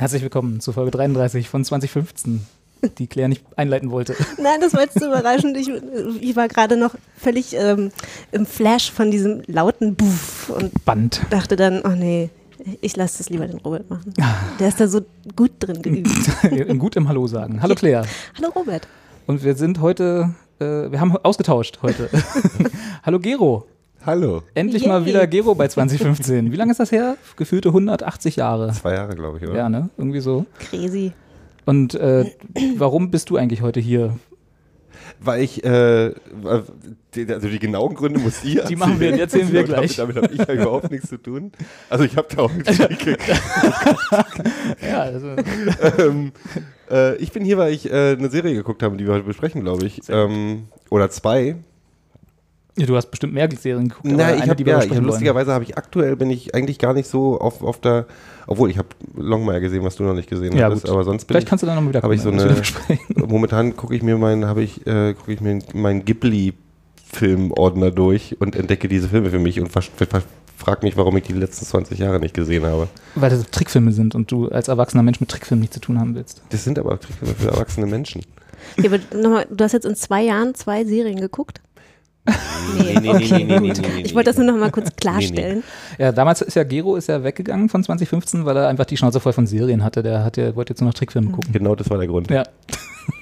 Herzlich willkommen zu Folge 33 von 2015, die Claire nicht einleiten wollte. Nein, das war jetzt überraschend. Ich, ich war gerade noch völlig ähm, im Flash von diesem lauten Buff und Band. dachte dann, oh nee, ich lasse das lieber den Robert machen. Der ist da so gut drin geübt. Gut im Hallo sagen. Hallo Claire. Hallo Robert. Und wir sind heute, äh, wir haben ausgetauscht heute. Hallo Gero. Hallo. Endlich Yay. mal wieder Gero bei 2015. Wie lange ist das her? Gefühlte 180 Jahre. Zwei Jahre, glaube ich, oder? Ja, ne? Irgendwie so. Crazy. Und äh, warum bist du eigentlich heute hier? Weil ich, äh, die, also die genauen Gründe muss ihr Die machen wir, die erzählen wir Damit- gleich. Damit habe ich ja überhaupt nichts zu tun. Also ich habe da auch nichts gekriegt. Ja, also, ähm, äh, ich bin hier, weil ich äh, eine Serie geguckt habe, die wir heute besprechen, glaube ich. Ähm, oder zwei. Ja, du hast bestimmt mehr Serien geguckt. Nein, ich habe ja, ich, lustigerweise habe ich aktuell bin ich eigentlich gar nicht so auf, auf der, obwohl ich habe Longmire gesehen, was du noch nicht gesehen Ja, hast, gut. aber sonst bin Vielleicht ich, kannst du dann noch mal wieder habe ich so gucken, eine, momentan gucke ich mir meinen, habe ich, äh, gucke ich mir meinen Ghibli Filmordner durch und entdecke diese Filme für mich und ver ver frag mich, warum ich die letzten 20 Jahre nicht gesehen habe. Weil das Trickfilme sind und du als erwachsener Mensch mit Trickfilmen nichts zu tun haben willst. Das sind aber auch Trickfilme für erwachsene Menschen. Ja, aber nochmal, du hast jetzt in zwei Jahren zwei Serien geguckt? Nee, nee, okay, nee, nee, nee, nee, Ich wollte das nur noch mal kurz klarstellen. Ja, damals ist ja Gero ist ja weggegangen von 2015, weil er einfach die Schnauze voll von Serien hatte. Der hat ja, wollte jetzt nur noch Trickfilme gucken. Genau das war der Grund. Ja.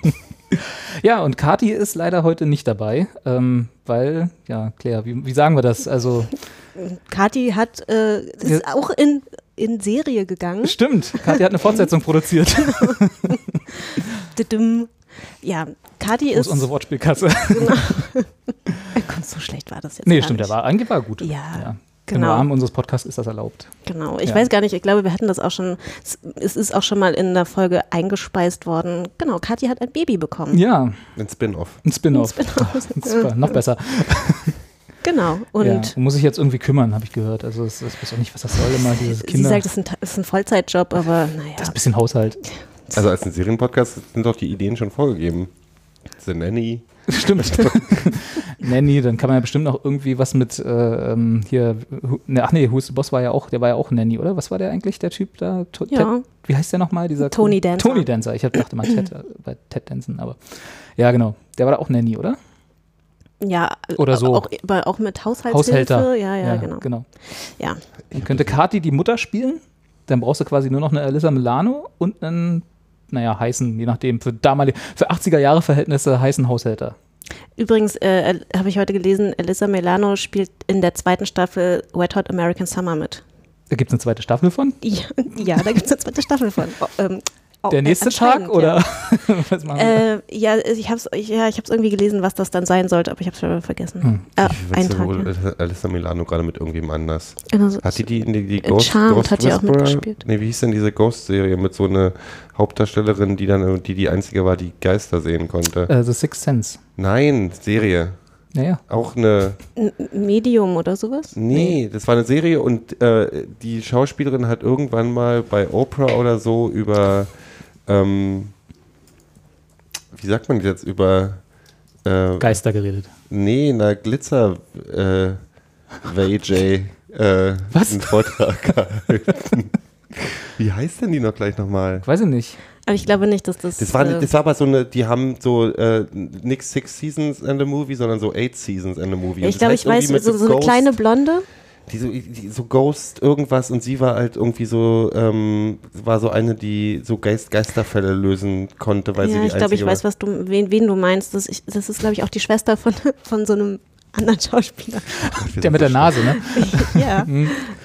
ja, und Kati ist leider heute nicht dabei, ähm, weil, ja, Claire, wie, wie sagen wir das? Also, Kathi hat, äh, ist auch in, in Serie gegangen. stimmt, Kati hat eine Fortsetzung produziert. Ja, Kathi Wo ist. ist unsere Wortspielkasse? Komm, so schlecht war das jetzt. nee, gar stimmt, der nicht. war, eigentlich war er gut. Ja, Im genau. Rahmen unseres Podcasts ist das erlaubt. Genau, ich Ja. weiß gar nicht, ich glaube, wir hatten das auch schon, es- ist auch schon mal in der Folge eingespeist worden. Genau, Kathi hat ein Baby bekommen. Ja, Ein Spin-off. ein Spin-off. Spin-off. Super, noch besser. Genau, und ja, muss ich jetzt irgendwie kümmern, habe ich gehört. Also, es- ich weiß auch nicht, was das soll immer, dieses sie Kinder. sagt, es ist ein, es ist ein Vollzeitjob, aber naja. das ist ein bisschen Haushalt. Also als ein Serienpodcast sind doch die Ideen schon vorgegeben. The Nanny. Stimmt. Nanny, dann kann man ja bestimmt noch irgendwie was mit äh, ähm, hier. Ne, ach nee, Who's the Boss war ja auch, der war ja auch Nanny, oder? Was war der eigentlich, der Typ da? To Ja. Ted, wie heißt der nochmal? Dieser Tony Dancer. Tony Dancer. Ich dachte mal Ted, äh, bei Ted Danson, aber. Ja, genau. Der war da auch Nanny, oder? ja, Oder so. Auch, aber auch mit Haushaltshilfe. Haushälter. Ja, ja, genau. genau. Ja. Dann könnte Kati die Mutter spielen. Dann brauchst du quasi nur noch eine Alyssa Milano und einen, naja, heißen, je nachdem, für damalige, für 80er Jahre Verhältnisse heißen Haushälter. Übrigens äh, habe ich heute gelesen, Elisa Milano spielt in der zweiten Staffel Wet Hot American Summer mit. Da gibt es eine zweite Staffel von. Ja, ja da gibt es eine zweite Staffel von. Oh, ähm, Der äh, nächste Tag oder Ja. was machen wir? Äh, ja, ich habe es ich, ja, ich hab's irgendwie gelesen, was das dann sein sollte, aber ich habe es schon vergessen. Hm. Äh, Ich ein Tag. wohl Ja. Alyssa Milano gerade mit irgendjemandem anders. Also, Hat die die, die, die Ghost, Charmed Ghost hat die auch Whisperer? mitgespielt. Nee, wie hieß denn diese Ghost-Serie mit so einer Hauptdarstellerin, die dann die die einzige war, die Geister sehen konnte? Äh, The Sixth Sense. Nein, Serie. Naja. Auch eine. ein Medium oder sowas? Nee, das war eine Serie und äh, die Schauspielerin hat irgendwann mal bei Oprah oder so über. Ähm, wie sagt man jetzt? Über. Äh, Geister geredet. Nee, na Glitzer äh, VJ äh, Was? einen Vortrag gehalten. Wie heißt denn die noch gleich nochmal? Weiß ich nicht. Aber ich glaube nicht, dass das. Das war, äh, das war aber so eine, die haben so äh, nicht Six Seasons and a Movie, sondern so Eight Seasons and a Movie. Und ich glaube, ich weiß, so, so eine kleine Blonde. Die so, die, so Ghost irgendwas und sie war halt irgendwie so, ähm, war so eine, die so Geist, Geisterfälle lösen konnte, weil sie ja, die ich glaube, ich weiß, was du, wen, wen du meinst. Das, ich, das ist, glaube ich, auch die Schwester von, von so einem anderen Schauspieler. Der mit der Nase, ne? ja.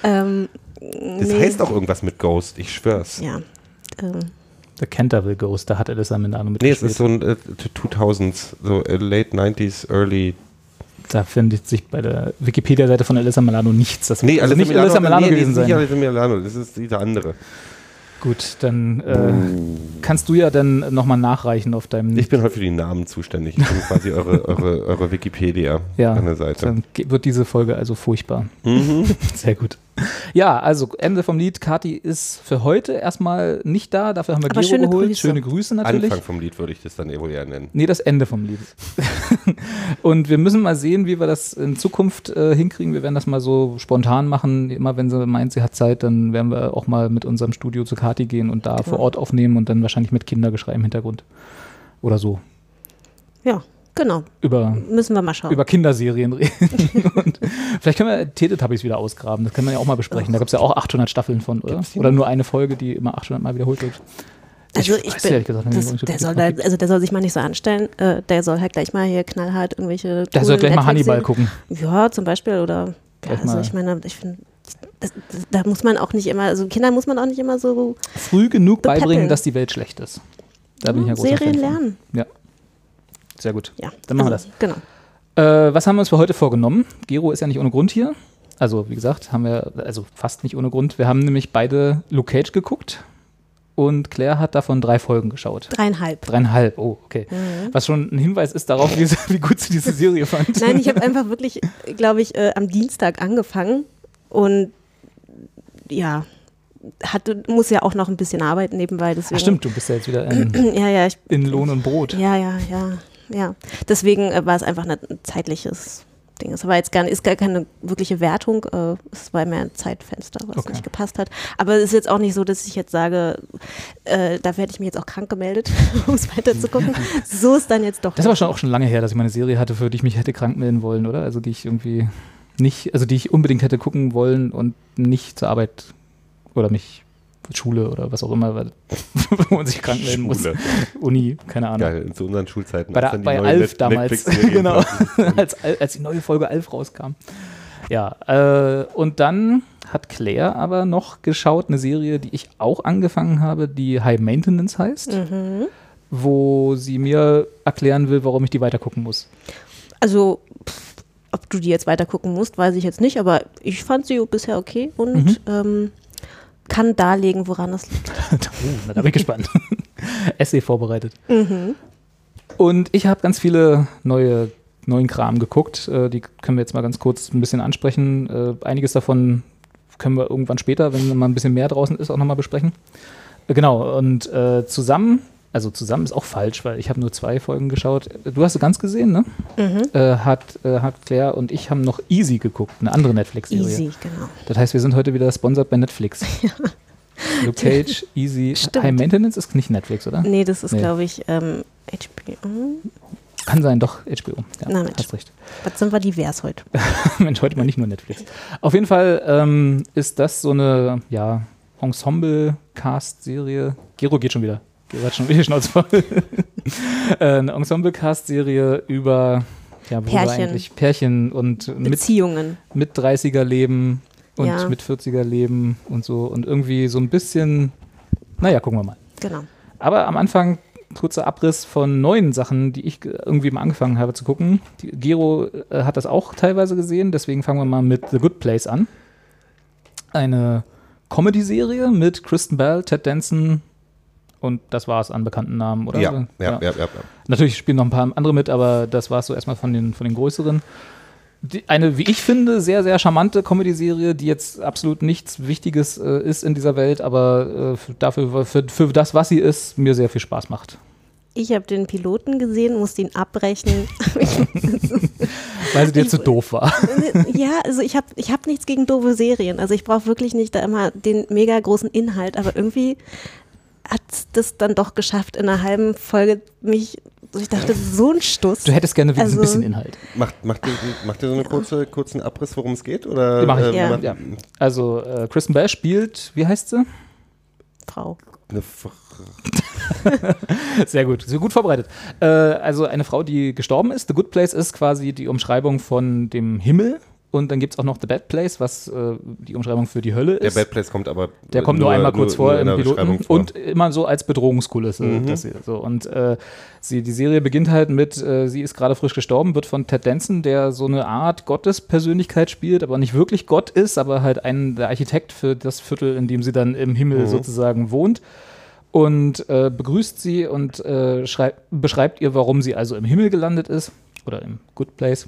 ähm, Das nee. heißt auch irgendwas mit Ghost, ich schwör's. Ja. Ähm, The Canterville Ghost, da hat Alyssa Milano Nee, es ist so ein äh, 2000s, so äh, late 90s, early. Da findet sich bei der Wikipedia-Seite von Alyssa Milano nichts. Das Nee, also nicht Alyssa Milano nee, gewesen das ist sein. nicht Alyssa Milano, das ist dieser andere. Gut, dann äh, kannst du ja dann nochmal nachreichen auf deinem. Ich bin heute für die Namen zuständig. Ich bin quasi eure, eure, eure Wikipedia ja, an der Seite. Dann wird diese Folge also furchtbar. Mhm. Sehr gut. Ja, also Ende vom Lied. Kati ist für heute erstmal nicht da. Dafür haben wir Aber Gero schöne geholt. Grüße. Schöne Grüße natürlich. Anfang vom Lied würde ich das dann wohl eher nennen. Nee, das Ende vom Lied. und wir müssen mal sehen, wie wir das in Zukunft äh, hinkriegen. Wir werden das mal so spontan machen. Immer wenn sie meint, sie hat Zeit, dann werden wir auch mal mit unserem Studio zu Kati gehen und da vor Ort aufnehmen und dann wahrscheinlich mit Kindergeschrei im Hintergrund. Oder so. Ja, genau. Über, Müssen wir mal schauen. über Kinderserien reden. und vielleicht können wir Teletubbies wieder ausgraben. Das können wir ja auch mal besprechen. Da gibt es ja auch 800 Staffeln von, oder? Oder nur eine Folge, die immer 800 Mal wiederholt wird. also ich ich bin, ehrlich gesagt nicht, das, der, soll da, also der soll sich mal nicht so anstellen. Äh, der soll halt gleich mal hier knallhart irgendwelche. Der soll gleich mal Hannibal Netflix-Serien- gucken. Ja, zum Beispiel. Oder. Ja, also ich meine, ich finde. Da muss man auch nicht immer, also Kindern muss man auch nicht immer so Früh genug beibringen, dass die Welt schlecht ist. Da bin ich ja großer Serien lernen. Ja. Sehr gut. Ja, Dann machen wir also, Genau. Äh, was haben wir uns für heute vorgenommen? Gero ist ja nicht ohne Grund hier. Also, wie gesagt, haben wir, also fast nicht ohne Grund. Wir haben nämlich beide Luke Cage geguckt und Claire hat davon drei Folgen geschaut. Dreieinhalb. Dreieinhalb, oh, okay. Was schon ein Hinweis ist darauf, wie, wie gut sie diese Serie fand. Nein, ich habe einfach wirklich, glaube ich, äh, am Dienstag angefangen und ja, hatte, muss ja auch noch ein bisschen arbeiten nebenbei. Deswegen, Ach, stimmt, du bist ja jetzt wieder in, Ja, ja, ich, in Lohn und Brot. ja, ja, ja, ja. Deswegen äh, war es einfach ein zeitliches Ding. Es war jetzt gar, ist gar keine wirkliche Wertung. Äh, es war mehr ein Zeitfenster, was Okay. nicht gepasst hat. Aber es ist jetzt auch nicht so, dass ich jetzt sage, äh, dafür hätte ich mich jetzt auch krank gemeldet, um es weiter zu gucken. So ist dann jetzt doch. Das aber schon auch schon lange her, dass ich meine Serie hatte, für die ich mich hätte krank melden wollen, oder? Also die ich irgendwie nicht, also die ich unbedingt hätte gucken wollen und nicht zur Arbeit oder mich Schule oder was auch immer, weil, wo man sich krank melden muss. Uni, keine Ahnung. Geil, zu unseren Schulzeiten. Bei, der, die bei neue Alf Net- damals. Genau. als, Al- als die neue Folge Alf rauskam. Ja, äh, und dann hat Claire aber noch geschaut, eine Serie, die ich auch angefangen habe, die High Maintenance heißt, Mhm. wo sie mir erklären will, warum ich die weiter gucken muss. Also, pff, ob du die jetzt weiter gucken musst, weiß ich jetzt nicht, aber ich fand sie bisher okay und Mhm. ähm, kann darlegen, woran es liegt. Oh, na, da bin ich gespannt. Essay vorbereitet. Mhm. Und ich habe ganz viele neue, neuen Kram geguckt. Äh, die können wir jetzt mal ganz kurz ein bisschen ansprechen. Äh, einiges davon können wir irgendwann später, wenn mal ein bisschen mehr draußen ist, auch nochmal besprechen. Äh, genau, und äh, zusammen, also zusammen ist auch falsch, weil ich habe nur zwei Folgen geschaut. Du hast sie ganz gesehen, ne? Mhm. Äh, hat, äh, hat Claire und ich haben noch Easy geguckt, eine andere Netflix-Serie. Easy, genau. Das heißt, wir sind heute wieder sponsert bei Netflix. Luke Cage, Easy, Stimmt. High Maintenance ist nicht Netflix, oder? Nee, das ist, Nee. glaube ich, ähm, HBO. Kann sein, doch, HBO. Ja, Na, Mensch. hast recht. Was sind wir divers heute? Mensch, heute mal nicht nur Netflix. Auf jeden Fall ähm, ist das so eine, ja, Ensemble-Cast-Serie. Gero geht schon wieder. Gero hat schon wieder die Schnauze voll. Äh, eine Ensemble-Cast-Serie über, ja, Pärchen. eigentlich Pärchen und mit, Beziehungen. mit 30er-Leben und Ja. mit 40er-Leben und so. Und irgendwie so ein bisschen, naja, gucken wir mal. Genau. Aber am Anfang kurzer Abriss von neuen Sachen, die ich ge- irgendwie mal angefangen habe zu gucken. Die, Gero äh, hat das auch teilweise gesehen, deswegen fangen wir mal mit The Good Place an. Eine Comedy-Serie mit Kristen Bell, Ted Danson und das war es an bekannten Namen, oder? Ja, ja, ja, ja, ja. Natürlich spielen noch ein paar andere mit, aber das war es so erstmal von den, von den größeren. Die, eine, wie ich finde, sehr, sehr charmante Comedy-Serie, die jetzt absolut nichts Wichtiges äh, ist in dieser Welt, aber äh, für- dafür, für, für das, was sie ist, mir sehr viel Spaß macht. Ich habe den Piloten gesehen, musste ihn abbrechen. Weil sie dir Ich- zu doof war. ja, also ich habe ich hab nichts gegen doofe Serien. Also ich brauche wirklich nicht da immer den mega großen Inhalt, aber irgendwie hat das dann doch geschafft, in einer halben Folge mich, ich dachte, so ein Stuss. Du hättest gerne wenigstens Also- ein bisschen Inhalt. Macht, macht, ihr, macht ihr so einen kurze, kurzen Abriss, worum es geht? Oder, mach ich. äh, Ja. Ja. Also, äh, Kristen Bell spielt, wie heißt sie? Frau. Eine Sehr gut, so gut vorbereitet. Äh, also eine Frau, die gestorben ist. The Good Place ist quasi die Umschreibung von dem Himmel Und dann gibt es auch noch The Bad Place, was äh, die Umschreibung für die Hölle Der ist. Bad Place kommt aber. Der kommt nur, einmal kurz vor nur im der Piloten vor. und immer so als Bedrohungskulisse. Mhm. Das, so. Und äh, sie, die Serie beginnt halt mit, äh, sie ist gerade frisch gestorben, wird von Ted Danson, der so eine Art Gottespersönlichkeit spielt, aber nicht wirklich Gott ist, aber halt ein, der Architekt für das Viertel, in dem sie dann im Himmel Mhm. sozusagen wohnt. Und äh, begrüßt sie und äh, schrei- beschreibt ihr, warum sie also im Himmel gelandet ist oder im Good Place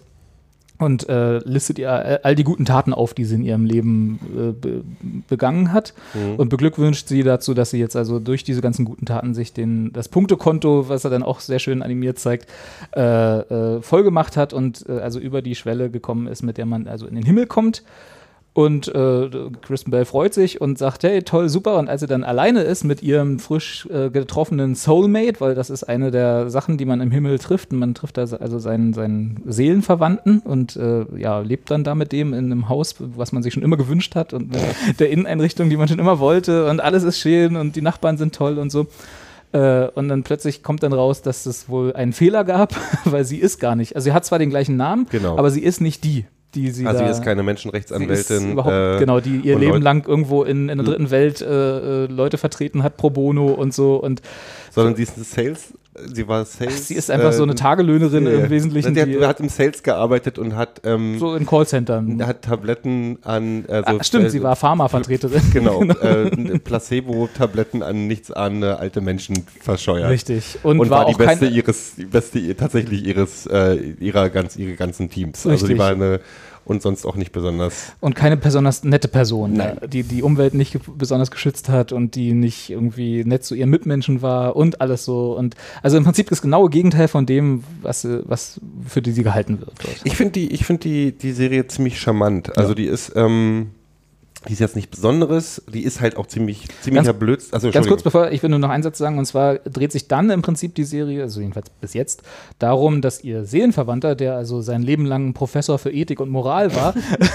und äh, listet ihr all die guten Taten auf, die sie in ihrem Leben äh, be begangen hat und beglückwünscht sie dazu, dass sie jetzt also durch diese ganzen guten Taten sich den, das Punktekonto, was er dann auch sehr schön animiert zeigt, äh, äh, voll gemacht hat und äh, also über die Schwelle gekommen ist, mit der man also in den Himmel kommt. Und äh, Kristen Bell freut sich und sagt, hey, toll, super. Und als sie dann alleine ist mit ihrem frisch äh, getroffenen Soulmate, weil das ist eine der Sachen, die man im Himmel trifft, und man trifft da also seinen, seinen Seelenverwandten und äh, ja, lebt dann da mit dem in einem Haus, was man sich schon immer gewünscht hat und mit der Inneneinrichtung, die man schon immer wollte und alles ist schön und die Nachbarn sind toll und so. Äh, und dann plötzlich kommt dann raus, dass es wohl einen Fehler gab, weil sie ist gar nicht. Also sie hat zwar den gleichen Namen, Genau. aber sie ist nicht die, die sie Also, da sie ist keine Menschenrechtsanwältin. ist überhaupt, äh, genau, die ihr Leben Leut- lang irgendwo in, in der dritten Welt äh, äh, Leute vertreten hat, pro bono und so. Und Sondern sie ist eine Sales. Sie war Sales. sie ist einfach so eine äh, Tagelöhnerin ja. im Wesentlichen, Die hat, die hat im Sales gearbeitet und hat, ähm, so in Callcentern. hat Tabletten an. Also, ah, stimmt, äh, sie war Pharmavertreterin. Genau, äh, Placebo-Tabletten an nichtsahnende alte Menschen verscheuert. Richtig. Und, Und, war, war, die beste ihres, die beste tatsächlich ihres, äh, ihrer ganz, ihre ganzen Teams. Also die Richtig. war eine und sonst auch nicht besonders. und keine besonders nette Person, Nein. äh, die die Umwelt nicht besonders geschützt hat und die nicht irgendwie nett zu ihren Mitmenschen war und alles so. Und also im Prinzip das genaue Gegenteil von dem, was, was für die sie gehalten wird. Ich finde die, ich finde die, die Serie ziemlich charmant. Also die ist, ähm, die ist jetzt nicht Besonderes, die ist halt auch ziemlich, ziemlicher Ganz- Blödsinn. Also, Ganz kurz, bevor ich will nur noch einen Satz sagen, und zwar dreht sich dann im Prinzip die Serie, also jedenfalls bis jetzt, darum, dass ihr Seelenverwandter, der also sein Leben lang Professor für Ethik und Moral war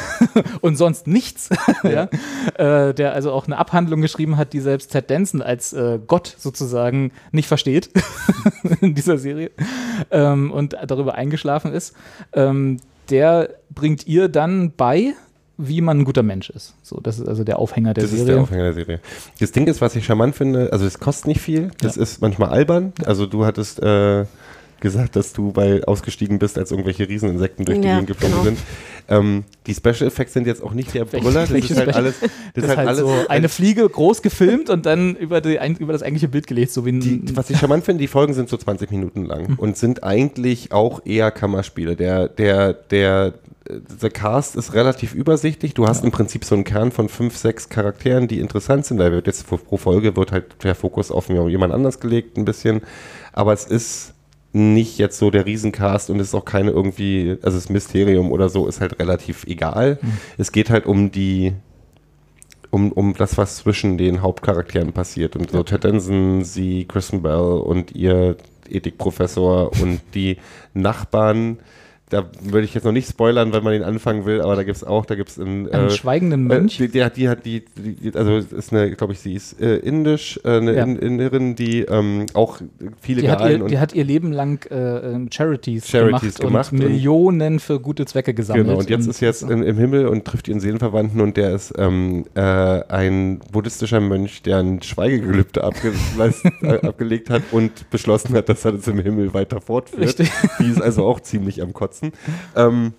und sonst nichts, ja. äh, der also auch eine Abhandlung geschrieben hat, die selbst Ted Danson als äh, Gott sozusagen nicht versteht in dieser Serie ähm, und darüber eingeschlafen ist, ähm, der bringt ihr dann bei, wie man ein guter Mensch ist. So, das ist also der Aufhänger der Das ist Serie. der Aufhänger der Serie. Das Ding ist, was ich charmant finde, also es kostet nicht viel, das ist manchmal albern. Also du hattest äh, gesagt, dass du bei ausgestiegen bist, als irgendwelche Rieseninsekten durch die Ja, Gegend geflogen genau. sind. Ähm, die Special Effects sind jetzt auch nicht der Brüller, das ist halt alles, das Das ist ist halt alles so eine Fliege groß gefilmt und dann über, die, ein- über das eigentliche Bild gelegt, so wie ein. Die, was ich charmant finde, die Folgen sind so 20 Minuten lang und sind eigentlich auch eher Kammerspiele. Der, der, der, the Cast ist relativ übersichtlich. Du hast im Prinzip so einen Kern von fünf, sechs Charakteren, die interessant sind. Da wird jetzt pro- pro Folge wird halt der Fokus auf jemand anders gelegt, ein bisschen. Aber es ist nicht jetzt so der Riesencast und es ist auch keine irgendwie, also das Mysterium oder so ist halt relativ egal. Es geht halt um die, um, um das, was zwischen den Hauptcharakteren passiert. Und so Ted Danson, sie, Kristen Bell und ihr Ethikprofessor und die Nachbarn, da würde ich jetzt noch nicht spoilern, wenn man den anfangen will, aber da gibt es auch, da gibt es einen, Einen schweigenden Mönch? Äh, die, hat- die hat die, die, also ist eine, glaube ich, sie ist äh, indisch, äh, eine Ja. In- Inderin, die ähm, auch viele die, hat ihr, und die hat ihr Leben lang äh, ähm, Charities, Charities gemacht, gemacht und und- Millionen für gute Zwecke gesammelt. Genau, und jetzt ist jetzt im, im Himmel und trifft ihren Seelenverwandten und der ist ähm, äh, ein buddhistischer Mönch, der ein Schweigegelübde abge äh, abgelegt hat und beschlossen hat, dass er das im Himmel weiter fortführt. Richtig. Die ist also auch ziemlich am Kotzen. Ähm,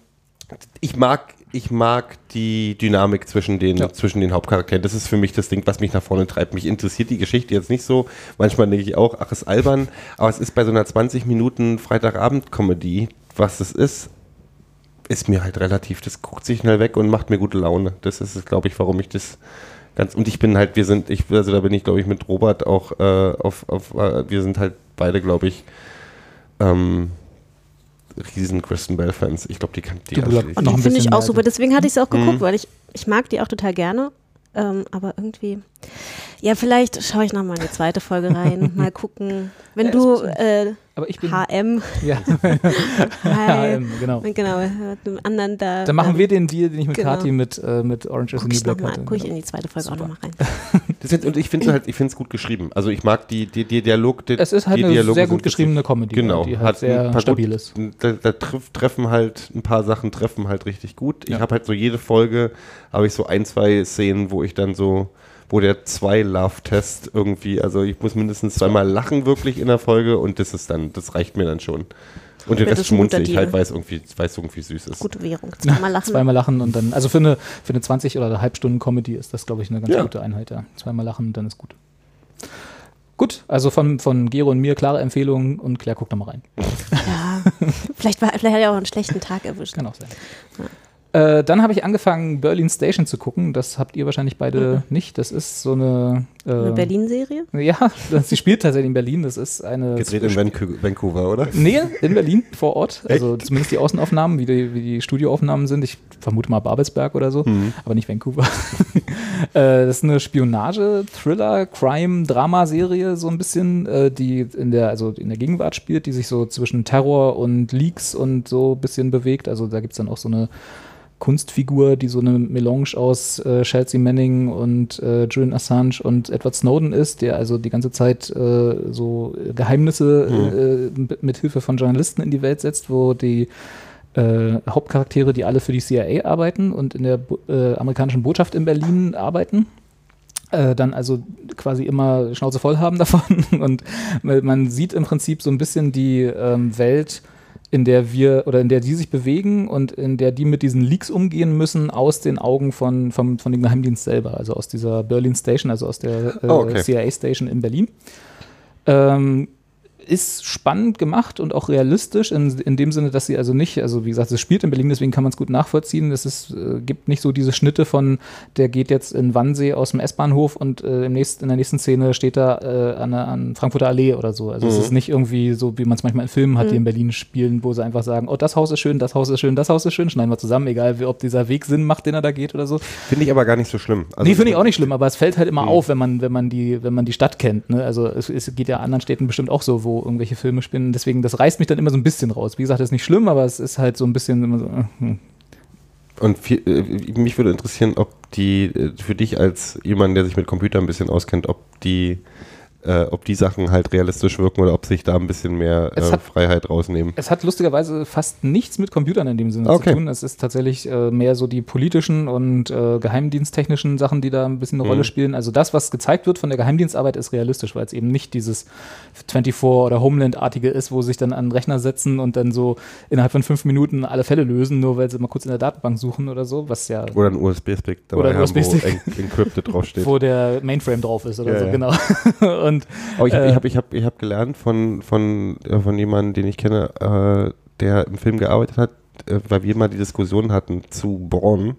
ich mag, ich mag die Dynamik zwischen den, Ja. zwischen den Hauptcharakteren. Das ist für mich das Ding, was mich nach vorne treibt. Mich interessiert die Geschichte jetzt nicht so. Manchmal denke ich auch, ach, ist albern. Aber es ist bei so einer 20 Minuten Freitagabend-Comedy, was es ist, ist mir halt relativ, das guckt sich schnell weg und macht mir gute Laune. Das ist, glaube ich, warum ich das ganz, und ich bin halt, wir sind, ich, also da bin ich, glaube ich, mit Robert auch äh, auf, auf äh, wir sind halt beide, glaube ich, ähm, riesen Kristen Bell-Fans. Ich glaube, die kann die. Die ein finde ich auch super. Deswegen hatte ich sie auch geguckt, Mhm. weil ich, ich mag die auch total gerne. Ähm, aber irgendwie, ja, vielleicht schaue ich nochmal in die zweite Folge rein, mal gucken. Wenn Ja, du äh, Aber ich bin. HM. Ja. HM, genau. Genau, mit dem anderen da. Dann machen ähm, wir den Deal, den ich mit genau. Kati mit, äh, mit Orange is the New ich, Black hatte. guck ich in die zweite Folge auch Super. nochmal rein. Das ist, und ich finde halt, ich finde es gut geschrieben. Also ich mag die, die, die Dialog. Die, Es ist halt die eine Dialoge sehr gut geschriebene Comedy, Genau, die halt hat sehr ein paar stabil gut, ist. Da, da treff, treffen halt ein paar Sachen treffen halt richtig gut. Ich Ja. habe halt so jede Folge habe ich so ein zwei Szenen, wo ich dann so wo der zwei Love Test irgendwie, also ich muss mindestens zweimal lachen wirklich in der Folge und das ist dann, das reicht mir dann schon. Und den Ja, das Rest schmunzel ich halt, weil es irgendwie, weil es irgendwie süß ist. Gute Währung. Zweimal lachen. Zweimal lachen und dann, also für eine, für eine 20 oder Halbstunden Comedy ist das, glaube ich, eine ganz Ja. gute Einheit. Ja. Zweimal lachen und dann ist gut. Gut, also von, von Gero und mir klare Empfehlung und Claire guckt da mal rein. Ja. vielleicht, war, vielleicht hat er auch einen schlechten Tag erwischt. Kann auch sein. Äh, dann habe ich angefangen, Berlin Station zu gucken. Das habt ihr wahrscheinlich beide nicht. Das ist so eine. Äh, Eine Berlin-Serie? Ja, das- sie spielt tatsächlich in Berlin. Das ist eine. Gedreht in Vancou- Vancouver, oder? Nee, in Berlin vor Ort. Also zumindest die Außenaufnahmen, wie die, wie die Studioaufnahmen sind. Ich vermute mal Babelsberg oder so, aber nicht Vancouver. äh, das ist eine Spionage, Thriller, Crime, Dramaserie so ein bisschen, äh, die in der, also in der Gegenwart spielt, die sich so zwischen Terror und Leaks und so ein bisschen bewegt. Also da gibt es dann auch so eine Kunstfigur, die so eine Melange aus äh, Chelsea Manning und äh, Julian Assange und Edward Snowden ist, der also die ganze Zeit äh, so Geheimnisse äh, mit- Hilfe von Journalisten in die Welt setzt, wo die äh, Hauptcharaktere, die alle für die CIA arbeiten und in der äh, amerikanischen Botschaft in Berlin arbeiten, dann also quasi immer Schnauze voll haben davon. Und man sieht im Prinzip so ein bisschen die ähm, Welt, in der wir oder in der die sich bewegen und in der die mit diesen Leaks umgehen müssen, aus den Augen von, vom, von dem Geheimdienst selber, also aus dieser Berlin Station, also aus der äh, Oh, okay. CIA Station in Berlin. Ähm, ist spannend gemacht und auch realistisch in, in dem Sinne, dass sie also nicht, also wie gesagt, es spielt in Berlin, deswegen kann man es gut nachvollziehen. Es ist, äh, gibt nicht so diese Schnitte von, der geht jetzt in Wannsee aus dem S-Bahnhof und äh, im nächsten, in der nächsten Szene steht er äh, an, der- an Frankfurter Allee oder so. Also es ist nicht irgendwie so, wie man es manchmal in Filmen hat, die in Berlin spielen, wo sie einfach sagen, oh, das Haus ist schön, das Haus ist schön, das Haus ist schön, schneiden wir zusammen, egal wie, ob dieser Weg Sinn macht, den er da geht oder so. Finde ich aber gar nicht so schlimm. Also, nee, finde ich auch nicht schlimm, aber es fällt halt immer auf, wenn man, wenn man die, wenn man die Stadt kennt. Ne? Also es, es geht ja anderen Städten bestimmt auch so, wo irgendwelche Filme spielen. Deswegen, das reißt mich dann immer so ein bisschen raus. Wie gesagt, das ist nicht schlimm, aber es ist halt so ein bisschen immer so. äh, hm. Und viel, äh, mich würde interessieren, ob die äh, für dich als jemand, der sich mit Computern ein bisschen auskennt, ob die, äh, ob die Sachen halt realistisch wirken oder ob sich da ein bisschen mehr äh, hat- Freiheit rausnehmen. Es hat lustigerweise fast nichts mit Computern in dem Sinne Okay. zu tun. Es ist tatsächlich äh, mehr so die politischen und äh, geheimdiensttechnischen Sachen, die da ein bisschen eine Mhm. Rolle spielen. Also das, was gezeigt wird von der Geheimdienstarbeit, ist realistisch, weil es eben nicht dieses 24 oder Homeland-artige ist, wo sich dann an den Rechner setzen und dann so innerhalb von fünf Minuten alle Fälle lösen, nur weil sie mal kurz in der Datenbank suchen oder so, was ja Oder ein USB-Stick dabei Oder ein haben, USB-Stick. wo en encrypted draufsteht. wo der Mainframe drauf ist oder Ja, so, ja. genau. und Aber ich habe Äh, ich hab, ich hab, ich hab gelernt von, von, äh, von jemandem, den ich kenne, äh, der im Film gearbeitet hat, äh, weil wir mal die Diskussion hatten zu Born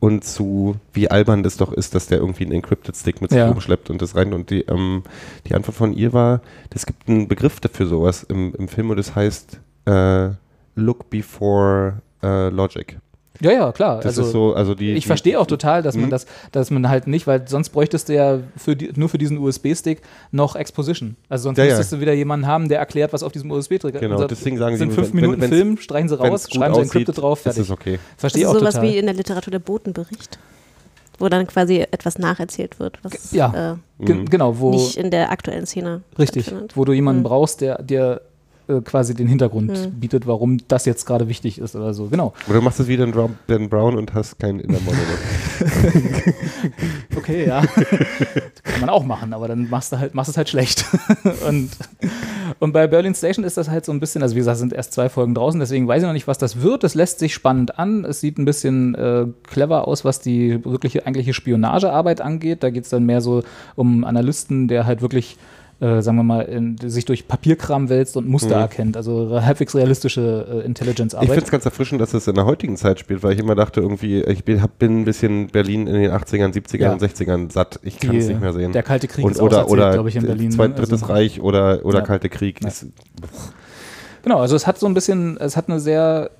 und zu, wie albern das doch ist, dass der irgendwie einen Encrypted Stick mit sich Ja. rumschleppt und das rein. Und die, ähm, die Antwort von ihr war, es gibt einen Begriff dafür sowas im, im Film und das heißt äh, Look before äh, Logic. Ja, ja, klar. Das also, ist so, also die. ich die, verstehe auch total, dass man Mhm. das, dass man halt nicht, weil sonst bräuchtest du ja für die, nur für diesen USB-Stick noch Exposition. Also sonst Ja, ja. müsstest du wieder jemanden haben, der erklärt, was auf diesem USB-Stick Genau, ist. deswegen sagen sie, sind fünf wenn- Minuten wenn's- Film, streichen sie raus, schreiben sie Encrypted drauf, ist fertig. es okay. Verstehe Also auch sowas total. wie in der Literatur der Botenbericht, wo dann quasi etwas nacherzählt wird, was ja. äh, Mhm. genau, wo nicht in der aktuellen Szene richtig, wo du jemanden Mhm. brauchst, der dir äh, quasi den Hintergrund Mhm. bietet, warum das jetzt gerade wichtig ist oder so. Genau. Oder du machst es wie Dan Brown, Dan Brown und hast keinen Inner Monolog. Okay, ja. Kann man auch machen, aber dann machst du halt, machst es halt schlecht. und, und bei Berlin Station ist das halt so ein bisschen, also wie gesagt, es sind erst zwei Folgen draußen, deswegen weiß ich noch nicht, was das wird. Es lässt sich spannend an. Es sieht ein bisschen äh, clever aus, was die wirkliche eigentliche Spionagearbeit angeht. Da geht es dann mehr so um Analysten, der halt wirklich äh, sagen wir mal, in, sich durch Papierkram wälzt und Muster Mhm. erkennt. Also halbwegs realistische äh, Ich Intelligence-Arbeit. finde es ganz erfrischend, dass es in der heutigen Zeit spielt, weil ich immer dachte, irgendwie, ich bin, hab, bin ein bisschen Berlin in den 80ern, 70ern Ja. und 60ern satt. Ich kann es nicht mehr sehen. Der Kalte Krieg und, ist auch oder oder glaube ich, in Berlin. Zweit, ne? Drittes Also- Reich oder, oder Ja. Kalte Krieg. Ja. Ist, Genau, also es hat so ein bisschen, es hat eine sehr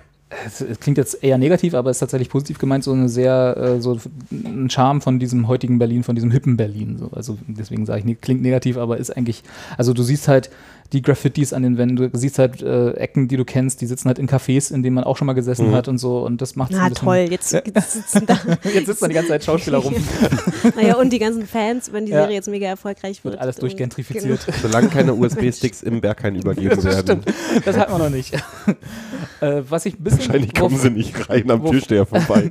es, es klingt jetzt eher negativ, aber ist tatsächlich positiv gemeint, so eine sehr, äh, so ein Charme von diesem heutigen Berlin, von diesem hippen Berlin. So. Also deswegen sage ich, klingt negativ, aber ist eigentlich, also du siehst halt die Graffitis an den Wänden, du siehst halt äh, Ecken, die du kennst, die sitzen halt in Cafés, in denen man auch schon mal gesessen hat und so und das macht Na toll, jetzt, jetzt sitzen da. Jetzt sitzen da die ganze Zeit Schauspieler rum, naja, und die ganzen Fans, wenn die Ja. Serie jetzt mega erfolgreich wird. wird alles durchgentrifiziert. Solange keine USB-Sticks im Berghain übergeben werden. Das hat man noch nicht. äh, was ich ein bisschen Wahrscheinlich kommen sie nicht rein am Türsteher vorbei.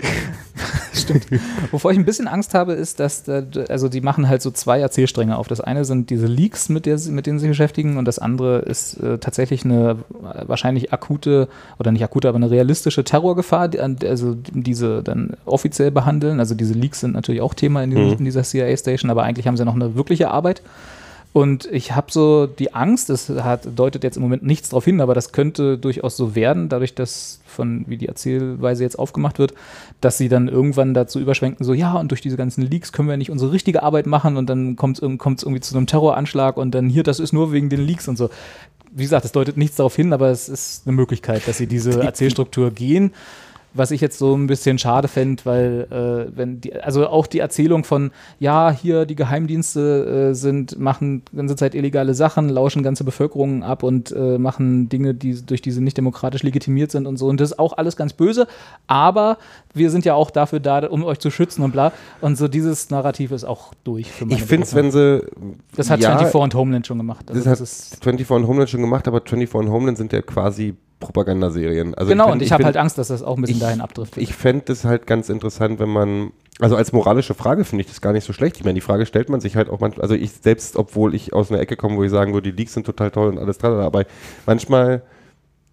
Stimmt. Wovor ich ein bisschen Angst habe, ist, dass, da, also die machen halt so zwei Erzählstränge auf. Das eine sind diese Leaks, mit, der, sie- mit denen sie beschäftigen, und das andere ist äh, tatsächlich eine äh, wahrscheinlich akute, oder nicht akute, aber eine realistische Terrorgefahr, die, also diese dann offiziell behandeln. Also diese Leaks sind natürlich auch Thema in, diesem, Mhm. in dieser CIA-Station, aber eigentlich haben sie noch eine wirkliche Arbeit. Und ich habe so die Angst, es hat, deutet jetzt im Moment nichts darauf hin, aber das könnte durchaus so werden, dadurch, dass von wie die Erzählweise jetzt aufgemacht wird, dass sie dann irgendwann dazu überschwenken, so ja, und durch diese ganzen Leaks können wir nicht unsere richtige Arbeit machen und dann kommt es irgendwie zu einem Terroranschlag und dann hier, das ist nur wegen den Leaks und so. Wie gesagt, es deutet nichts darauf hin, aber es ist eine Möglichkeit, dass sie diese Erzählstruktur gehen. Was ich jetzt so ein bisschen schade fände, weil äh, wenn die, also auch die Erzählung von, ja, hier die Geheimdienste äh, sind, machen die ganze Zeit illegale Sachen, lauschen ganze Bevölkerungen ab und äh, machen Dinge, die durch diese nicht demokratisch legitimiert sind und so. Und das ist auch alles ganz böse, aber wir sind ja auch dafür da, um euch zu schützen und bla. Und so dieses Narrativ ist auch durch für meine Ich finde es, wenn sie. Das hat ja, 24 und Homeland schon gemacht. Also Das das hat ist, 24 und Homeland schon gemacht, aber 24 und Homeland sind ja quasi Propagandaserien. Also genau, find- und ich, habe find- halt Angst, dass das auch ein bisschen ich- dahin abdriftet. Ich fände es halt ganz interessant, wenn man, also als moralische Frage finde ich das gar nicht so schlecht. Ich meine, die Frage stellt man sich halt auch manchmal, also ich selbst, obwohl ich aus einer Ecke komme, wo ich sagen würde, die Leaks sind total toll und alles dran, aber manchmal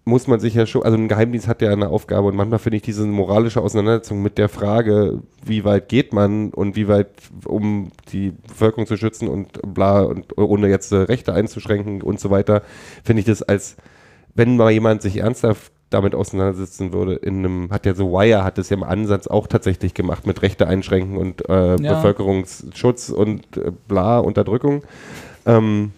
muss man sich ja schon, also ein Geheimdienst hat ja eine Aufgabe und manchmal finde ich diese moralische Auseinandersetzung mit der Frage, wie weit geht man und wie weit, um die Bevölkerung zu schützen und bla und ohne jetzt äh, Rechte einzuschränken und so weiter, finde ich das als, wenn mal jemand sich ernsthaft damit auseinandersetzen würde, in einem, hat ja so Wire hat es ja im Ansatz auch tatsächlich gemacht mit Rechte einschränken und äh, Ja. Bevölkerungsschutz und äh, bla, Unterdrückung. Ähm,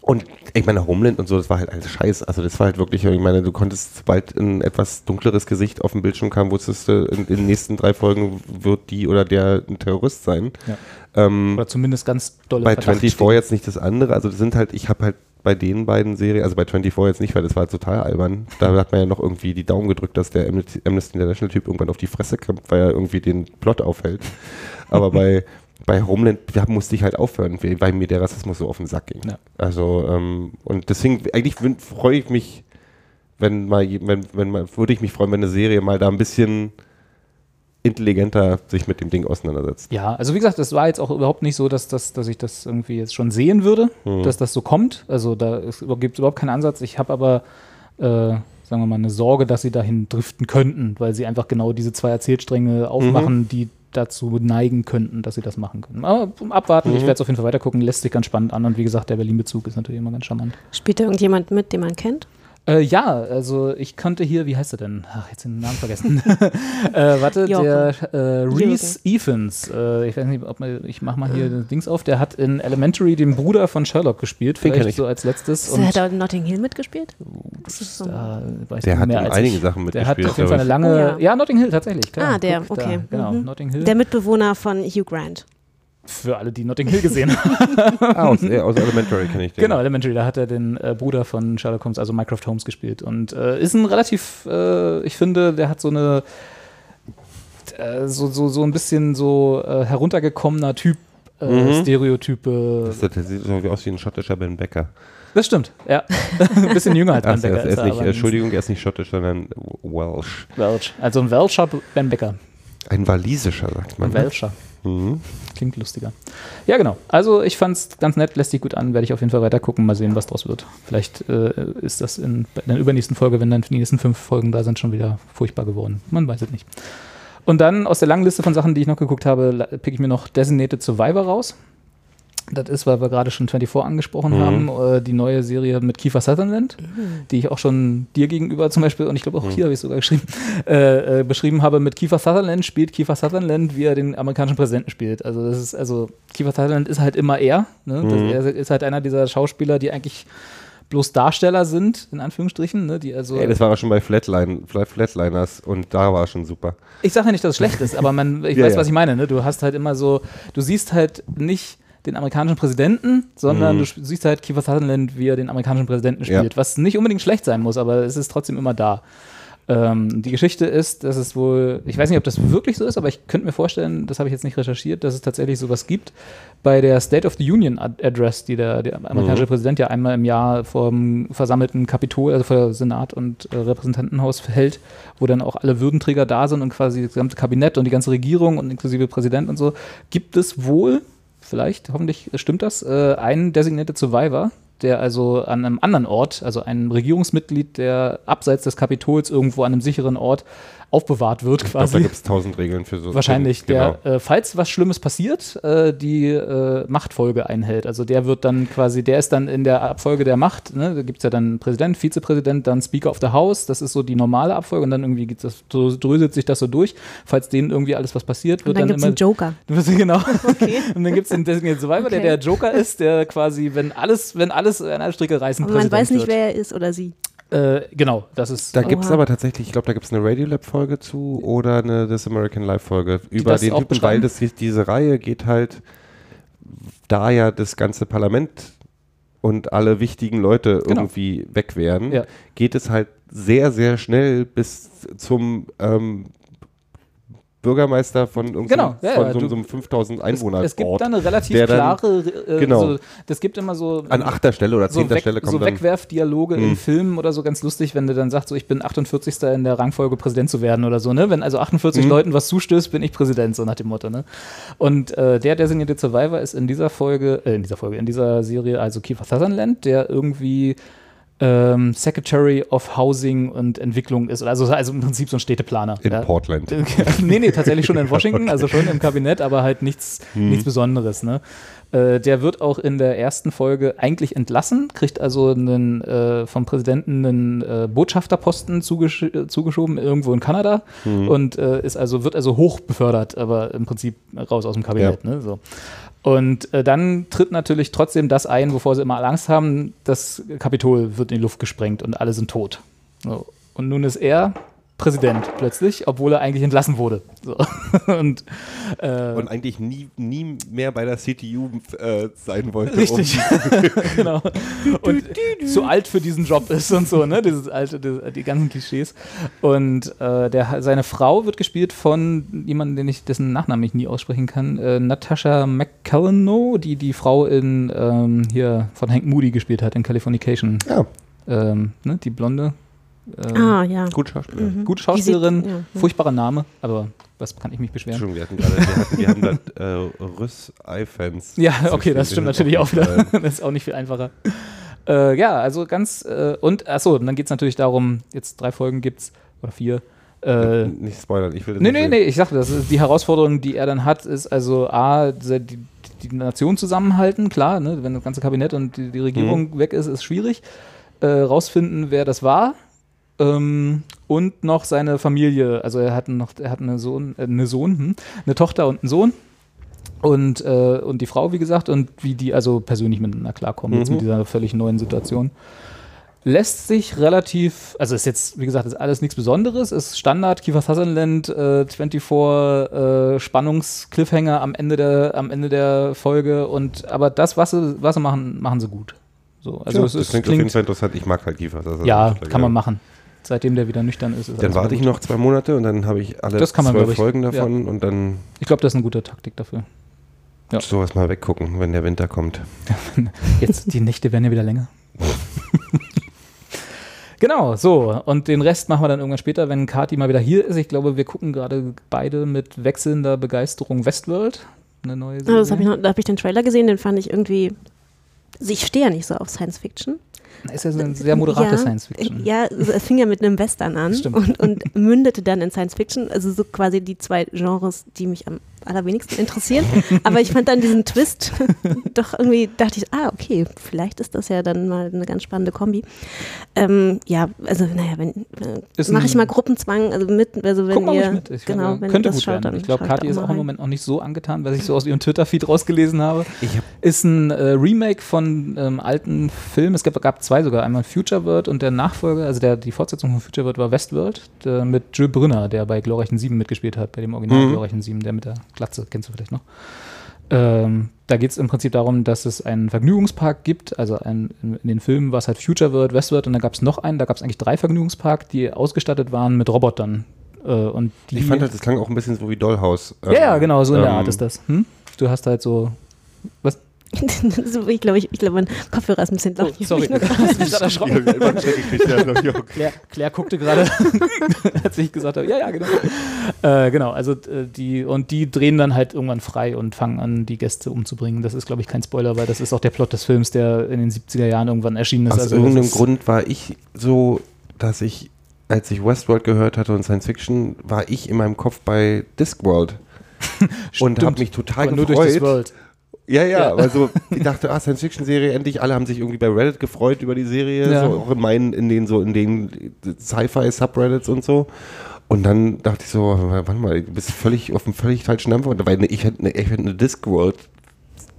und ich meine, Homeland und so, das war halt alles Scheiß. Also das war halt wirklich, ich meine, du konntest, sobald ein etwas dunkleres Gesicht auf dem Bildschirm kam, wusstest du, in, in den nächsten drei Folgen wird die oder der ein Terrorist sein. Ja. Ähm, Oder zumindest ganz dolle bei Verdacht 24 stehen. jetzt nicht das andere. Also das sind halt, ich habe halt bei den beiden Serien, also bei 24 jetzt nicht, weil das war halt total albern. Da hat man ja noch irgendwie die Daumen gedrückt, dass der Amnesty International Typ irgendwann auf die Fresse kommt, weil er irgendwie den Plot aufhält. Aber bei, bei Homeland da musste ich halt aufhören, weil mir der Rassismus so auf den Sack ging. Ja. Also, ähm, und deswegen, eigentlich freue ich mich, wenn mal, wenn, wenn mal, würde ich mich freuen, wenn eine Serie mal da ein bisschen intelligenter sich mit dem Ding auseinandersetzt. Ja, also wie gesagt, es war jetzt auch überhaupt nicht so, dass, das, dass ich das irgendwie jetzt schon sehen würde, Hm. dass das so kommt. Also da gibt es überhaupt keinen Ansatz. Ich habe aber, äh, sagen wir mal, eine Sorge, dass sie dahin driften könnten, weil sie einfach genau diese zwei Erzählstränge aufmachen, Mhm. die dazu neigen könnten, dass sie das machen können. Aber abwarten, Mhm. ich werde es auf jeden Fall weitergucken, lässt sich ganz spannend an und wie gesagt, der Berlin-Bezug ist natürlich immer ganz charmant. Spielt da irgendjemand mit, den man kennt? Äh, ja, also ich konnte hier, wie heißt er denn? Ach, jetzt den Namen vergessen. äh, warte, Jochen. der äh, Reese Evans. Äh, ich weiß nicht, ob man, ich mach mal hier das Dings auf. Der hat in Elementary den Bruder von Sherlock gespielt, Den kenn vielleicht ich. so als letztes. Hat er in Notting Hill mitgespielt? Das ist so. da weiß Der ich hat mehr in als einigen ich. Sachen Der hat mitgespielt, auf jeden Fall eine lange. Oh, ja. ja. Notting Hill tatsächlich. Klar. Ah, der, Guck, da, okay. genau, Mhm. Notting Hill. Der Mitbewohner von Hugh Grant. Für alle, die Notting Hill gesehen haben. Ah, aus, aus Elementary kenne ich den. Genau, Elementary, da hat er den äh, Bruder von Sherlock Holmes, also Mycroft Holmes, gespielt. Und äh, ist ein relativ, äh, ich finde, der hat so eine, äh, so, so, so ein bisschen so äh, heruntergekommener Typ, äh, Mhm. Stereotype. Das, das sieht so aus wie ein schottischer Ben Becker. Das stimmt, ja. ein bisschen jünger als Ben er, Becker. ist, er ist nicht, aber ein Entschuldigung, er ist nicht schottisch, sondern Welsh. Welsh. Also ein Welscher Ben Becker. Ein walisischer, sagt man. Ein ne? Welscher. Mhm. Klingt lustiger. Ja, genau. Also ich fand's ganz nett, lässt sich gut an, werde ich auf jeden Fall weiter gucken, mal sehen, was draus wird. Vielleicht äh, ist das in, bei der übernächsten Folge, wenn dann die nächsten fünf Folgen da sind, schon wieder furchtbar geworden. Man weiß es nicht. Und dann aus der langen Liste von Sachen, die ich noch geguckt habe, la- pick ich mir noch Designated Survivor raus. Das ist, weil wir gerade schon 24 angesprochen Mhm. haben, äh, die neue Serie mit Kiefer Sutherland, die ich auch schon dir gegenüber zum Beispiel, und ich glaube auch hier habe ich sogar geschrieben, äh, äh, beschrieben habe, mit Kiefer Sutherland spielt Kiefer Sutherland, wie er den amerikanischen Präsidenten spielt. Also das ist, also Kiefer Sutherland ist halt immer er. Ne? Das, Mhm. er ist halt einer dieser Schauspieler, die eigentlich bloß Darsteller sind, in Anführungsstrichen. Ne, die also, Ey, das war auch schon bei Flatline, Flat- Flatliners und da war es schon super. ich sage ja nicht, dass es schlecht ist, aber man, ich Ja, weiß, ja. was ich meine. Ne? Du hast halt immer so, du siehst halt nicht den amerikanischen Präsidenten, sondern Mhm. du siehst halt Kiefer Sutherland, wie er den amerikanischen Präsidenten Ja. spielt, was nicht unbedingt schlecht sein muss, aber es ist trotzdem immer da. Ähm, die Geschichte ist, dass es wohl, ich weiß nicht, ob das wirklich so ist, aber ich könnte mir vorstellen, das habe ich jetzt nicht recherchiert, dass es tatsächlich sowas gibt. Bei der State of the Union Ad- Address, die der, der amerikanische Mhm. Präsident ja einmal im Jahr vom versammelten Kapitol, also vor Senat und äh, Repräsentantenhaus hält, wo dann auch alle Würdenträger da sind und quasi das gesamte Kabinett und die ganze Regierung und inklusive Präsident und so, gibt es wohl, vielleicht, hoffentlich stimmt das, äh, einen Designated Survivor, der also an einem anderen Ort, also ein Regierungsmitglied, der abseits des Kapitols irgendwo an einem sicheren Ort aufbewahrt wird Ich glaube, da quasi. gibt es tausend Regeln für so. Wahrscheinlich, Genau. der, äh, falls was Schlimmes passiert, äh, die äh, Machtfolge einhält. Also der wird dann quasi, der ist dann in der Abfolge der Macht, ne? da gibt es ja dann Präsident, Vizepräsident, dann Speaker of the House, das ist so die normale Abfolge und dann irgendwie geht das, so dröselt sich das so durch. Falls denen irgendwie alles was passiert, Und wird dann dann, gibt es immer. einen Joker. Genau. Und dann gibt es den Designated Survivor, der Okay. der Joker ist, der quasi, wenn alles, wenn alles an alle Stricke reißen, Aber man Präsident weiß nicht, wird. wer er ist oder sie. Äh, genau, das ist. Da gibt es aber tatsächlich, ich glaube, da gibt es eine Radiolab-Folge zu oder eine This American Life-Folge über den Typen, weil das, diese Reihe geht halt, da ja das ganze Parlament und alle wichtigen Leute Genau. irgendwie weg wären, Ja. geht es halt sehr, sehr schnell bis zum ähm, Bürgermeister von, irgendeinem- Genau, ja, von ja, so, du- so einem 5000 Einwohner es, es gibt da eine relativ der dann- klare, äh, genau. so, das gibt immer so An achter Stelle oder so, zehnter weg, Stelle kommt so Wegwerfdialoge in Mhm. Filmen oder so ganz lustig, wenn du dann sagst, so ich bin 48. in der Rangfolge Präsident zu werden oder so, ne? Wenn also 48 Mhm. Leuten was zustößt, bin ich Präsident, so nach dem Motto, ne? Und äh, der Designated Survivor ist in dieser Folge, äh, in dieser Folge, in dieser Serie also Kiefer Sutherland, der irgendwie ähm, Secretary of Housing und Entwicklung ist, also, also im Prinzip so ein Städteplaner. in ja. Portland. nee, nee, tatsächlich schon in Washington, also schon im Kabinett, aber halt nichts, Hm. nichts Besonderes. Ne? Äh, der wird auch in der ersten Folge eigentlich entlassen, kriegt also einen, äh, vom Präsidenten einen äh, Botschafterposten zugesch zugeschoben, irgendwo in Kanada Hm. und äh, ist also, wird also hoch befördert, aber im Prinzip raus aus dem Kabinett. Ne? So. Und äh, dann tritt natürlich trotzdem das ein, wovor sie immer Angst haben, das Kapitol wird in die Luft gesprengt und alle sind tot. So. Und nun ist er Präsident plötzlich, obwohl er eigentlich entlassen wurde. So. Und, äh, Und eigentlich nie, nie mehr bei der CTU äh, sein wollte. Richtig. Um, genau. Und zu alt für diesen Job ist und so, ne? Dieses alte, die, die ganzen Klischees. Und äh, der, seine Frau wird gespielt von jemandem, den ich, dessen Nachnamen ich nie aussprechen kann, äh, Natasha McCallano, die die Frau in ähm, hier von Hank Moody gespielt hat in Californication. ja, Ähm, ne? Die Blonde. Ähm, Ah, ja. gut Schauspieler. Mhm. Gute Schauspielerin, sieht- ja, furchtbarer Name, aber was kann ich mich beschweren? Entschuldigung, wir hatten gerade, wir, hatten, wir haben da äh, Rüss-Ei-Fans. Ja, okay, das stimmt natürlich auch wieder. das ist auch nicht viel einfacher. Äh, ja, also ganz, äh, und achso, und dann geht es natürlich darum, jetzt drei Folgen gibt's, oder vier. Äh, Nicht spoilern, ich will das nee, nicht nee, nee, ich sagte, das ist die Herausforderung, die er dann hat, ist also A, die, die, die Nation zusammenhalten, klar, ne, wenn das ganze Kabinett und die, die Regierung Mhm. weg ist, ist schwierig. Äh, rausfinden, wer das war. Ähm, und noch seine Familie, also er hat noch, er hat eine Sohn, äh, eine Sohn, hm, eine Tochter und einen Sohn. Und, äh, und die Frau, wie gesagt, und wie die also persönlich miteinander klarkommen, jetzt Mhm. mit dieser völlig neuen Situation. Lässt sich relativ, also ist jetzt, wie gesagt, ist alles nichts Besonderes, ist Standard, Kiefer Sutherland, äh, 24 äh, Spannungs-Cliffhanger am Ende der, am Ende der Folge und aber das, was sie, was sie machen, machen sie gut. So, also ja, es das ist, klingt, auf jeden Fall interessant. Ich mag halt Kiefer. ist ja, kann man machen. Seitdem der wieder nüchtern ist. ist Dann warte ich noch zwei Monate und dann habe ich alle Das kann man, glaub zwölf ich. Folgen davon und dann Ich glaube, das ist eine gute Taktik dafür. Ja. sowas mal weggucken, wenn der Winter kommt. Jetzt, die Nächte werden ja wieder länger. genau, so. Und den Rest machen wir dann irgendwann später, wenn Kati mal wieder hier ist. Ich glaube, wir gucken gerade beide mit wechselnder Begeisterung Westworld. Eine neue Ah, das hab ich Serie. noch, da habe ich den Trailer gesehen, den fand ich irgendwie. Also ich stehe ja nicht so auf Science Fiction. Ist ja so eine sehr moderate ja, Science Fiction. Ja, es fing ja mit einem Western an und, und mündete dann in Science Fiction. Also so quasi die zwei Genres, die mich am allerwenigsten interessieren. Aber ich fand dann diesen Twist doch irgendwie, dachte ich, ah, okay, vielleicht ist das ja dann mal eine ganz spannende Kombi. Ähm, ja, also naja, wenn äh, mache ich mal Gruppenzwang, also mit, also wenn Guck mal ihr, mit. Ich genau, wenn könnte ihr das gut schaut, werden. dann Ich glaube, Kathi ist auch im. Moment noch nicht so angetan, was ich so aus ihrem Twitter-Feed rausgelesen habe. Ich hab, Ist ein äh, Remake von ähm, alten Filmen. Es gab, gab zwei sogar. Einmal Future World und der Nachfolger, also der, die Fortsetzung von Future World war Westworld der, mit Jules Brünner, der bei Glorreichen 7 mitgespielt hat, bei dem Original Mhm. Glorreichen 7, der mit der Glatze, kennst du vielleicht noch. Ähm, da geht es im Prinzip darum, dass es einen Vergnügungspark gibt. Also ein, in, den Filmen war es halt Future World, Westworld und da gab es noch einen, da gab es eigentlich drei Vergnügungsparks, die ausgestattet waren mit Robotern. Äh, und ich fand halt, das klang auch ein bisschen so wie Dollhouse. Ähm, ja, ja, genau, so in der ähm, Art ist das. Hm? Du hast halt so. Was? ich glaube, ich, ich glaube, mein Kopfhörer ist ein bisschen laut. Oh, sorry, Ich mich nur hast mich gerade erschrocken. Ja, Claire, Claire guckte gerade, als ich gesagt habe, ja, ja, genau. Äh, genau, also äh, die, und die drehen dann halt irgendwann frei und fangen an, die Gäste umzubringen. Das ist, glaube ich, kein Spoiler, weil das ist auch der Plot des Films, der in den 70er Jahren irgendwann erschienen ist. Aus also irgendeinem Grund war ich so, dass ich, als ich Westworld gehört hatte und Science Fiction, war ich in meinem Kopf bei Discworld. und habe mich total aber nur gefreut. durch das Ja, ja, Ja. also ich dachte, ah, Science-Fiction-Serie, endlich, alle haben sich irgendwie bei Reddit gefreut über die Serie, Ja. so auch in meinen, in den so, in den Sci-Fi-Subreddits und so. Und dann dachte ich so, warte mal, du bist völlig auf einem völlig falschen Dampfer, weil ich hätte eine, ich hätte eine Discworld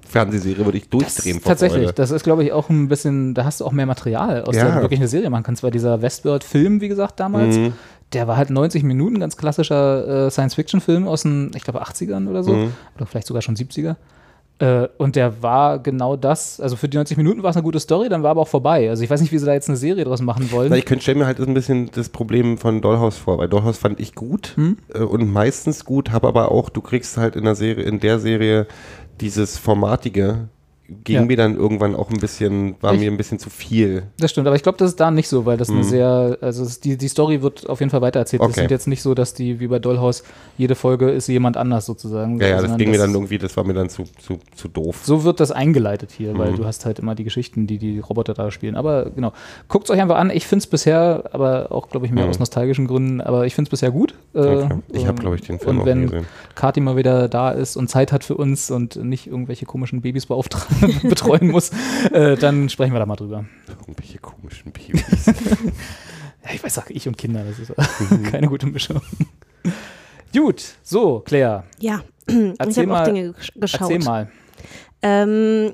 Fernsehserie würde ich durchdrehen vor Tatsächlich, Freude. das ist, glaube ich, auch ein bisschen, da hast du auch mehr Material, aus Ja. der du wirklich eine Serie machen kannst, weil dieser Westworld-Film, wie gesagt, damals, Mhm. der war halt 90 Minuten, ganz klassischer äh, Science-Fiction-Film aus den, ich glaube, 80ern oder so, Mhm. oder vielleicht sogar schon 70er. Äh, und der war genau das, also für die 90 Minuten war es eine gute Story, dann war aber auch vorbei. Also ich weiß nicht, wie sie da jetzt eine Serie draus machen wollen. Na, ich könnte stellen mir halt ein bisschen das Problem von Dollhouse vor, weil Dollhouse fand ich gut Hm? äh, und meistens gut, habe aber auch, du kriegst halt in der Serie, in der Serie dieses Formatige ging Ja. mir dann irgendwann auch ein bisschen, war Ich- mir ein bisschen zu viel. Das stimmt, aber ich glaube, das ist da nicht so, weil das eine Mhm. sehr, also es, die, die Story wird auf jeden Fall weitererzählt. Das Okay. sind jetzt nicht so, dass die, wie bei Dollhouse, jede Folge ist jemand anders sozusagen. Ja, ja, das ging mir dann irgendwie, das war mir dann zu, zu, zu doof. So wird das eingeleitet hier, weil Mhm. du hast halt immer die Geschichten, die die Roboter da spielen. Aber genau, guckt es euch einfach an. Ich finde es bisher, aber auch, glaube ich, mehr Mhm. aus nostalgischen Gründen, aber ich finde es bisher gut. Äh, Okay. Ich habe, ähm, glaube ich, den Film Und auch wenn gesehen. Kati mal wieder da ist und Zeit hat für uns und nicht irgendwelche komischen Babys beauftragen, betreuen muss, äh, dann sprechen wir da mal drüber. Irgendwelche komischen Babys. Ja, ich weiß, sag ich und Kinder, das ist Mhm. keine gute Mischung. Gut, so, Claire, Ja, ich Erzähl habe auch mal- Dinge gesch- geschaut. erzähl mal. Ähm,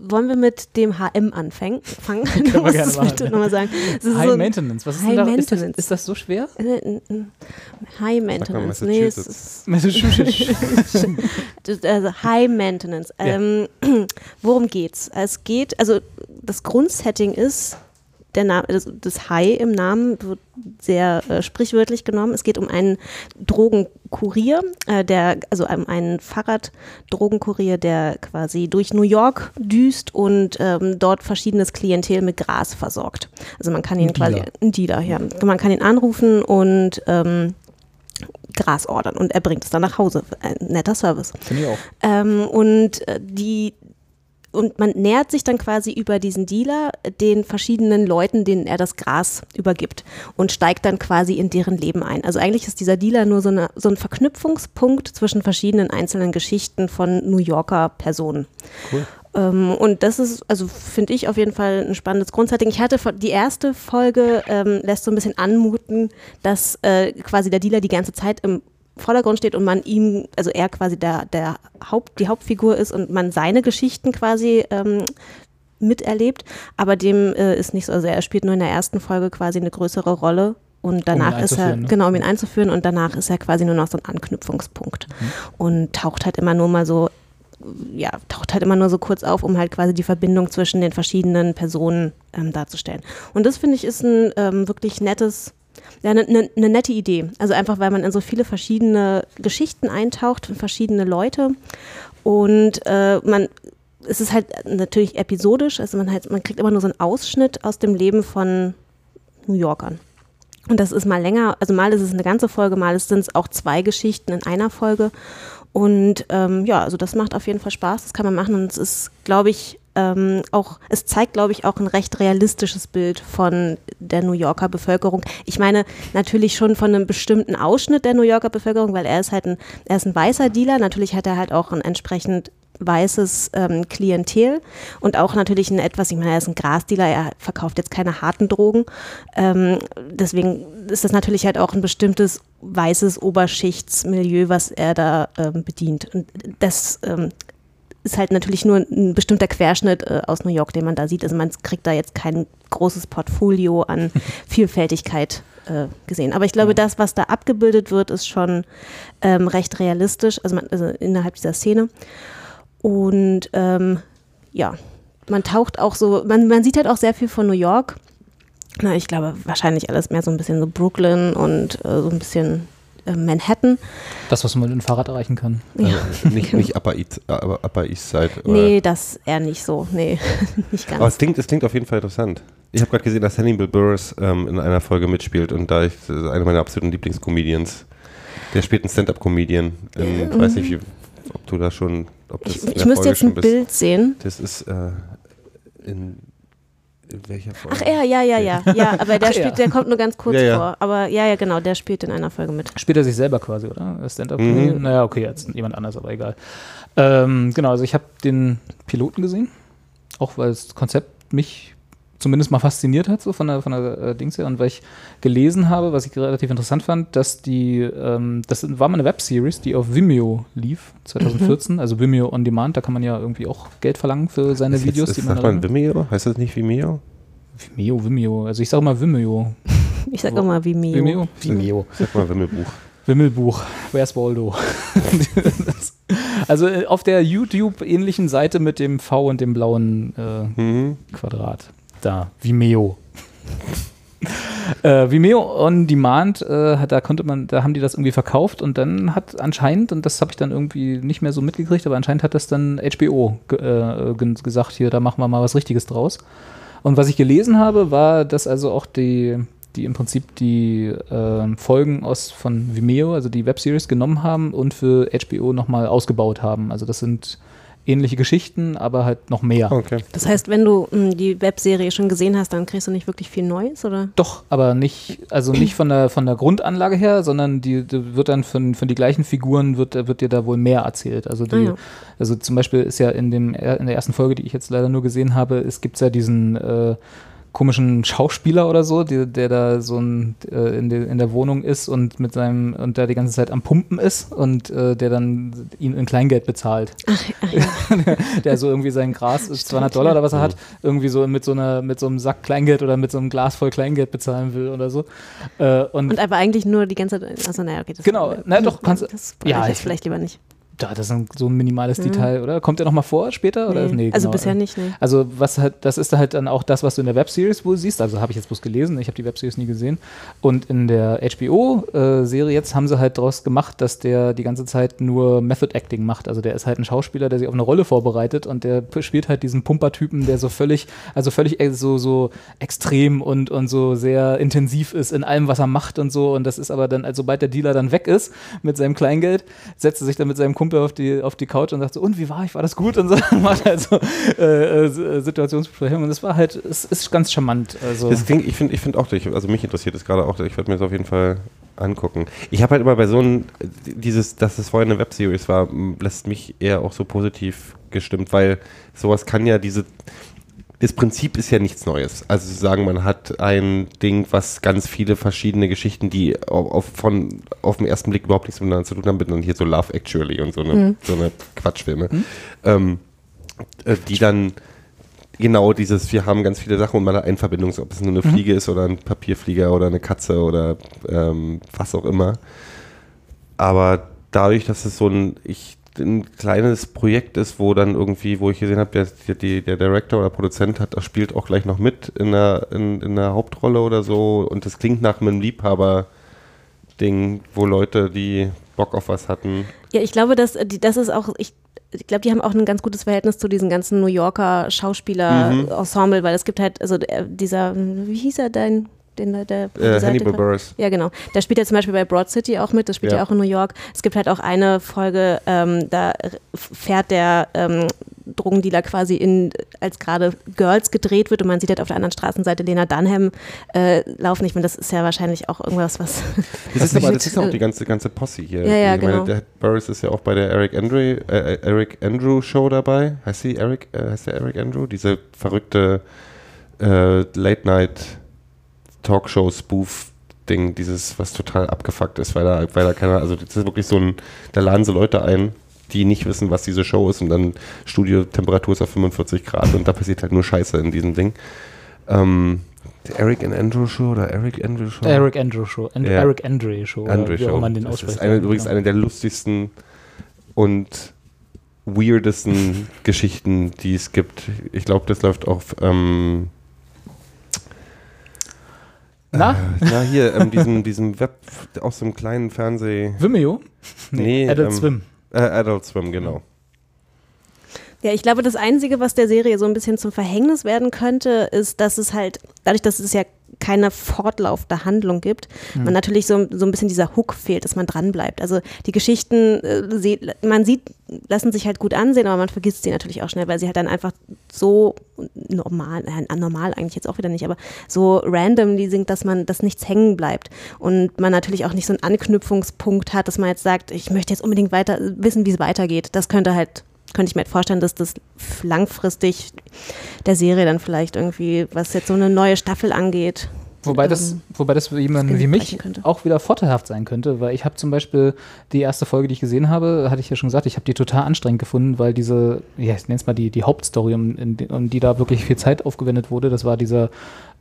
wollen wir mit dem HM anfangen? Fangen? Können wir Du musst gerne es machen. bitte nochmal sagen. High so- Maintenance, was ist High denn da? Ist das, Maintenance. ist das so schwer? Äh, High Maintenance. Nee, es ist Massachusetts. Also High Maintenance. Ja. Ähm, worum geht's? Es geht, also das Grundsetting ist, der Name, das, das High im Namen wird sehr äh, sprichwörtlich genommen. Es geht um einen Drogenkurier, äh, der, also um einen Fahrraddrogenkurier, der quasi durch New York düst und ähm, dort verschiedenes Klientel mit Gras versorgt. Also man kann ihn Ein quasi, Dealer. ein Dealer, ja. Man kann ihn anrufen und ähm, Gras ordern und er bringt es dann nach Hause. Ein netter Service. Finde ich auch. Ähm, und äh, die und man nähert sich dann quasi über diesen Dealer den verschiedenen Leuten, denen er das Gras übergibt und steigt dann quasi in deren Leben ein. Also eigentlich ist dieser Dealer nur so, eine, so ein Verknüpfungspunkt zwischen verschiedenen einzelnen Geschichten von New Yorker Personen. Cool. Ähm, und das ist, also finde ich auf jeden Fall ein spannendes Grundsetting. Ich hatte die erste Folge ähm, lässt so ein bisschen anmuten, dass äh, quasi der Dealer die ganze Zeit im Vordergrund steht und man ihm, also er quasi der, der Haupt, die Hauptfigur ist und man seine Geschichten quasi ähm, miterlebt, aber dem äh, ist nicht so, also er spielt nur in der ersten Folge quasi eine größere Rolle und danach ist er, ne? genau, um ihn einzuführen und danach ist er quasi nur noch so ein Anknüpfungspunkt und taucht halt immer nur mal so ja, taucht halt immer nur so kurz auf, um halt quasi die Verbindung zwischen den verschiedenen Personen ähm, darzustellen. Und das finde ich ist ein ähm, wirklich nettes, ja, eine ne, ne nette Idee. Also einfach, weil man in so viele verschiedene Geschichten eintaucht, verschiedene Leute und äh, man es ist halt natürlich episodisch, also man halt, man kriegt immer nur so einen Ausschnitt aus dem Leben von New Yorkern. Und das ist mal länger, also mal ist es eine ganze Folge, mal sind es auch zwei Geschichten in einer Folge. Und ähm, ja, also das macht auf jeden Fall Spaß, das kann man machen. Und es ist, glaube ich, ähm, auch, es zeigt, glaube ich, auch ein recht realistisches Bild von der New Yorker Bevölkerung. Ich meine natürlich schon von einem bestimmten Ausschnitt der New Yorker Bevölkerung, weil er ist halt ein, er ist ein weißer Dealer. Natürlich hat er halt auch ein entsprechend weißes ähm, Klientel und auch natürlich ein etwas, ich meine, er ist ein Grasdealer, er verkauft jetzt keine harten Drogen. Ähm, deswegen ist das natürlich halt auch ein bestimmtes weißes Oberschichtsmilieu, was er da ähm, bedient. Und das ähm, ist halt natürlich nur ein bestimmter Querschnitt äh, aus New York, den man da sieht. Also man kriegt da jetzt kein großes Portfolio an Vielfältigkeit äh, gesehen. Aber ich glaube, das, was da abgebildet wird, ist schon ähm, recht realistisch, also, man, also innerhalb dieser Szene. Und ähm, ja, man taucht auch so, man, man sieht halt auch sehr viel von New York. Na, ich glaube, wahrscheinlich alles mehr so ein bisschen so Brooklyn und äh, so ein bisschen Manhattan. Das, was man mit dem Fahrrad erreichen kann. Ja. Also nicht, nicht Upper, East, aber Upper East Side. Oder? Nee, das eher nicht so. Nee, nicht ganz. Aber es klingt, es klingt auf jeden Fall interessant. Ich habe gerade gesehen, dass Hannibal Buress ähm, in einer Folge mitspielt und da ich, das ist einer meiner absoluten Lieblingscomedians. Der spielt einen Stand-Up-Comedian. Ähm, Ich weiß nicht, wie, ob du da schon. Ob das ich ich müsste Folge jetzt ein. Bild sehen. Das ist äh, in, in welcher Folge? Ach, er, ja, ja, ja. Ja, aber der Ach, spielt, ja. der kommt nur ganz kurz Ja, ja. vor. Aber ja, ja, genau, der spielt in einer Folge mit. Spielt er sich selber quasi, oder? stand up Mhm. Naja, okay, jetzt jemand anders, aber egal. Ähm, genau, also ich habe den Piloten gesehen, auch weil das Konzept mich zumindest mal fasziniert hat, so von der, von der äh, Dings her. Und weil ich gelesen habe, was ich relativ interessant fand, dass die, ähm, das war mal eine Webseries, die auf Vimeo lief, 2014, also Vimeo On Demand, da kann man ja irgendwie auch Geld verlangen für seine Ist Videos, jetzt, die ist, man sagt man Vimeo? Heißt das nicht Vimeo? Vimeo, Vimeo, also ich sage mal Vimeo. Ich sag immer Vimeo. Vimeo? Vimeo. Sag mal Wimmelbuch. Wimmelbuch, Where's Waldo? Also äh, auf der YouTube-ähnlichen Seite mit dem V und dem blauen äh, Mhm. Quadrat. Da, Vimeo. äh, Vimeo on Demand, äh, da konnte man, da haben die das irgendwie verkauft und dann hat anscheinend, und das habe ich dann irgendwie nicht mehr so mitgekriegt, aber anscheinend hat das dann HBO äh, ge gesagt, hier, da machen wir mal was Richtiges draus. Und was ich gelesen habe, war, dass also auch die, die im Prinzip die ähm, Folgen aus von Vimeo, also die Webseries genommen haben und für HBO nochmal ausgebaut haben. Also das sind ähnliche Geschichten, aber halt noch mehr. Okay. Das heißt, wenn du mh, die Webserie schon gesehen hast, dann kriegst du nicht wirklich viel Neues, oder? Doch, aber nicht, also nicht von der, von der Grundanlage her, sondern die, die wird dann von, von die gleichen Figuren wird, wird dir da wohl mehr erzählt. Also die, Ah, ja. also zum Beispiel ist ja in dem in der ersten Folge, die ich jetzt leider nur gesehen habe, es gibt ja diesen äh, komischen Schauspieler oder so, der, der da so ein, äh, in, der, in der Wohnung ist und mit seinem und da die ganze Zeit am Pumpen ist und äh, der dann ihn in Kleingeld bezahlt. der so irgendwie sein Gras ist 200 Dollar oder was er hat, irgendwie so mit so einer mit so einem Sack Kleingeld oder mit so einem Glas voll Kleingeld bezahlen will oder so. Äh, und, Und aber eigentlich nur die ganze Zeit. Also, naja, okay. Das Genau, na doch, kannst du- Das ja, ja, ich ich- jetzt vielleicht lieber nicht. Da, das ist ein, so ein minimales Detail, oder? Kommt der noch mal vor später? Oder? Nee. Also genau. bisher nicht, nee. Also was halt, das ist halt dann auch das, was du in der Webseries wohl siehst. Also habe ich jetzt bloß gelesen, ich habe die Webseries nie gesehen. Und in der HBO-Serie jetzt haben sie halt daraus gemacht, dass der die ganze Zeit nur Method Acting macht. Also der ist halt ein Schauspieler, der sich auf eine Rolle vorbereitet und der spielt halt diesen Pumpertypen, der so völlig, also völlig äh, so, so extrem und, und so sehr intensiv ist in allem, was er macht und so. Und das ist aber dann, also sobald der Dealer dann weg ist mit seinem Kleingeld, setzt er sich dann mit seinem Kumpel auf die, auf die Couch und sagt so, und wie war ich? War das gut? Und so macht halt so äh, äh, Situationsbesprechung. Und das war halt, es ist ganz charmant. Also, Das klingt, ich finde ich find auch, ich- also mich interessiert es gerade auch, ich werde mir das auf jeden Fall angucken. Ich habe halt immer bei so einem, dieses, dass es vorher eine Webseries war, lässt mich eher auch so positiv gestimmt, weil sowas kann ja diese, das Prinzip ist ja nichts Neues. Also zu sagen, man hat ein Ding, was ganz viele verschiedene Geschichten, die auf, von, auf den ersten Blick überhaupt nichts miteinander zu tun haben, dann hier so Love Actually und so eine, so eine Quatschfilme, ähm, äh, die dann genau dieses, wir haben ganz viele Sachen und man hat eine Verbindung, ob es nur eine Fliege ist oder ein Papierflieger oder eine Katze oder ähm, was auch immer. Aber dadurch, dass es so ein, ich, ein kleines Projekt ist, wo dann irgendwie, wo ich gesehen habe, der, der, der Director oder Produzent hat, das spielt auch gleich noch mit in der, in, in der Hauptrolle oder so. Und das klingt nach einem Liebhaber-Ding, wo Leute, die Bock auf was hatten. Ja, ich glaube, dass die, das ist auch, ich, ich glaube, die haben auch ein ganz gutes Verhältnis zu diesen ganzen New Yorker Schauspieler-Ensemble, weil es gibt halt, also dieser, wie hieß er dein, den, der, der Äh, Hannibal Buress. Ja, genau. Der spielt ja zum Beispiel bei Broad City auch mit, das spielt ja, Ja. auch in New York. Es gibt halt auch eine Folge, ähm, da fährt der ähm, Drogendealer quasi in, als gerade Girls gedreht wird und man sieht halt auf der anderen Straßenseite Lena Dunham äh, laufen. Ich meine, das ist ja wahrscheinlich auch irgendwas, was. Das ist aber das ist auch die ganze, ganze Posse hier. Ja, ja, ich meine, genau. der Burris ist ja auch bei der Eric Andre, äh, Eric Andrew Show dabei. Heißt sie Eric? Äh, heißt der Eric Andrew? Diese verrückte äh, Late Night Talkshow Spoof Ding, dieses was total abgefuckt ist, weil da, weil da keiner, also das ist wirklich so ein, da laden so Leute ein, die nicht wissen, was diese Show ist und dann Studiotemperatur ist auf 45 Grad und da passiert halt nur Scheiße in diesem Ding. Ähm, Eric and Andrew Show oder Eric Andrew Show? Eric Andrew Show. And Ja. Eric Andre Show. Andre Show. man den das ausspricht. ist eine, übrigens Genau. eine der lustigsten und weirdesten Geschichten, die es gibt. Ich glaube, das läuft auf ähm, Na, na hier, ähm, diesem, diesem Web, aus so einem kleinen Fernseh. Vimeo? Nee, Adult ähm, Swim. Äh, Adult Swim, genau. Ja, ich glaube, das Einzige, was der Serie so ein bisschen zum Verhängnis werden könnte, ist, dass es halt, dadurch, dass es ja keine fortlaufende Handlung gibt, man natürlich so, so ein bisschen dieser Hook fehlt, dass man dranbleibt. Also die Geschichten, äh, man sieht, lassen sich halt gut ansehen, aber man vergisst sie natürlich auch schnell, weil sie halt dann einfach so normal, äh, normal eigentlich jetzt auch wieder nicht, aber so randomly sind, dass man, dass nichts hängen bleibt und man natürlich auch nicht so einen Anknüpfungspunkt hat, dass man jetzt sagt, ich möchte jetzt unbedingt weiter wissen, wie es weitergeht. Das könnte halt könnte ich mir halt vorstellen, dass das langfristig der Serie dann vielleicht irgendwie, was jetzt so eine neue Staffel angeht. Wobei das, ähm, wobei das für jemanden wie mich auch wieder vorteilhaft sein könnte, weil ich habe zum Beispiel die erste Folge, die ich gesehen habe, hatte ich ja schon gesagt, ich habe die total anstrengend gefunden, weil diese, ja, ich nenne es mal die, die Hauptstory, um, um die da wirklich viel Zeit aufgewendet wurde, das war dieser,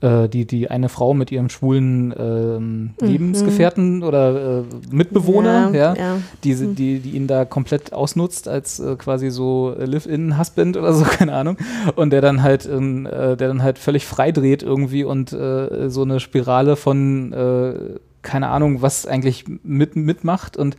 äh, die, die eine Frau mit ihrem schwulen ähm, Lebensgefährten oder äh, Mitbewohner, ja, Mhm. ja. diese, die, die ihn da komplett ausnutzt als äh, quasi so Live-In-Husband oder so, keine Ahnung. Und der dann halt, in, äh, der dann halt völlig frei dreht irgendwie und äh, so eine Spirale von, äh, keine Ahnung, was eigentlich mit, mitmacht und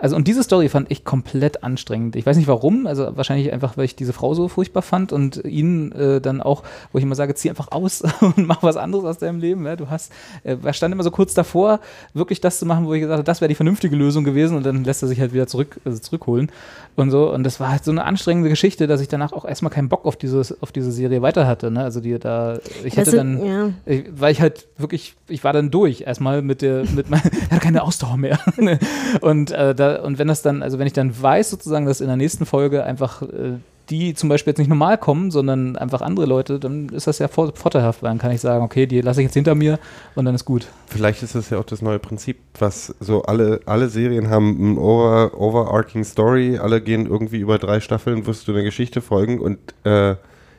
also und diese Story fand ich komplett anstrengend. Ich weiß nicht warum, also wahrscheinlich einfach, weil ich diese Frau so furchtbar fand und ihn äh, dann auch, wo ich immer sage, zieh einfach aus und mach was anderes aus deinem Leben. Ja? Du hast, äh, er stand immer so kurz davor, wirklich das zu machen, wo ich gesagt habe, das wäre die vernünftige Lösung gewesen und dann lässt er sich halt wieder zurück, also zurückholen und so. Und das war halt so eine anstrengende Geschichte, dass ich danach auch erstmal keinen Bock auf, dieses, auf diese Serie weiter hatte. Ne? Also die da, ich sind- dann, ja. ich, weil ich halt wirklich, ich war dann durch erstmal mit der, mit meiner, ich hatte keine Ausdauer mehr. und, äh, da, und wenn das dann, also wenn ich dann weiß sozusagen, dass in der nächsten Folge einfach äh, die zum Beispiel jetzt nicht normal kommen, sondern einfach andere Leute, dann ist das ja vor, vorteilhaft, weil dann kann ich sagen, okay, die lasse ich jetzt hinter mir und dann ist gut. Vielleicht ist das ja auch das neue Prinzip, was so alle, alle Serien haben ein over, overarching Story, alle gehen irgendwie über drei Staffeln, wirst du eine Geschichte folgen und äh,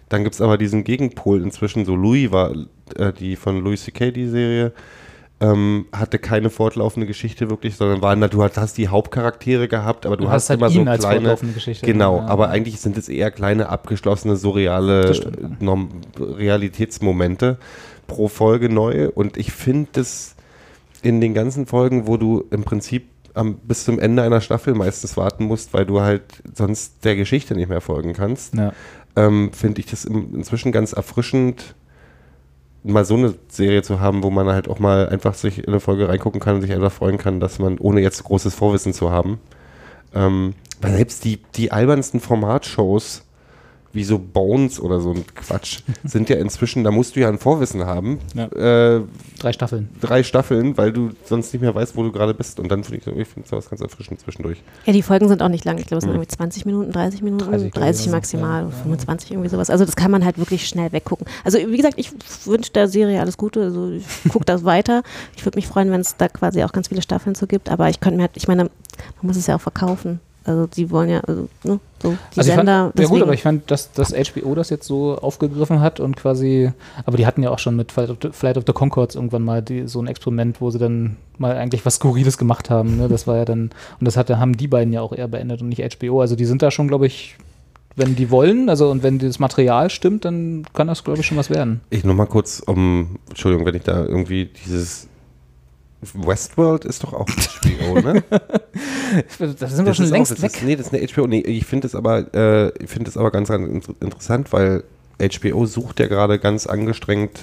dann gibt es aber diesen Gegenpol inzwischen, so Louis war äh, die von Louis C.K. die Serie, ähm, hatte keine fortlaufende Geschichte wirklich, sondern war, na, du hast, die Hauptcharaktere gehabt, aber du, Du hast, hast halt immer so ihn als kleine, fortlaufende Geschichte. genau, Ja. aber eigentlich sind es eher kleine, abgeschlossene, surreale stimmt, ja. Realitätsmomente pro Folge neu und ich finde das in den ganzen Folgen, wo du im Prinzip am, bis zum Ende einer Staffel meistens warten musst, weil du halt sonst der Geschichte nicht mehr folgen kannst, Ja. ähm, finde ich das im, inzwischen ganz erfrischend, mal so eine Serie zu haben, wo man halt auch mal einfach sich in eine Folge reingucken kann und sich einfach freuen kann, dass man, ohne jetzt großes Vorwissen zu haben, ähm, weil selbst die, die albernsten Formatshows, wie so Bones oder so ein Quatsch, sind ja inzwischen, da musst du ja ein Vorwissen haben. Ja. Äh, Drei Staffeln. drei Staffeln, weil du sonst nicht mehr weißt, wo du gerade bist. Und dann finde ich, so- ich finde sowas ganz erfrischend zwischendurch. Ja, die Folgen sind auch nicht lang. Ich glaube, es sind Hm. irgendwie 20 Minuten, 30 Minuten, 30, 30, glaube ich, maximal, ja, ja. 25 irgendwie sowas. Also das kann man halt wirklich schnell weggucken. Also wie gesagt, ich wünsche der Serie alles Gute. Also ich gucke das weiter. Ich würde mich freuen, wenn es da quasi auch ganz viele Staffeln zu gibt. Aber ich könnte mir halt, ich meine, man muss es ja auch verkaufen. Also die wollen ja, also, ne, so die Also ich Sender. fand, ja gut, aber ich fand, dass, dass HBO das jetzt so aufgegriffen hat und quasi, aber die hatten ja auch schon mit Flight of the, Flight of the Concords irgendwann mal die, so ein Experiment, wo sie dann mal eigentlich was Skurriles gemacht haben. Ne? Das war ja dann, und das hatte, haben die beiden ja auch eher beendet und nicht HBO. Also die sind da schon, glaube ich, wenn die wollen, also und wenn das Material stimmt, dann kann das, glaube ich, schon was werden. Ich nur mal kurz um, Entschuldigung, wenn ich da irgendwie dieses Westworld ist doch auch HBO, ne? Da sind wir schon ist längst auch, weg. Ist, nee, das ist eine HBO. Nee, ich finde es aber, äh, ich finde es aber ganz, ganz inter- interessant, weil HBO sucht ja gerade ganz angestrengt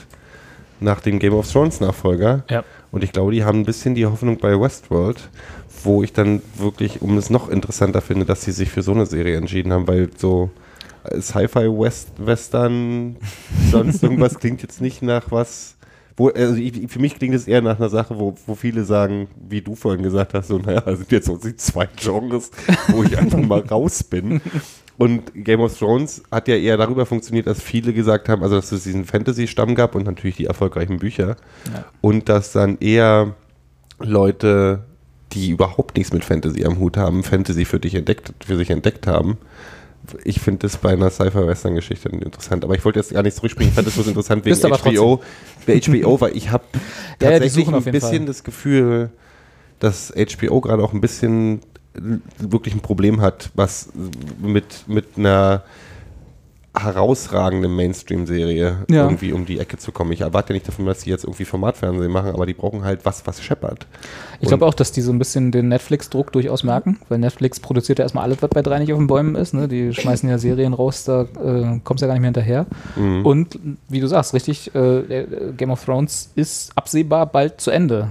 nach dem Game of Thrones Nachfolger. Ja. Und ich glaube, die haben ein bisschen die Hoffnung bei Westworld, wo ich dann wirklich, um es noch interessanter finde, dass sie sich für so eine Serie entschieden haben, weil so äh, Sci-Fi-Western, sonst irgendwas klingt jetzt nicht nach was. Wo, also ich, für mich klingt es eher nach einer Sache, wo, wo viele sagen, wie du vorhin gesagt hast, so, naja, sind jetzt so die zwei Genres, wo ich einfach mal raus bin. Und Game of Thrones hat ja eher darüber funktioniert, dass viele gesagt haben, also dass es diesen Fantasy-Stamm gab und natürlich die erfolgreichen Bücher. Ja. Und dass dann eher Leute, die überhaupt nichts mit Fantasy am Hut haben, Fantasy für dich entdeckt, für sich entdeckt haben. Ich finde das bei einer Sci-Fi-Western-Geschichte interessant. Aber ich wollte jetzt gar nicht zurückspringen. Ich fand das so interessant wegen HBO. Bei HBO, weil ich habe Ja, ja, tatsächlich auf ein bisschen Fall. das Gefühl, dass HBO gerade auch ein bisschen wirklich ein Problem hat, was mit, mit einer herausragenden Mainstream-Serie Ja. irgendwie um die Ecke zu kommen. Ich erwarte ja nicht davon, dass die jetzt irgendwie Formatfernsehen machen, aber die brauchen halt was, was scheppert. Ich glaube auch, dass die so ein bisschen den Netflix-Druck durchaus merken, weil Netflix produziert ja erstmal alles, was bei drei nicht auf den Bäumen ist. Ne? Die schmeißen ja Serien raus, da äh, kommst du ja gar nicht mehr hinterher. Mhm. Und wie du sagst, richtig, äh, äh, Game of Thrones ist absehbar bald zu Ende.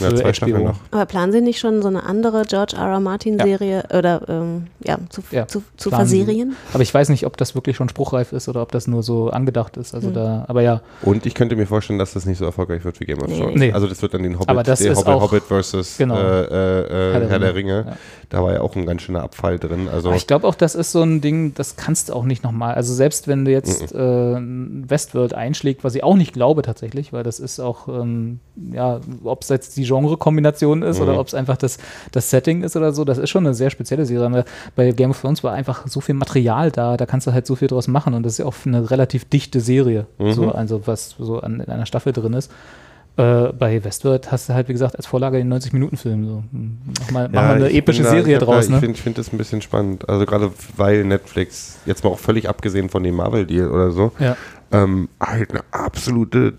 Ja, zwei Staffeln noch. Aber planen Sie nicht schon so eine andere George R. R. Martin-Serie oder ähm, ja, zu, Ja, zu, zu verserien? Aber ich weiß nicht, ob das wirklich schon spruchreif ist oder ob das nur so angedacht ist. Also da, aber ja, Und ich könnte mir vorstellen, dass das nicht so erfolgreich wird wie Game of. Thrones. Nee. Also das wird dann den Hobbit, Aber das der ist Hobbit, auch- Hobbit versus genau. äh, äh, äh, Herr, der Ringe. Ja. Da war ja auch ein ganz schöner Abfall drin. Also Aber ich glaube auch, das ist so ein Ding, das kannst du auch nicht nochmal. Also selbst wenn du jetzt äh, Westworld einschlägt, was ich auch nicht glaube tatsächlich, weil das ist auch, ähm, ja, ob es jetzt die Genre-Kombination ist oder ob es einfach das, das Setting ist oder so, das ist schon eine sehr spezielle Serie. Bei Game of Thrones war einfach so viel Material da, da kannst du halt so viel draus machen und das ist ja auch eine relativ dichte Serie, so, also was so an, in einer Staffel drin ist. Äh, bei Westworld hast du halt, wie gesagt, als Vorlage den 90-Minuten-Film. So. Mach mal, mach mal eine epische da- Serie draus, Da, ne? Ich finde find das ein bisschen spannend. Also gerade weil Netflix, jetzt mal auch völlig abgesehen von dem Marvel-Deal oder so, Ja. ähm, halt eine absolute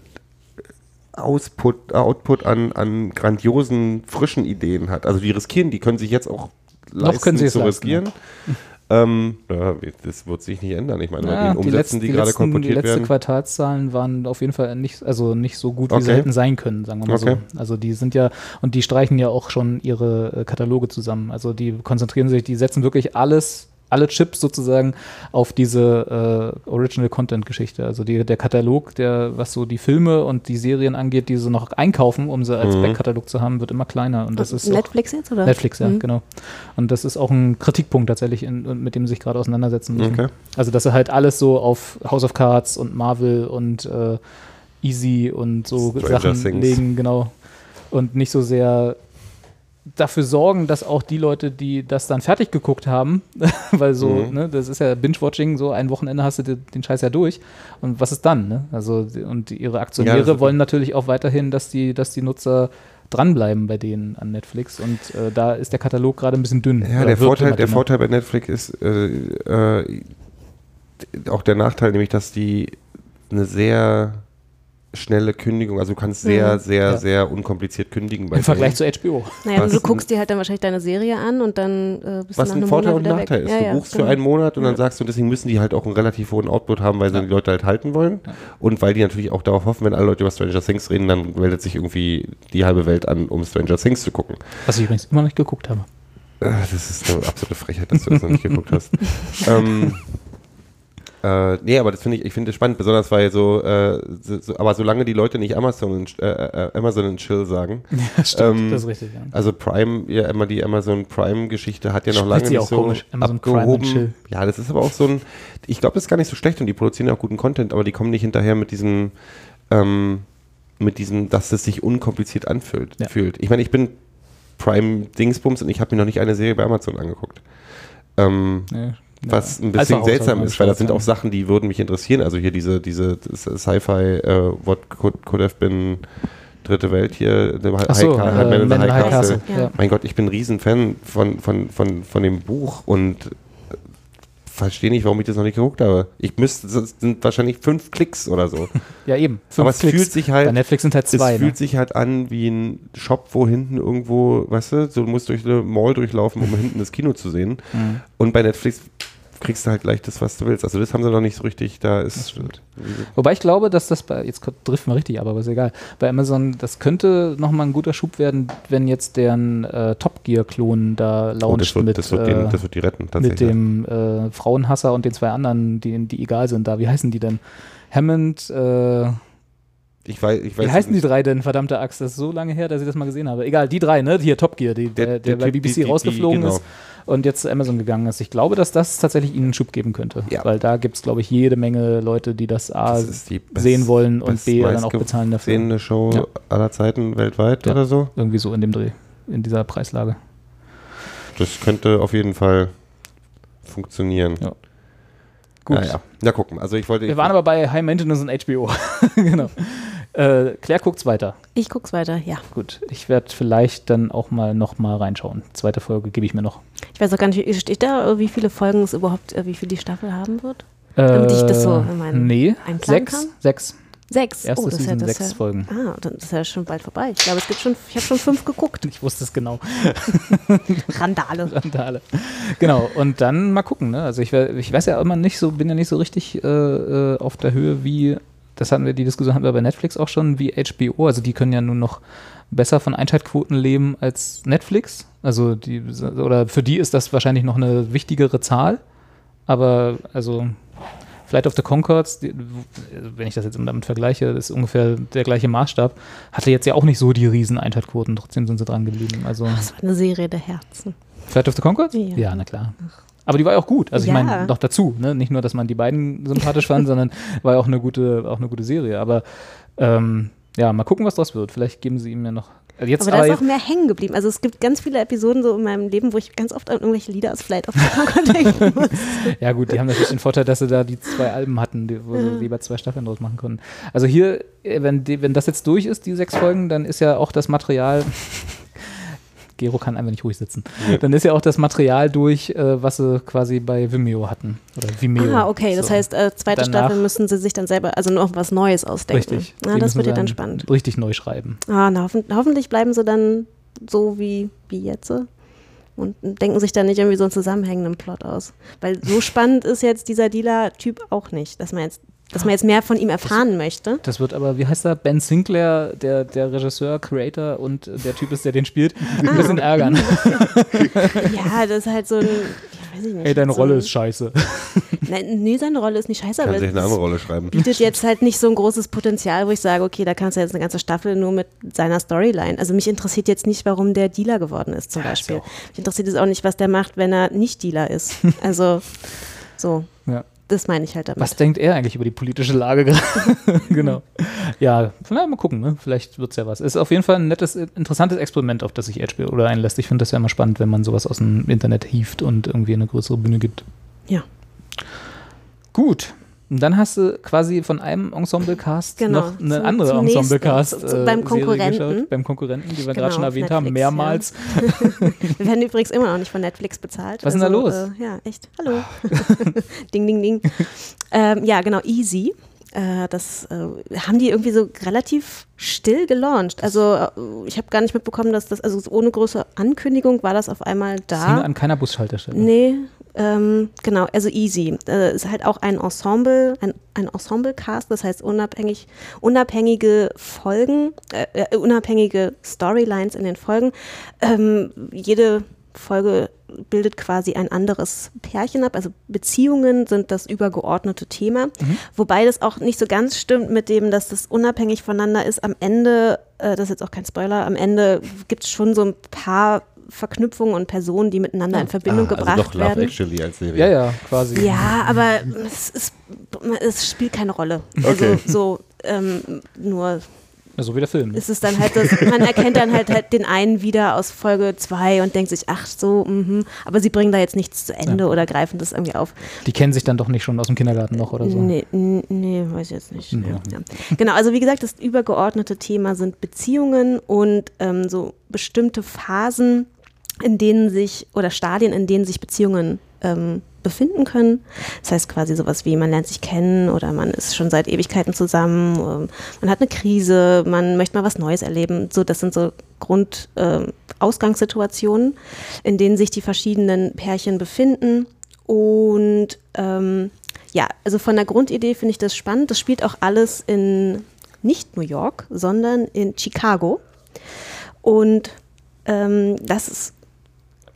Ausput, Output an, an grandiosen, frischen Ideen hat. Also die riskieren, die können sich jetzt auch leisten können sie es zu leisten, riskieren. Ähm, ja, das wird sich nicht ändern. Ich meine, bei Ja, den Umsätzen, letzten- die, gerade letzten, die kolportiert letzte werden. Quartalszahlen waren auf jeden Fall nicht, also nicht so gut, wie sie Okay. hätten sein können, sagen wir mal Okay. so. Also die sind ja, und die streichen ja auch schon ihre äh, Kataloge zusammen. Also die konzentrieren sich, die setzen wirklich alles, alle Chips sozusagen auf diese äh, Original Content Geschichte. Also die, der Katalog, der, was so die Filme und die Serien angeht, die sie noch einkaufen, um sie als Mhm. Backkatalog zu haben, wird immer kleiner. Und das ist auch, Netflix jetzt, oder? Netflix, ja, Mhm. genau. Und das ist auch ein Kritikpunkt tatsächlich, in, mit dem sie sich gerade auseinandersetzen müssen. Okay. Also, dass sie halt alles so auf House of Cards und Marvel und äh, Easy und so Stranger Sachen Things. legen, genau. Und nicht so sehr dafür sorgen, dass auch die Leute, die das dann fertig geguckt haben, weil so, Mhm. ne, das ist ja Binge-Watching, so ein Wochenende hast du den, den Scheiß ja durch. Und was ist dann, ne? Also, und ihre Ja, Aktionäre ist- wollen natürlich auch weiterhin, dass die, dass die Nutzer dranbleiben bei denen an Netflix und äh, da ist der Katalog gerade ein bisschen dünn. Ja, der Vorteil, der. Vorteil bei Netflix ist äh, äh, auch der Nachteil, nämlich dass die eine sehr schnelle Kündigung, also du kannst sehr, Mhm. sehr, Ja. sehr unkompliziert kündigen bei Im Vergleich zu HBO. Naja, Was du guckst dir halt dann wahrscheinlich deine Serie an und dann äh, bist Was du nach ein einem Vorteil Monat und Nachteil weg. ist. Ja, du ja, buchst genau. für einen Monat und dann sagst du, deswegen müssen die halt auch einen relativ hohen Output haben, weil sie die Leute halt halten wollen. Und weil die natürlich auch darauf hoffen, wenn alle Leute über Stranger Things reden, dann meldet sich irgendwie die halbe Welt an, um Stranger Things zu gucken. Was ich übrigens immer noch nicht geguckt habe. Äh, Das ist eine absolute Frechheit, dass du das noch nicht geguckt hast. ähm, äh, nee, aber das finde ich, ich finde es spannend, besonders weil so, äh, so, so, aber solange die Leute nicht Amazon und, äh, äh, Amazon und Chill sagen, Ja, stimmt, Ähm, das ist richtig. Ja. also Prime, ja immer die Amazon Prime-Geschichte hat ja noch lange nicht so komisch, Amazon Prime abgehoben. and Chill. Ja, das ist aber auch so ein, ich glaube, das ist gar nicht so schlecht und die produzieren ja auch guten Content, aber die kommen nicht hinterher mit diesem, ähm, mit diesem, dass es sich unkompliziert anfühlt. Ja. Fühlt. Ich meine, ich bin Prime-Dingsbums und ich habe mir noch nicht eine Serie bei Amazon angeguckt. Ähm, Nee, was ein bisschen Alpha House seltsam ist, weil das sind auch. Sachen, die würden mich interessieren. Also hier diese, diese Sci-Fi, äh, What could, could have been Dritte Welt hier, so, High, äh, High High Castle. Ja. Ja. Mein Gott, ich bin ein Riesenfan von, von, von, von dem Buch und äh, verstehe nicht, warum ich das noch nicht geguckt habe. Ich müsste, das sind wahrscheinlich fünf Klicks oder so. Ja, eben. Fünf Aber es Klicks. fühlt sich halt- Bei Netflix sind halt zwei. es fühlt ne? sich halt an wie ein Shop, wo hinten irgendwo, weißt du, so, du musst durch eine Mall durchlaufen, um hinten das Kino zu sehen. Mhm. Und bei Netflix kriegst du halt gleich das, was du willst. Also das haben sie noch nicht so richtig, da ist. Wobei ich glaube, dass das bei, jetzt driften wir richtig ab, aber ist egal. Bei Amazon, das könnte nochmal ein guter Schub werden, wenn jetzt deren äh, Top Gear-Klon da launcht Oh, das, wird, mit, das, wird äh, den, das wird die retten, mit dem äh, Frauenhasser und den zwei anderen, die, die egal sind da. Wie heißen die denn? Hammond, äh, ich weiß, ich weiß wie heißen die drei denn, verdammte Axt? Das ist so lange her, dass ich das mal gesehen habe. Egal, die drei, ne? Hier Top Gear, die, der, Der- der, bei BBC die- die- rausgeflogen genau. ist und jetzt zu Amazon gegangen ist. Ich glaube, dass das tatsächlich ihnen einen Schub geben könnte. Ja. Weil da gibt es, glaube ich, jede Menge Leute, die das A Das die best- sehen wollen und B dann auch bezahlen dafür. Show Ja. aller Zeiten weltweit Ja. oder so. Irgendwie so in dem Dreh, in dieser Preislage. Das könnte auf jeden Fall funktionieren. Ja. Gut. Ja, ja. Na gucken. Also ich wollte. Wir waren aber bei High Maintenance und HBO. genau. Äh, Claire guckt's weiter. Ich guck's weiter, ja. Gut, ich werde vielleicht dann auch mal noch mal reinschauen. Zweite Folge gebe ich mir noch. Ich weiß auch gar nicht, steht da, äh, wie viele Folgen es überhaupt, äh, wie viel die Staffel haben wird? Damit ich das so in meinen nee, einplanen sechs, kann? sechs. Sechs. Erste das ist Season, ja, das sechs ja, Folgen. Ah, dann ist ja schon bald vorbei. Ich glaube, es gibt schon, ich habe schon fünf geguckt. Ich wusste es genau. Randale. Randale. Genau, und dann mal gucken. Ne? Also ich, ich weiß ja immer nicht so, bin ja nicht so richtig äh, äh, auf der Höhe wie, das hatten wir, die Diskussion hatten wir bei Netflix auch schon, wie HBO. Also die können ja nun noch besser von Einschaltquoten leben als Netflix. Also die, oder für die ist das wahrscheinlich noch eine wichtigere Zahl. Aber also Flight of the Concords, wenn ich das jetzt damit vergleiche, ist ungefähr der gleiche Maßstab, hatte jetzt ja auch nicht so die riesen Einschaltquoten, trotzdem sind sie dran geblieben. Also Das war eine Serie der Herzen. Flight of the Concords? Ja. na klar. Aber die war ja auch gut. Also ich Ja. meine, noch dazu, ne? Nicht nur, dass man die beiden sympathisch fand, sondern war ja auch eine gute, auch eine gute Serie. Aber ähm, ja, mal gucken, was draus wird. Vielleicht geben sie ihm ja noch. Also jetzt Aber da ist auch mehr hängen geblieben. Also es gibt ganz viele Episoden so in meinem Leben, wo ich ganz oft an irgendwelche Lieder aus Flight of the Concord denken muss. Ja, gut, die haben natürlich den Vorteil, dass sie da die zwei Alben hatten, die, wo sie lieber zwei Staffeln draus machen konnten. Also hier, äh, wenn, die, wenn das jetzt durch ist, die sechs Folgen, dann ist ja auch das Material. Gero kann einfach nicht ruhig sitzen. Dann ist ja auch das Material durch, äh, was sie quasi bei Vimeo hatten. Oder Vimeo. Ah, okay. Das So. heißt, äh, zweite Danach- Staffel müssen sie sich dann selber, also noch was Neues ausdenken. Richtig. Ah, Die das wird ja sie dann spannend. Richtig neu schreiben. Ah, na, hoffen, hoffentlich bleiben sie dann so wie, wie jetzt. Und denken sich dann nicht irgendwie so einen zusammenhängenden Plot aus. Weil so spannend ist jetzt dieser Dealer-Typ auch nicht, dass man jetzt, dass man jetzt mehr von ihm erfahren möchte. Das wird aber, wie heißt er? Ben Sinclair, der, der Regisseur, Creator und der Typ ist, der den spielt, ein bisschen ärgern. Ja, das ist halt so ein. Ja, weiß ich nicht, Ey, deine so Rolle ein, ist scheiße. Nein, nee, seine Rolle ist nicht scheiße, Kann aber sich eine andere Rolle schreiben. bietet jetzt halt nicht so ein großes Potenzial, wo ich sage, okay, da kannst du jetzt eine ganze Staffel nur mit seiner Storyline. Also mich interessiert jetzt nicht, warum der Dealer geworden ist, zum Ja, Beispiel. Mich interessiert es auch nicht, was der macht, wenn er nicht Dealer ist. Also, so. Ja. Das meine ich halt damit. Was denkt er eigentlich über die politische Lage gerade? genau. Ja, na, mal gucken, ne? vielleicht wird es ja was. Ist auf jeden Fall ein nettes, interessantes Experiment, auf das sich HBO oder einlässt. Ich finde das ja immer spannend, wenn man sowas aus dem Internet hieft und irgendwie eine größere Bühne gibt. Ja. Gut. Und dann hast du quasi von einem Ensemble-Cast Genau, noch eine zum- andere Ensemble-Cast. äh, beim Konkurrenten. Beim Konkurrenten, die wir Genau, gerade schon erwähnt haben, Netflix, ja. mehrmals. Wir werden übrigens immer noch nicht von Netflix bezahlt. Was ist denn da los? Äh, ja, echt. Hallo. ding, ding, ding. Ähm, ja, genau, Easy. Äh, das äh, haben die irgendwie so relativ still gelauncht. Also äh, ich habe gar nicht mitbekommen, dass das, also ohne große Ankündigung war das auf einmal Das hing da. an keiner Busschalterstelle. Nee, ähm, genau, also Easy. Äh, ist halt auch ein Ensemble, ein, ein Ensemble-Cast, das heißt unabhängig, unabhängige Folgen, äh, äh, unabhängige Storylines in den Folgen. Ähm, jede Folge bildet quasi ein anderes Pärchen ab. Also Beziehungen sind das übergeordnete Thema. Wobei das auch nicht so ganz stimmt mit dem, dass das unabhängig voneinander ist. Am Ende, äh, das ist jetzt auch kein Spoiler, am Ende gibt es schon so ein paar Verknüpfungen und Personen, die miteinander in Verbindung Ah, gebracht also doch Love werden. Actually als Serie. Ja, ja, quasi. Ja, aber es, ist, es spielt keine Rolle. Also Okay. so ähm, nur Ja, so wie der Film. ist es dann halt das, man erkennt dann halt, halt den einen wieder aus Folge 2 und denkt sich, ach so, mhm. aber sie bringen da jetzt nichts zu Ende oder greifen das irgendwie auf. Die kennen sich dann doch nicht schon aus dem Kindergarten noch oder so. Nee, nee, weiß ich jetzt nicht. Ja. Ja. Ja. Genau, also wie gesagt, das übergeordnete Thema sind Beziehungen und ähm, so bestimmte Phasen, in denen sich, oder Stadien, in denen sich Beziehungen ähm, befinden können. Das heißt quasi sowas wie, man lernt sich kennen oder man ist schon seit Ewigkeiten zusammen, ähm, man hat eine Krise, man möchte mal was Neues erleben. So, das sind so Grund-Ausgangssituationen, in denen sich die verschiedenen Pärchen befinden. Und ähm, ja, also von der Grundidee finde ich das spannend. Das spielt auch alles in nicht New York, sondern in Chicago. Und ähm, das ist,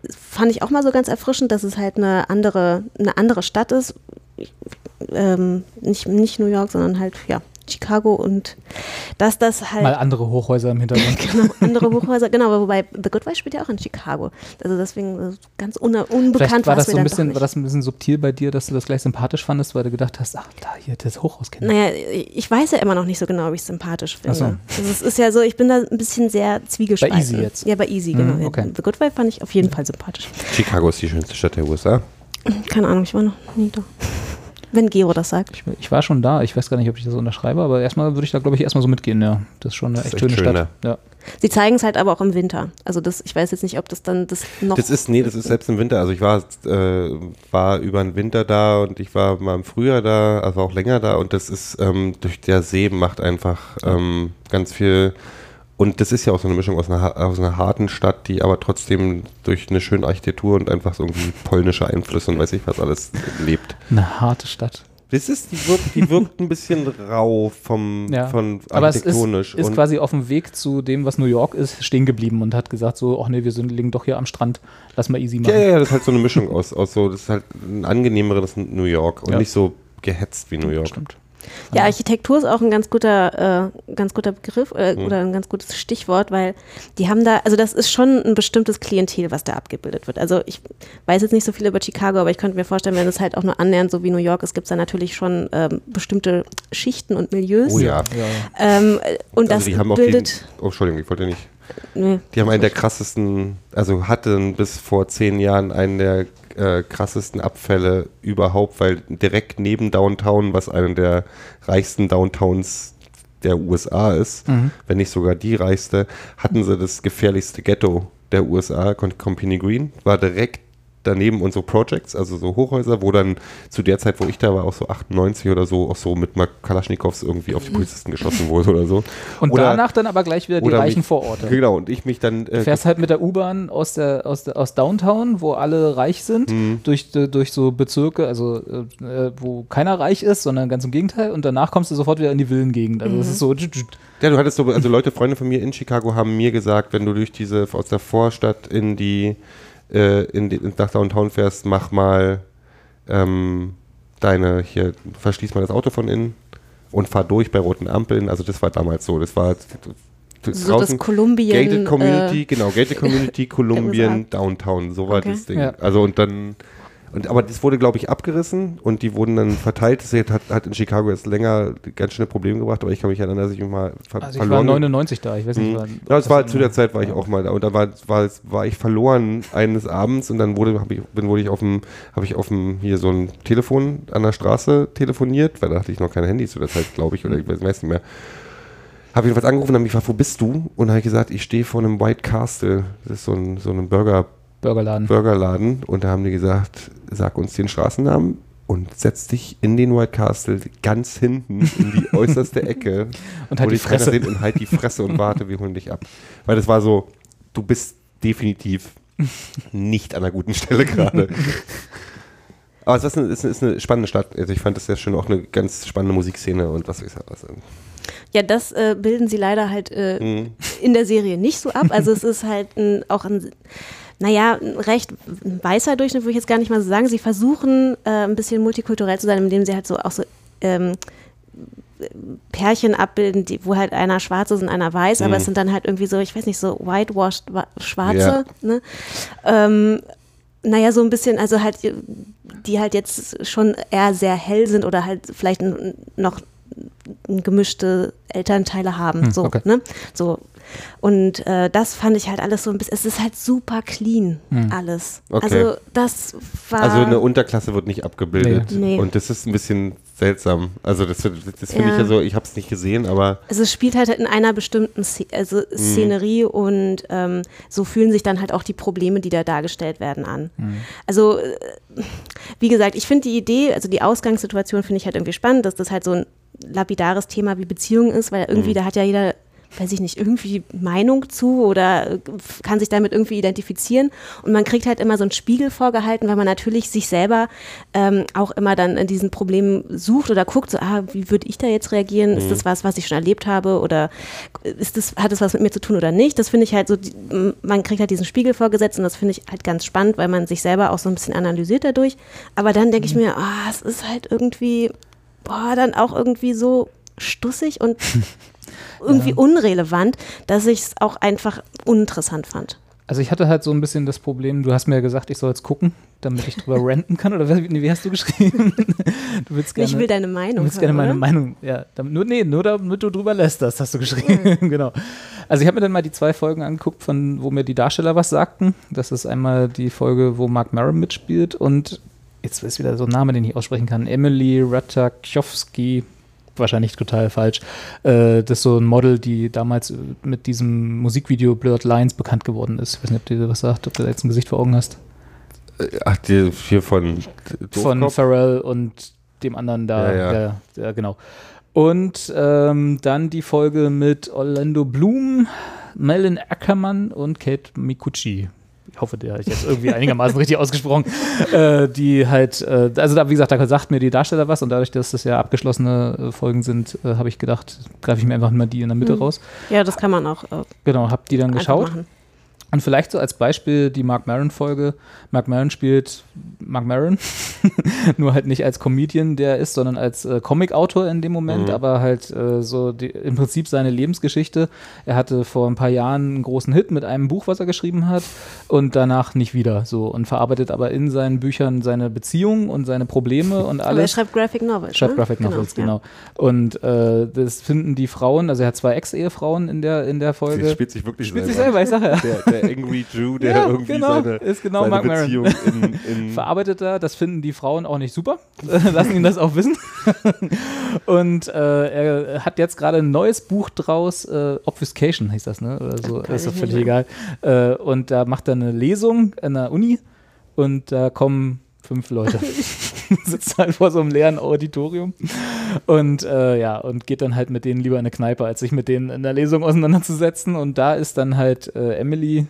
fand ich auch mal so ganz erfrischend, dass es halt eine andere, eine andere Stadt ist. Ähm, nicht, nicht New York, sondern halt, ja, Chicago und dass das halt. Mal andere Hochhäuser im Hintergrund. genau, andere Hochhäuser, genau, aber wobei The Good Wife spielt ja auch in Chicago. Also deswegen ganz un unbekannt Vielleicht war das so ein bisschen, war das ein bisschen subtil bei dir, dass du das gleich sympathisch fandest, weil du gedacht hast, ach, da hier das Hochhaus kennen. Naja, ich weiß ja immer noch nicht so genau, ob ich es sympathisch finde. Ach so. Also es ist ja so, ich bin da ein bisschen sehr zwiegespalten. Bei Easy jetzt? Ja, bei Easy, genau. Mhm, okay. The Good Wife fand ich auf jeden Fall sympathisch. Chicago ist die schönste Stadt der USA. Keine Ahnung, ich war noch nie da. Wenn Gero das sagt. Ich, ich war schon da, ich weiß gar nicht, ob ich das unterschreibe, aber erstmal würde ich da, glaube ich, erstmal so mitgehen, ja. Das ist schon eine Das echt ist schöne schön, Stadt. Ja. Sie zeigen es halt aber auch im Winter. Also das, ich weiß jetzt nicht, ob das dann das noch. Das ist, nee, das ist selbst im Winter. Also ich war, äh, war über den Winter da und ich war mal im Frühjahr da, also auch länger da und das ist, ähm, durch der See macht einfach ähm, ganz viel und das ist ja auch so eine Mischung aus einer, aus einer harten Stadt, die aber trotzdem durch eine schöne Architektur und einfach so irgendwie polnische Einflüsse und weiß ich was alles lebt. Eine harte Stadt. Das ist, die wirkt, die wirkt ein bisschen rau vom, Ja. von Aber es ist, architektonisch. ist quasi auf dem Weg zu dem, was New York ist, stehen geblieben und hat gesagt so, ach nee, wir sind, liegen doch hier am Strand, lass mal easy machen. ja, ja, ja, das ist halt so eine Mischung aus, aus so, das ist halt ein angenehmeres New York und Ja. nicht so gehetzt wie New York. Stimmt. Ja, Architektur ist auch ein ganz guter, äh, ganz guter Begriff äh, Mhm. oder ein ganz gutes Stichwort, weil die haben da, also das ist schon ein bestimmtes Klientel, was da abgebildet wird. Also ich weiß jetzt nicht so viel über Chicago, aber ich könnte mir vorstellen, wenn es halt auch nur annähernd so wie New York ist, gibt es da natürlich schon ähm, bestimmte Schichten und Milieus. Oh ja. Ähm, und das also die haben auch bildet. den, oh, Entschuldigung, ich wollte nicht. nee, Die haben einen der krassesten, also hatten bis vor zehn Jahren einen der äh, krassesten Abfälle überhaupt, weil direkt neben Downtown, was einer der reichsten Downtowns der USA ist, Mhm. wenn nicht sogar die reichste, hatten sie das gefährlichste Ghetto der USA, Company Green, war direkt daneben und so Projects, also so Hochhäuser, wo dann zu der Zeit, wo ich da war, auch so 98 oder so, auch so mit Mal Kalaschnikows irgendwie auf die Polizisten geschossen wurde oder so. Und Oder- danach dann aber gleich wieder die reichen mich- Vororte. Genau, und ich mich dann Du äh, fährst halt mit der U-Bahn aus, der, aus, der, aus Downtown, wo alle reich sind, Mhm. durch, äh, durch so Bezirke, also äh, wo keiner reich ist, sondern ganz im Gegenteil. Und danach kommst du sofort wieder in die Villengegend. Also das ist so. Ja, du hattest so, also Leute, Freunde von mir in Chicago haben mir gesagt, wenn du durch diese, aus der Vorstadt in die, äh, in die nach Downtown fährst, mach mal ähm, deine, hier, verschließ mal das Auto von innen und fahr durch bei roten Ampeln. Also das war damals so. Das war so das Kolumbien. Gated Community, äh, genau, Gated Community, Kolumbien. Downtown, so war Okay. das Ding. Ja. Also und dann, und, aber das wurde, glaube ich, abgerissen und die wurden dann verteilt. Das hat, hat in Chicago jetzt länger ganz schöne Probleme gebracht, aber ich kann mich erinnern, dass ich mich mal ver Also ich war verloren 99 da, ich weiß nicht. Mhm. war- Ja, es war zu der Zeit war ich auch mal da und da war, war, war ich verloren eines Abends und dann wurde, ich, bin, wurde ich auf dem, habe ich auf dem hier so ein Telefon an der Straße telefoniert, weil da hatte ich noch kein Handy zu der Zeit, glaube ich, oder ich weiß weiß nicht mehr. Habe jedenfalls angerufen und habe mich gefragt, wo bist du? Und habe ich gesagt, ich stehe vor einem White Castle. Das ist so ein, so ein Burger, Burgerladen. Burgerladen. Und da haben die gesagt, sag uns den Straßennamen und setz dich in den White Castle ganz hinten in die äußerste Ecke Und halt wo die Fresse. und halt die Fresse und warte, wir holen dich ab. Weil das war so, du bist definitiv nicht an einer guten Stelle gerade. Aber es ist eine, ist, eine, ist eine spannende Stadt. Also ich fand das sehr schön, auch eine ganz spannende Musikszene und was weiß ich was. Ja, das äh, bilden sie leider halt äh, Mhm. in der Serie nicht so ab. Also es ist halt ein, auch ein, naja, ein recht weißer Durchschnitt, würde ich jetzt gar nicht mal so sagen. Sie versuchen äh, ein bisschen multikulturell zu sein, indem sie halt so auch so ähm, Pärchen abbilden, die, wo halt einer schwarz ist und einer weiß, aber es sind dann halt irgendwie so, ich weiß nicht, so whitewashed wa- Schwarze. Ne? Ähm, naja, so ein bisschen, also halt, die halt jetzt schon eher sehr hell sind oder halt vielleicht noch gemischte Elternteile haben. Hm, so, okay. ne? So. Und äh, das fand ich halt alles so ein bisschen, es ist halt super clean, alles. Okay. Also das war. Also eine Unterklasse wird nicht abgebildet. Nee. Nee. Und das ist ein bisschen seltsam. Also das, das finde Ja. ich ja so, ich habe es nicht gesehen, aber Also es spielt halt in einer bestimmten Sze also Mhm. Szenerie und ähm, so fühlen sich dann halt auch die Probleme, die da dargestellt werden, an. Also äh, wie gesagt, ich finde die Idee, also die Ausgangssituation finde ich halt irgendwie spannend, dass das halt so ein lapidares Thema wie Beziehung ist, weil irgendwie Mhm. da hat ja jeder weiß ich nicht, irgendwie Meinung zu oder äh, kann sich damit irgendwie identifizieren. Und man kriegt halt immer so einen Spiegel vorgehalten, weil man natürlich sich selber ähm, auch immer dann in diesen Problemen sucht oder guckt, so, ah, wie würde ich da jetzt reagieren? Ist das was, was ich schon erlebt habe oder ist das, hat das was mit mir zu tun oder nicht? Das finde ich halt so, man kriegt halt diesen Spiegel vorgesetzt und das finde ich halt ganz spannend, weil man sich selber auch so ein bisschen analysiert dadurch. Aber dann denke ich mir, ah, es ist halt irgendwie, boah, dann auch irgendwie so stussig und irgendwie unrelevant, dass ich es auch einfach uninteressant fand. Also ich hatte halt so ein bisschen das Problem, du hast mir ja gesagt, ich soll jetzt gucken, damit ich drüber ranten kann. Oder wie, nee, wie hast du geschrieben? Du willst gerne, ich will deine du Meinung willst gerne meine oder? Meinung. Ja, damit, nur, nee, nur damit du drüber lässt, das hast du geschrieben. genau. Also ich habe mir dann mal die zwei Folgen angeguckt, von wo mir die Darsteller was sagten. Das ist einmal die Folge, wo Mark Maron mitspielt und jetzt ist wieder so ein Name, den ich aussprechen kann. Emily Ratajkowski. Wahrscheinlich total falsch. Äh, das ist so ein Model, die damals mit diesem Musikvideo Blurred Lines bekannt geworden ist. Ich weiß nicht, ob dir was sagt, ob du da jetzt ein Gesicht vor Augen hast. Äh, Ach, die hier von von? Pharrell und dem anderen da. Ja, ja. Ja, ja, genau. Und ähm, dann die Folge mit Orlando Bloom, Melon Ackermann und Kate Mikuchi. Ich hoffe, der habe ich jetzt irgendwie einigermaßen richtig ausgesprochen. Äh, die halt, äh, also da, wie gesagt, da sagt mir die Darsteller was und dadurch, dass das ja abgeschlossene äh, Folgen sind, äh, habe ich gedacht, greife ich mir einfach mal die in der Mitte raus. Ja, das kann man auch äh, Genau, hab die dann geschaut. machen. Und vielleicht so als Beispiel die Mark Maron-Folge. Mark Maron spielt Mark Maron, nur halt nicht als Comedian, der ist, sondern als äh, Comic-Autor in dem Moment, aber halt äh, so die, im Prinzip seine Lebensgeschichte. Er hatte vor ein paar Jahren einen großen Hit mit einem Buch, was er geschrieben hat, und danach nicht wieder so und verarbeitet aber in seinen Büchern seine Beziehungen und seine Probleme und Aber er alles. schreibt Graphic Novels. Schreibt ne? Graphic Novels, genau. ja. Und äh, das finden die Frauen, also er hat zwei Ex-Ehefrauen in der, in der Folge. Sie spielt sich wirklich Spielt sich selber. selber, ich sag ja. Der, der Angry Jew, der Ja, irgendwie genau, seine, ist genau seine Mark Maron. Beziehung in, in verarbeitet er. Das finden die Frauen auch nicht super. Lassen ihn das auch wissen. Und äh, er hat jetzt gerade ein neues Buch draus, äh, Obfuscation heißt das, ne? Oder so, Kann ist doch völlig nicht egal. Äh, und da macht er eine Lesung an der Uni und da kommen fünf Leute. Sitzt halt vor so einem leeren Auditorium und äh, ja, und geht dann halt mit denen lieber in eine Kneipe, als sich mit denen in der Lesung auseinanderzusetzen. Und da ist dann halt äh, Emily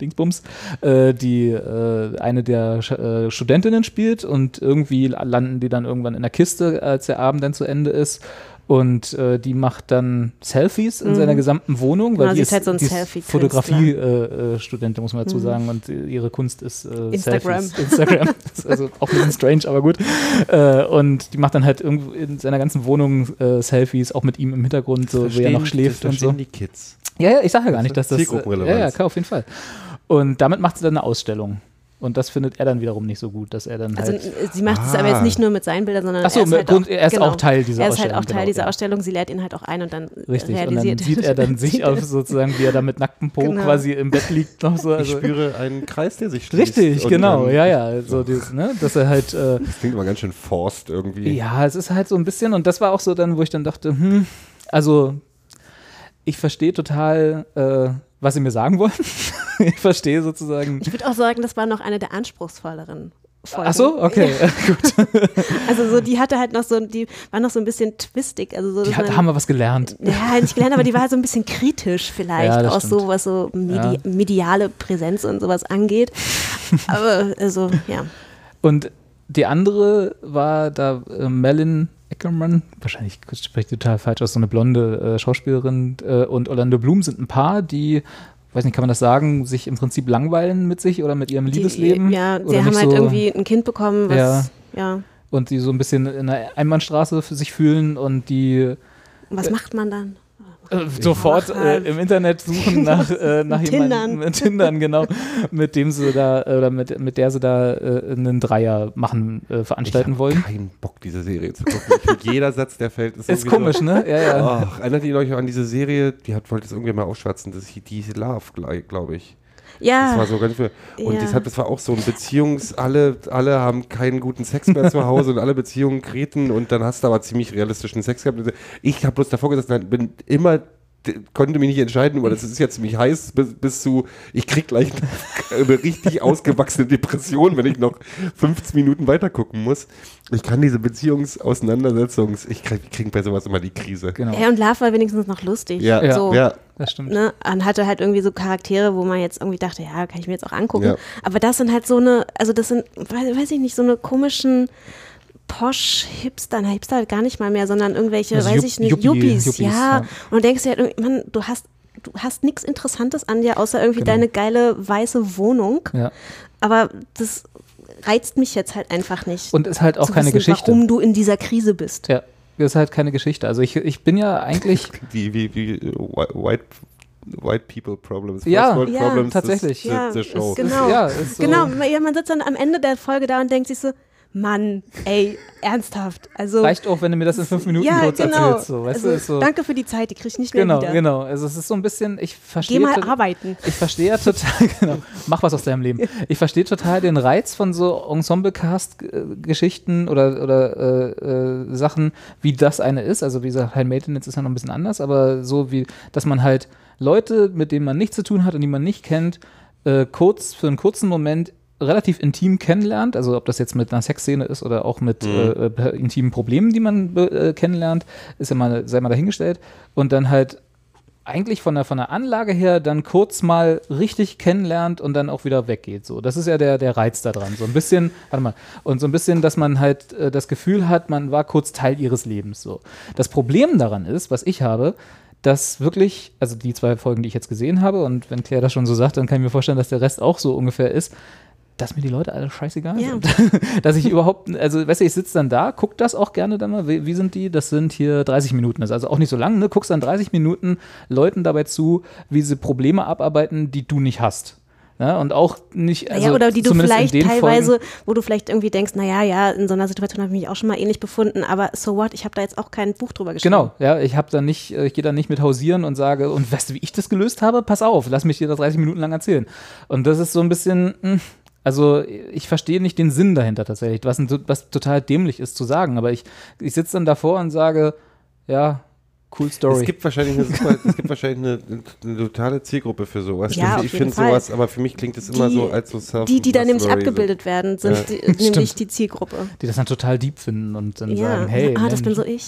Dingsbums, äh, die äh, eine der Sch äh, Studentinnen spielt und irgendwie landen die dann irgendwann in der Kiste, als der Abend dann zu Ende ist. Und äh, die macht dann Selfies in Mhm. seiner gesamten Wohnung, weil Genau, die sie ist, halt so ein die ist. Fotografie-Studentin, muss man dazu sagen. Und äh, ihre Kunst ist äh, Instagram. Selfies. Instagram. Das ist also auch ein bisschen strange, aber gut. Äh, und die macht dann halt irgendwo in seiner ganzen Wohnung äh, Selfies, auch mit ihm im Hintergrund, so wie er noch schläft das und so. verstehen die Kids. Ja, ja, ich sage ja gar nicht, dass das. Äh, Zielgruppenrelevanz. ja, ja, klar, auf jeden Fall. Und damit macht sie dann eine Ausstellung. Und das findet er dann wiederum nicht so gut, dass er dann Also halt. äh, sie macht es aber Ah. jetzt nicht nur mit seinen Bildern, sondern so, er ist, halt Grund- auch, er ist genau, auch Teil dieser Er ist halt Ausstellung, auch Teil genau, dieser ja. Ausstellung. Sie lädt ihn halt auch ein und dann Richtig, und realisiert dann sieht er dann sich auf sozusagen, wie er da mit nacktem Po Genau. quasi im Bett liegt noch so. Ich Also, spüre einen Kreis, der sich schließt. richtig, und genau, ja, ja. So dieses, ne, dass er halt, äh, Das klingt immer ganz schön forced irgendwie. ja, es ist halt so ein bisschen, und das war auch so dann, wo ich dann dachte, hm, also ich verstehe total, äh, was sie mir sagen wollen. ich verstehe sozusagen. Ich würde auch sagen, das war noch eine der anspruchsvolleren Folgen. Ach so, okay, gut. Also so, die hatte halt noch so, die war noch so ein bisschen twistig. Also so, Die hat, man- haben wir was gelernt. Ja, nicht gelernt, aber die war so ein bisschen kritisch vielleicht, Ja, auch stimmt. so, was so medi Ja. mediale Präsenz und sowas angeht. Aber also, ja. Und die andere war da äh, Melin Eckermann, wahrscheinlich spreche ich total falsch aus, so eine blonde äh, Schauspielerin äh, und Orlando Bloom sind ein Paar, die, weiß nicht, kann man das sagen, sich im Prinzip langweilen mit sich oder mit ihrem Die, Liebesleben? ja, oder sie haben halt so, irgendwie ein Kind bekommen, was, Ja. ja. Und die so ein bisschen in einer Einbahnstraße für sich fühlen und die Was macht man dann? Äh, sofort äh, halt. im Internet suchen nach, äh, nach Mit jemandem, Tindern. mit Tindern, genau, mit dem sie da, äh, oder mit, mit der sie da äh, einen Dreier machen, äh, Ich veranstalten habe wollen. keinen Bock, diese Serie zu gucken. Ich jeder Satz, der fällt, ist, Ist komisch, so, ne? Ja, ja. Ach, erinnert ihr euch an diese Serie, die hat, wollte es irgendwie mal ausschwatzen, das hieß die hieß Love, glaube ich. Das Ja, war so ganz viel. Und Ja. das, hat, das war auch so ein Beziehungs-, alle, alle haben keinen guten Sex mehr zu Hause und alle Beziehungen kreten und dann hast du aber ziemlich realistischen Sex gehabt. Ich habe bloß davor und bin immer konnte mich nicht entscheiden, aber das ist jetzt ziemlich heiß, bis, bis zu, ich krieg gleich eine richtig ausgewachsene Depression, wenn ich noch 15 Minuten weiter gucken muss. Ich kann diese Beziehungsauseinandersetzungs, ich krieg, krieg bei sowas immer die Krise. Genau. Ja, und Love war wenigstens noch lustig. Ja, Ja. So, ja. Das stimmt. ne, und hatte halt irgendwie so Charaktere, wo man jetzt irgendwie dachte, ja, kann ich mir jetzt auch angucken. Ja. Aber das sind halt so eine, also das sind, weiß, weiß ich nicht, so eine komischen Posch-Hipster, na Hipster halt gar nicht mal mehr, sondern irgendwelche, Also weiß Yup- ich nicht, Yuppie- Yuppies, ja. ja. Und du denkst dir halt, Mann, du hast, du hast nichts Interessantes an dir, außer irgendwie Genau. deine geile weiße Wohnung. Ja. Aber das reizt mich jetzt halt einfach nicht. Und ist halt auch keine wissen, Geschichte. Warum du in dieser Krise bist. Ja, das ist halt keine Geschichte. Also ich, ich bin ja eigentlich, Wie, wie, wie Whi- White, White People Problems, Ja, World ja, Problems, tatsächlich. The, Ja, the, the Show. ist Genau. ja, ist so, Genau, ja, man sitzt dann am Ende der Folge da und denkt sich so, Mann, ey, ernsthaft. Also, reicht auch, wenn du mir das in fünf Minuten ja, kurz genau. erzählst. So, weißt also, du, ist so, Danke für die Zeit, die krieg ich nicht mehr genau, wieder. genau. Also es ist so ein bisschen, ich verstehe. Geh mal arbeiten. Ich verstehe ja total, genau, mach was aus deinem Leben. Ich verstehe total den Reiz von so Ensemble-Cast-Geschichten oder, oder äh, äh, Sachen, wie das eine ist. Also wie gesagt, High Maintenance ist ja noch ein bisschen anders, aber so wie, dass man halt Leute, mit denen man nichts zu tun hat und die man nicht kennt, äh, kurz für einen kurzen Moment relativ intim kennenlernt, also ob das jetzt mit einer Sexszene ist oder auch mit äh, äh, intimen Problemen, die man äh, kennenlernt, ist ja mal, sei mal dahingestellt. Und dann halt eigentlich von der, von der Anlage her dann kurz mal richtig kennenlernt und dann auch wieder weggeht. So, das ist ja der, der Reiz da dran. So ein bisschen, warte mal, und so ein bisschen, dass man halt äh, das Gefühl hat, man war kurz Teil ihres Lebens. So. Das Problem daran ist, was ich habe, dass wirklich, also die zwei Folgen, die ich jetzt gesehen habe, und wenn Claire das schon so sagt, dann kann ich mir vorstellen, dass der Rest auch so ungefähr ist, dass mir die Leute alle scheißegal Ja. sind. dass ich überhaupt, also weißt du, ich sitze dann da, guck das auch gerne dann mal, wie, wie sind die? Das sind hier 30 Minuten, das ist also auch nicht so lang, ne? Guckst dann 30 Minuten Leuten dabei zu, wie sie Probleme abarbeiten, die du nicht hast. Ja, und auch nicht, also ja, oder die du vielleicht teilweise, Folgen, wo du vielleicht irgendwie denkst, naja, ja, in so einer Situation habe ich mich auch schon mal ähnlich befunden, aber so what, ich habe da jetzt auch kein Buch drüber geschrieben. Genau, ja, ich habe dann nicht, äh, ich gehe dann nicht mit hausieren und sage, und weißt du, wie ich das gelöst habe? Pass auf, lass mich dir das 30 Minuten lang erzählen. Und das ist so ein bisschen, mh, also ich verstehe nicht den Sinn dahinter tatsächlich, was, ein, was total dämlich ist zu sagen, aber ich, ich sitze dann davor und sage, ja, cool Story. Es gibt wahrscheinlich eine, super, es gibt wahrscheinlich eine, eine totale Zielgruppe für sowas. Ja, ich finde sowas, aber für mich klingt es immer Die- so als so self Die, die da nämlich abgebildet werden, sind Ja. die, nämlich Stimmt. die Zielgruppe. die das dann total deep finden und dann Ja, sagen, hey, ah, das bin Mensch. so ich.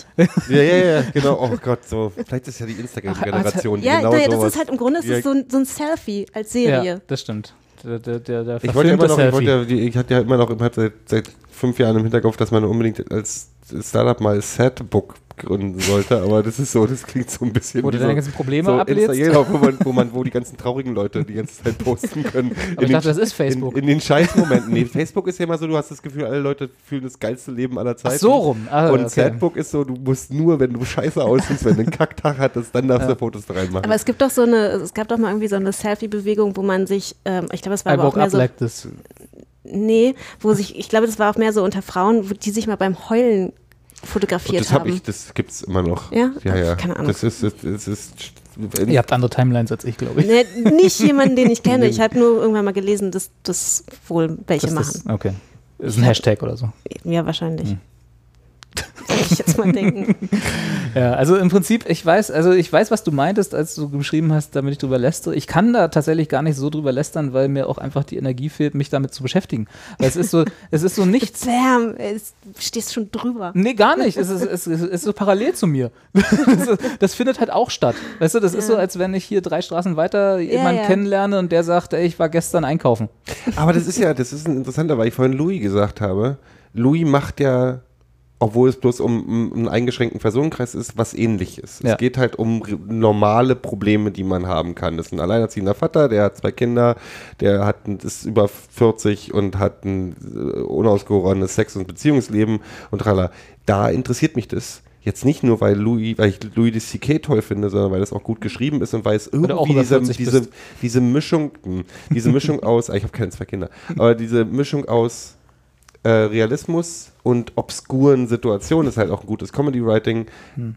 So. Ja, ja, ja, genau. Oh Gott, so. Vielleicht ist ja die Instagram-Generation, die Ja, genau naja, das ist halt im Grunde ist Ja, es so, ein- so ein Selfie als Serie. Ja, das stimmt. Der, der, der, der Ich wollte immer noch, ich, wollte ich hatte ja immer noch, ich hab seit, seit fünf Jahren im Hinterkopf, dass man unbedingt als Startup mal Sadbook gründen sollte, aber das ist so, das klingt so ein bisschen Wo du deine so, ganzen Probleme so ablädst? Insta- genau, wo, man, wo, man, wo die ganzen traurigen Leute die ganze Zeit posten können. Aber ich dachte, das ist Facebook. In, in den Scheißmomenten. Nee, Facebook ist ja immer so, du hast das Gefühl, alle Leute fühlen das geilste Leben aller Zeiten. Ach so rum. Ah, Und okay. Sadbook ist so, du musst nur, wenn du scheiße aussiehst, wenn du einen Kacktag hattest, dann darfst du Fotos da reinmachen. Aber es gibt doch so eine, es gab doch mal irgendwie so eine Selfie-Bewegung, wo man sich, ähm, ich glaube, es war I aber auch mehr so, like this. nee, wo sich, ich glaube, das war auch mehr so unter Frauen, wo die sich mal beim Heulen fotografiert das hab haben. ich, das gibt's immer noch. Ja? Ja, ja. Keine Ahnung. Das ist, das, das ist Ihr habt andere Timelines als ich, glaube ich. Nee, nicht jemanden, den ich kenne. Ich habe nur irgendwann mal gelesen, dass das wohl welche Das machen. ist, okay. Ist ein Hashtag oder so. ja, wahrscheinlich. Hm. Würde ich jetzt mal denken. Ja, also im Prinzip, ich weiß, also ich weiß, was du meintest, als du geschrieben hast, damit ich drüber lästere. Ich kann da tatsächlich gar nicht so drüber lästern, weil mir auch einfach die Energie fehlt, mich damit zu beschäftigen. Weil es ist so, es ist so nichts. Es stehst schon drüber. Nee, gar nicht. Es ist, es ist, es ist so parallel zu mir. Das, ist, das findet halt auch statt. Weißt du, das ist so, als wenn ich hier drei Straßen weiter jemanden ja. kennenlerne und der sagt, ey, ich war gestern einkaufen. Aber das ist ja, das ist ein interessanter, weil ich vorhin Louis gesagt habe. Louis macht ja, obwohl es bloß um, um einen eingeschränkten Personenkreis ist, was ähnliches. Ja. Es geht halt um normale Probleme, die man haben kann. Das ist ein alleinerziehender Vater, der hat zwei Kinder, der hat ist über 40 und hat ein äh, unausgegorenes Sex- und Beziehungsleben und tralla. Da interessiert mich das. Jetzt nicht nur, weil Louis, weil ich Louis de C.K. toll finde, sondern weil das auch gut geschrieben ist und weil es irgendwie diese, 40 diese, diese Mischung, mh, diese Mischung aus, ah, ich habe keine zwei Kinder, aber diese Mischung aus äh, Realismus und obskuren Situationen ist halt auch ein gutes Comedy-Writing, Hm.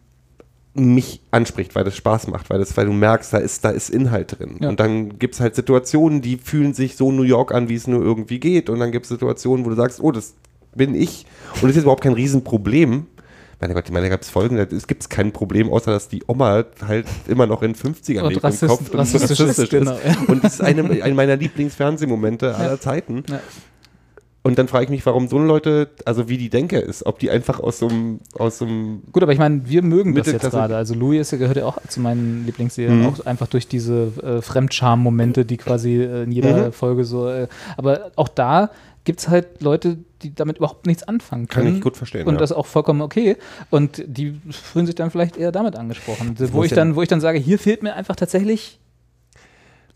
mich anspricht, weil das Spaß macht, weil, das, weil du merkst, da ist, da ist Inhalt drin. Ja. Und dann gibt es halt Situationen, die fühlen sich so New York an, wie es nur irgendwie geht. Und dann gibt es Situationen, wo du sagst, oh, das bin ich. Und das ist überhaupt kein Riesenproblem, meine Gott, ich meine, da gab es Folgen, da gibt es kein Problem, außer dass die Oma halt immer noch in 50ern Und lebt rassist- im Kopf und rassistisch ist, genau, ja. Und das ist eine, eine meiner Lieblingsfernsehmomente aller Zeiten. Und dann frage ich mich, warum so Leute, also wie die Denke ist, ob die einfach aus so einem, aus so einem Gut, aber ich meine, wir mögen das jetzt gerade. Also Louis ist, ja- gehört ja auch zu meinen Lieblingsserien, Mhm. auch einfach durch diese äh, Fremdscham-Momente, die quasi äh, in jeder Mhm. Folge so. Äh, aber auch da gibt es halt Leute, die damit überhaupt nichts anfangen Kann können. ich gut verstehen, Und ja. das ist auch vollkommen okay. Und die fühlen sich dann vielleicht eher damit angesprochen. Wo ich, dann, wo ich dann sage, hier fehlt mir einfach tatsächlich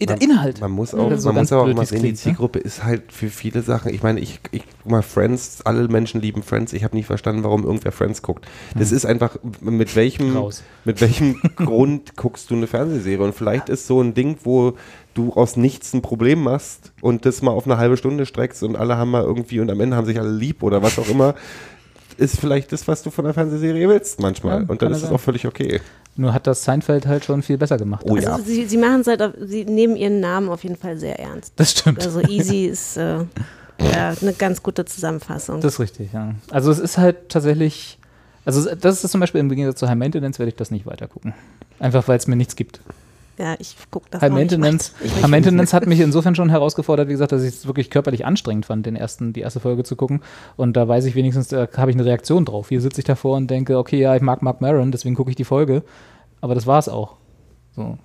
der Man- Inhalt. Man muss auch, so man muss auch mal sehen, die ne? Zielgruppe ist halt für viele Sachen. Ich meine, ich, ich guck mal, Friends, alle Menschen lieben Friends. Ich habe nicht verstanden, warum irgendwer Friends guckt. Das ist einfach, mit welchem, Hm. Raus. mit welchem Grund guckst du eine Fernsehserie? Und vielleicht ist so ein Ding, wo du aus nichts ein Problem machst und das mal auf eine halbe Stunde streckst und alle haben mal irgendwie und am Ende haben sich alle lieb oder was auch immer. Ist vielleicht das, was du von der Fernsehserie willst manchmal. Ja, und dann ist es auch völlig okay. Nur hat das Seinfeld halt schon viel besser gemacht. Oh Also ja. sie, sie machen es halt, auf, sie nehmen ihren Namen auf jeden Fall sehr ernst. Das stimmt. Also Easy ist äh, ja, eine ganz gute Zusammenfassung. Das ist richtig, ja. Also es ist halt tatsächlich, also das ist zum Beispiel im Gegensatz zu High Maintenance werde ich das nicht weiter gucken. Einfach weil es mir nichts gibt. Ja, ich gucke das High nicht Maintenance, weiter. High Maintenance hat mich insofern schon herausgefordert, wie gesagt, dass ich es wirklich körperlich anstrengend fand, den ersten, die erste Folge zu gucken. Und da weiß ich wenigstens, da habe ich eine Reaktion drauf. Hier sitze ich davor und denke, okay, ja, ich mag Mark Maron, deswegen gucke ich die Folge. Aber das war es auch. So.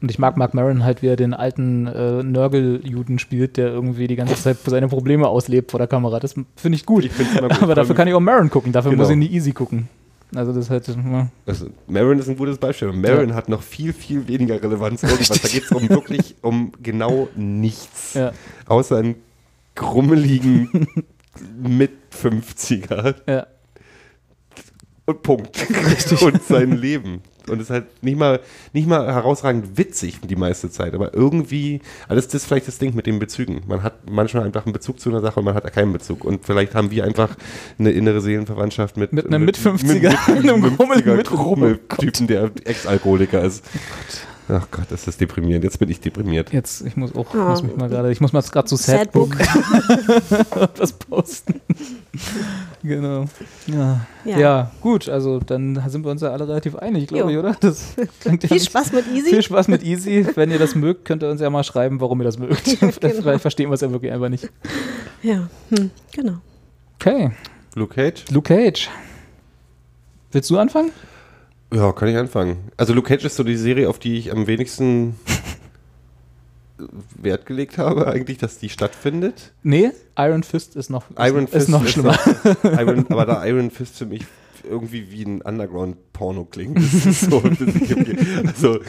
Und ich mag Mark Maron halt, wie er den alten äh, Nörgel-Juden spielt, der irgendwie die ganze Zeit seine Probleme auslebt vor der Kamera. Das finde ich gut. Ich find's immer gut. Aber dafür kann ich auch Maron gucken, dafür Genau. muss ich nie Easy gucken. Also das halt, ja. Also Marin ist ein gutes Beispiel. Marin hat noch viel, viel weniger Relevanz. Irgendwas. Da geht es um wirklich um genau nichts. Ja. Außer einen krummeligen mit 50er ja. Und Punkt. und sein Leben. Und es ist halt nicht mal, nicht mal herausragend witzig die meiste Zeit, aber irgendwie, alles das ist vielleicht das Ding mit den Bezügen. Man hat manchmal einfach einen Bezug zu einer Sache und man hat keinen Bezug. Und vielleicht haben wir einfach eine innere Seelenverwandtschaft mit, Mit einem Mit-50er, einem krummeligen Mit- Krummeltypen, der Ex-Alkoholiker ist. Ach Gott, ist das deprimierend. Jetzt bin ich deprimiert. Jetzt, ich muss auch, Oh. muss mich mal gerade, ich muss mal gerade zu Sadbook was posten. genau. Ja. Ja. Ja. gut, also dann sind wir uns ja alle relativ einig, glaube ich, oder? Das klingt ja Viel nicht- Spaß mit Easy. Viel Spaß mit Easy. Wenn ihr das mögt, könnt ihr uns ja mal schreiben, warum ihr das mögt. Vielleicht, genau. vielleicht verstehen wir es ja wirklich einfach nicht. Ja, hm, genau. Okay, Luke Cage? Luke Cage. Willst du anfangen? Ja, kann ich anfangen. Also Luke Cage ist so die Serie, auf die ich am wenigsten Wert gelegt habe, eigentlich, dass die stattfindet. Nee, Iron Fist ist noch, Iron ist, ist noch schlimmer. noch- Iron, aber da Iron Fist für mich irgendwie wie ein Underground-Porno klingt. Ist so, ist, also,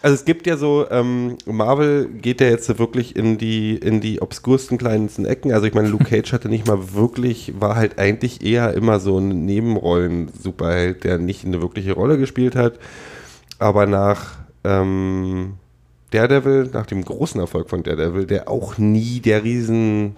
also es gibt ja so, ähm, Marvel geht ja jetzt wirklich in die, in die obskursten kleinsten Ecken. Also ich meine, Luke Cage hatte nicht mal wirklich, war halt eigentlich eher immer so ein Nebenrollen-Superheld, der nicht eine wirkliche Rolle gespielt hat. Aber nach ähm, Daredevil, nach dem großen Erfolg von Daredevil, der auch nie der riesen.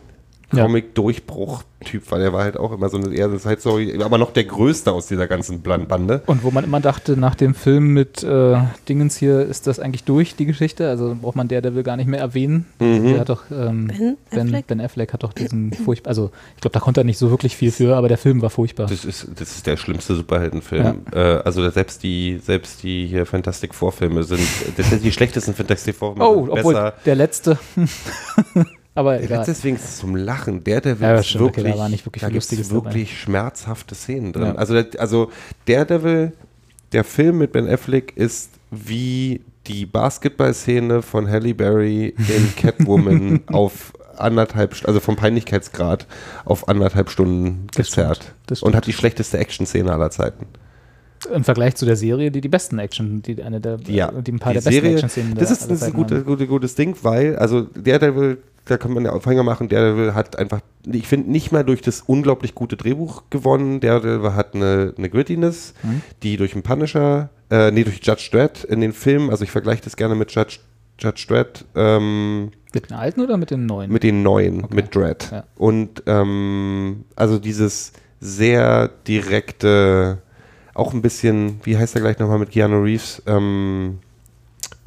Comic-Durchbruch-Typ war, der war halt auch immer so eine eher Side Story, aber noch der größte aus dieser ganzen Bande. Und wo man immer dachte, nach dem Film mit äh, Dingens hier ist das eigentlich durch, die Geschichte. Also braucht man der, der will gar nicht mehr erwähnen. Mhm. Der hat doch, ähm, Ben ben, Affleck? ben Affleck hat doch diesen furchtbar, also ich glaube, da konnte er nicht so wirklich viel für, aber der Film war furchtbar. Das ist, das ist der schlimmste Superheldenfilm. Äh, also selbst die, selbst die hier Fantastic Four-Filme sind, das sind die schlechtesten Fantastic Four-Filme. oh, obwohl besser. der letzte. aber Der egal. letzte ist wenigstens zum Lachen. Daredevil Ja, ist stimmt, okay, wirklich, da war nicht wirklich da gibt's wirklich schmerzhafte Szenen drin. Ja. Also, der, also Daredevil, der Film mit Ben Affleck ist wie die Basketball-Szene von Halle Berry in Catwoman auf anderthalb, also vom Peinlichkeitsgrad auf anderthalb Stunden gezerrt. Und hat die schlechteste Action-Szene aller Zeiten. Im Vergleich zu der Serie, die die besten Action, die eine der, Ja, die ein paar die der besten Serie, Action-Szenen das der ist, das ist ein Zeiten gute, haben. gute, gutes Ding, weil, also Daredevil, da kann man ja Aufhänger machen, Daredevil hat einfach, ich finde, nicht mal durch das unglaublich gute Drehbuch gewonnen, Daredevil hat eine, eine Grittiness, Mhm. die durch den Punisher, äh, nee, durch Judge Dredd in den Filmen, also ich vergleiche das gerne mit Judge, Judge Dredd, ähm, Mit den alten oder mit den neuen? mit den neuen, Okay. mit Dredd. Ja. Und ähm, also dieses sehr direkte, auch ein bisschen, wie heißt er gleich nochmal mit Keanu Reeves? Ähm,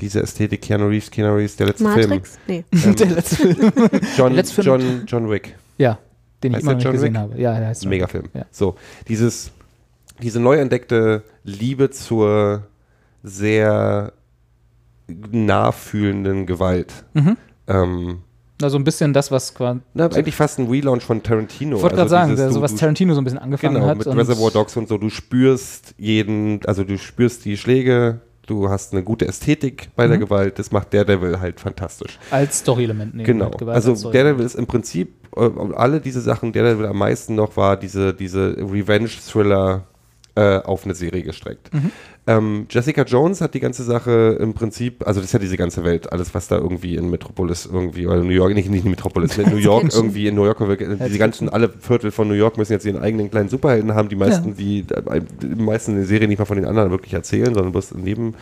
diese Ästhetik, Keanu Reeves, Keanu Reeves, der letzte Matrix? Nee. Film. der letzte Film. Ähm, John, letzte Film- John, John Wick. ja, den ich Heißt immer noch der nicht John gesehen Wick? habe. Ja, der heißt Megafilm. Ja. So, dieses, diese neu entdeckte Liebe zur sehr nachfühlenden Gewalt. Mhm. Ähm, Also ein bisschen das, was quasi. na, eigentlich fast ein Relaunch von Tarantino. Ich wollte Also gerade sagen, dieses, der, du- so was Tarantino so ein bisschen angefangen Genau, hat. mit und- Reservoir Dogs und so. Du spürst jeden, also du spürst die Schläge, du hast eine gute Ästhetik bei Mhm. der Gewalt. Das macht Daredevil halt fantastisch. als Story-Element nehmen. Genau. Also Daredevil ist im Prinzip, äh, alle diese Sachen, Daredevil am meisten noch war diese, diese Revenge-Thriller äh, auf eine Serie gestreckt. Mhm. Ähm, Jessica Jones hat die ganze Sache im Prinzip, also das ist ja diese ganze Welt, alles was da irgendwie in Metropolis irgendwie, oder New York, nicht, nicht in Metropolis, in New York irgendwie in New York, diese ganzen, alle Viertel von New York müssen jetzt ihren eigenen kleinen Superhelden haben, die meisten, die, äh, die meisten in der Serie nicht mal von den anderen wirklich erzählen, sondern bloß neben,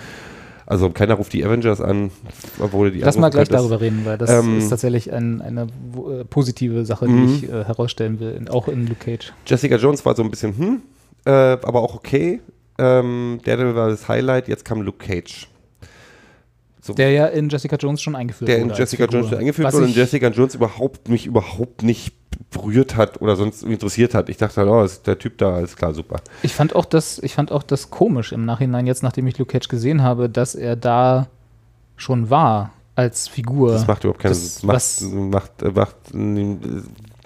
also keiner ruft die Avengers an, obwohl die Lass mal gleich könntest. darüber reden, weil das Ähm, ist tatsächlich ein, eine äh, positive Sache, die Mhm. ich äh, herausstellen will, auch in Luke Cage. Jessica Jones war so ein bisschen, hm, äh, aber auch okay. Ähm, Daredevil war das Highlight, jetzt kam Luke Cage. So, Der ja in Jessica Jones schon eingeführt der wurde. in als Jessica. Jones eingeführt Was wurde und Jessica Jones überhaupt mich überhaupt nicht berührt hat oder sonst interessiert hat. Ich dachte halt, oh, ist der Typ da, ist klar, super. Ich fand auch das, ich fand auch das komisch im Nachhinein, jetzt nachdem ich Luke Cage gesehen habe, dass er da schon war als Figur. Das macht überhaupt keinen Sinn. Macht, macht, äh, macht, äh,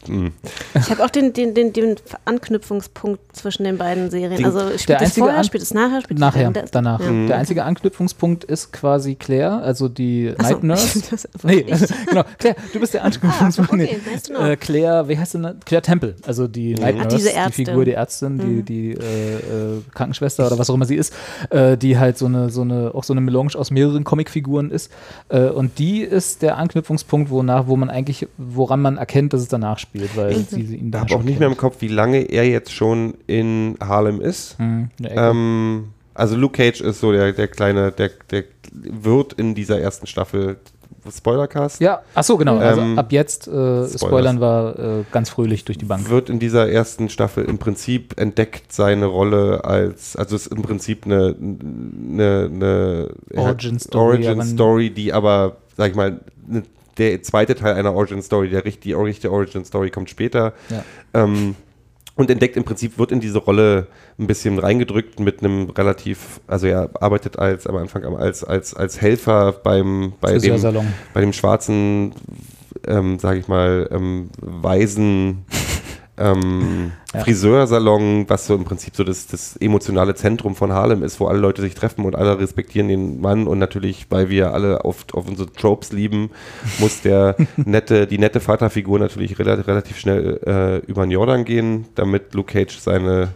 mh. Ich habe auch den, den, den, den Anknüpfungspunkt zwischen den beiden Serien. Den- Also spielt es vorher, An- spielt es nachher, spielt es Nachher, während- danach. Ja. Mhm. Der einzige Anknüpfungspunkt ist quasi Claire, also die Ach so. Night Nurse. Das Nee, ich. genau. Claire, du bist der Anknüpfungspunkt. Ah, nee. okay, nice know. äh, Claire, wie heißt sie denn? Claire Temple, also die Night Ach, Nurse, diese die. Figur, die Ärztin, die, Mhm. die äh, äh, Krankenschwester oder was auch immer sie ist, äh, die halt so eine, so eine, auch so eine Melange aus mehreren Comicfiguren ist. Äh, und die ist der Anknüpfungspunkt, wonach, wo man eigentlich, woran man erkennt, dass es danach spielt, weil sie, sie ihn Ich da habe schon auch nicht mehr im Kopf, wie lange er jetzt schon in Harlem ist. Mhm. Ähm, also Luke Cage ist so der, der kleine, der, der wird in dieser ersten Staffel Spoilercast. ja, ach so, genau. Also Ähm, ab jetzt, äh. Spoilern war äh, ganz fröhlich durch die Bank. Wird in dieser ersten Staffel im Prinzip entdeckt seine Rolle als, also es ist im Prinzip eine, eine, eine Origin Story, Origin Story, die aber, sag ich mal, ne, der zweite Teil einer Origin Story, der richtige Origin Story kommt später. Ja. Ähm, und entdeckt im Prinzip, wird in diese Rolle ein bisschen reingedrückt mit einem relativ, also er arbeitet als am Anfang als, als, als Helfer beim bei dem, bei dem schwarzen, ähm, sage ich mal, ähm, weisen ähm, Ja. Friseursalon, was so im Prinzip so das, das emotionale Zentrum von Harlem ist, wo alle Leute sich treffen und alle respektieren den Mann und natürlich, weil wir alle auf, auf unsere Tropes lieben, muss der nette, die nette Vaterfigur natürlich relativ, relativ schnell äh, über den Jordan gehen, damit Luke Cage seine,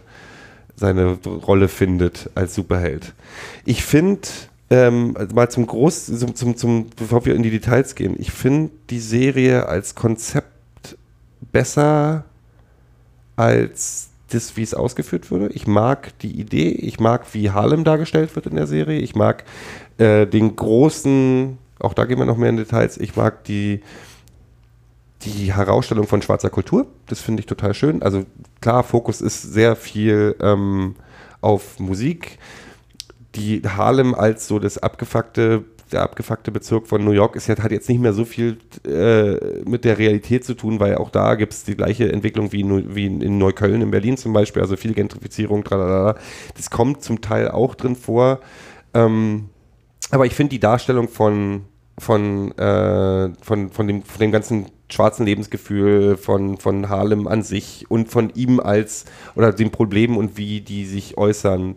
seine Rolle findet als Superheld. Ich finde, ähm, also mal zum Groß, zum, zum, zum, bevor wir in die Details gehen, ich finde die Serie als Konzept besser als das, wie es ausgeführt wurde. Ich mag die Idee, ich mag, wie Harlem dargestellt wird in der Serie, ich mag äh, den großen, auch da gehen wir noch mehr in Details, ich mag die, die Herausstellung von schwarzer Kultur, das finde ich total schön. Also klar, Fokus ist sehr viel ähm, auf Musik. Die Harlem als so das abgefuckte, der abgefuckte Bezirk von New York ist ja, hat jetzt nicht mehr so viel äh, mit der Realität zu tun, weil auch da gibt es die gleiche Entwicklung wie, in, wie in Neukölln, in Berlin zum Beispiel, also viel Gentrifizierung, tralala. Das kommt zum Teil auch drin vor. Ähm, aber ich finde die Darstellung von, von, äh, von, von, dem, von dem ganzen schwarzen Lebensgefühl von, von Harlem an sich und von ihm als oder den Problemen und wie die sich äußern,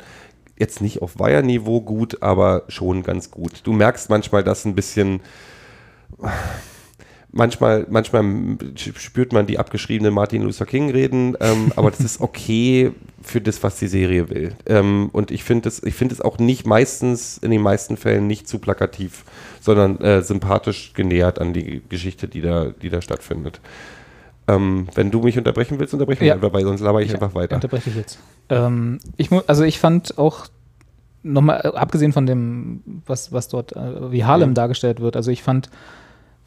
jetzt nicht auf Weiher-Niveau gut, aber schon ganz gut. Du merkst manchmal, dass ein bisschen manchmal, manchmal spürt man die abgeschriebenen Martin Luther King reden, ähm, aber das ist okay für das, was die Serie will. Ähm, und ich finde es, es auch nicht meistens, in den meisten Fällen nicht zu plakativ, sondern äh, sympathisch genähert an die Geschichte, die da, die da stattfindet. Ähm, wenn du mich unterbrechen willst, unterbrechen wir Ja. einfach, weil sonst laber ich, einfach weiter. Unterbreche ich jetzt. Ähm, ich also ich fand auch nochmal, äh, abgesehen von dem, was, was dort, äh, wie Harlem Mhm. dargestellt wird, also ich fand,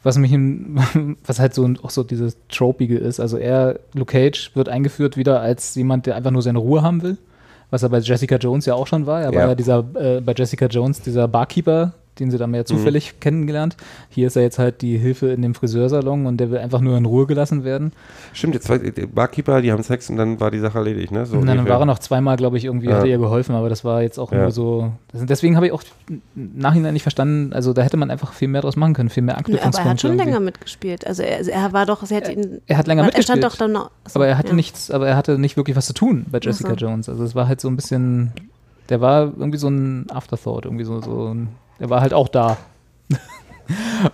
was mich in, was halt so auch so dieses Tropige ist, also er, Luke Cage, wird eingeführt wieder als jemand, der einfach nur seine Ruhe haben will, was er bei Jessica Jones ja auch schon war. Er war Ja. ja dieser, äh, bei Jessica Jones dieser Barkeeper, den sie da Mhm. mehr zufällig kennengelernt. Hier ist er jetzt halt die Hilfe in dem Friseursalon und der will einfach nur in Ruhe gelassen werden. Stimmt, jetzt war, Barkeeper, die haben Sex und dann war die Sache erledigt, ne? So und dann war er noch zweimal, glaube ich, irgendwie, Ja. hat er ihr geholfen, aber das war jetzt auch Ja. nur so. Deswegen habe ich auch im Nachhinein nicht verstanden, also da hätte man einfach viel mehr draus machen können, viel mehr Nö, aber Anknüpfungspunkte. er hat schon irgendwie. länger mitgespielt. Also er, er war doch, sie hat ihn. Er hat länger er stand mitgespielt. doch dann noch. achso, Aber er hatte ja. nichts, aber er hatte nicht wirklich was zu tun bei Jessica so. Jones. Also es war halt so ein bisschen, der war irgendwie so ein Afterthought, irgendwie so, so ein, er war halt auch da.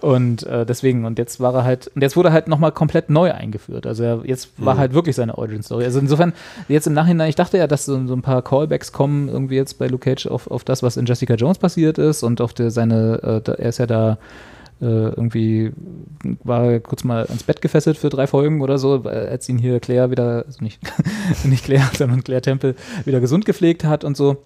und äh, deswegen, und jetzt war er halt, und jetzt wurde er halt nochmal komplett neu eingeführt. Also er, jetzt war Mhm. halt wirklich seine Origin-Story. Also insofern, jetzt im Nachhinein, ich dachte ja, dass so, so ein paar Callbacks kommen irgendwie jetzt bei Luke Cage auf, auf das, was in Jessica Jones passiert ist und auf der, seine, äh, da, er ist ja da äh, irgendwie war kurz mal ans Bett gefesselt für drei Folgen oder so, als ihn hier Claire wieder, also nicht, nicht Claire, sondern Claire Temple wieder gesund gepflegt hat und so.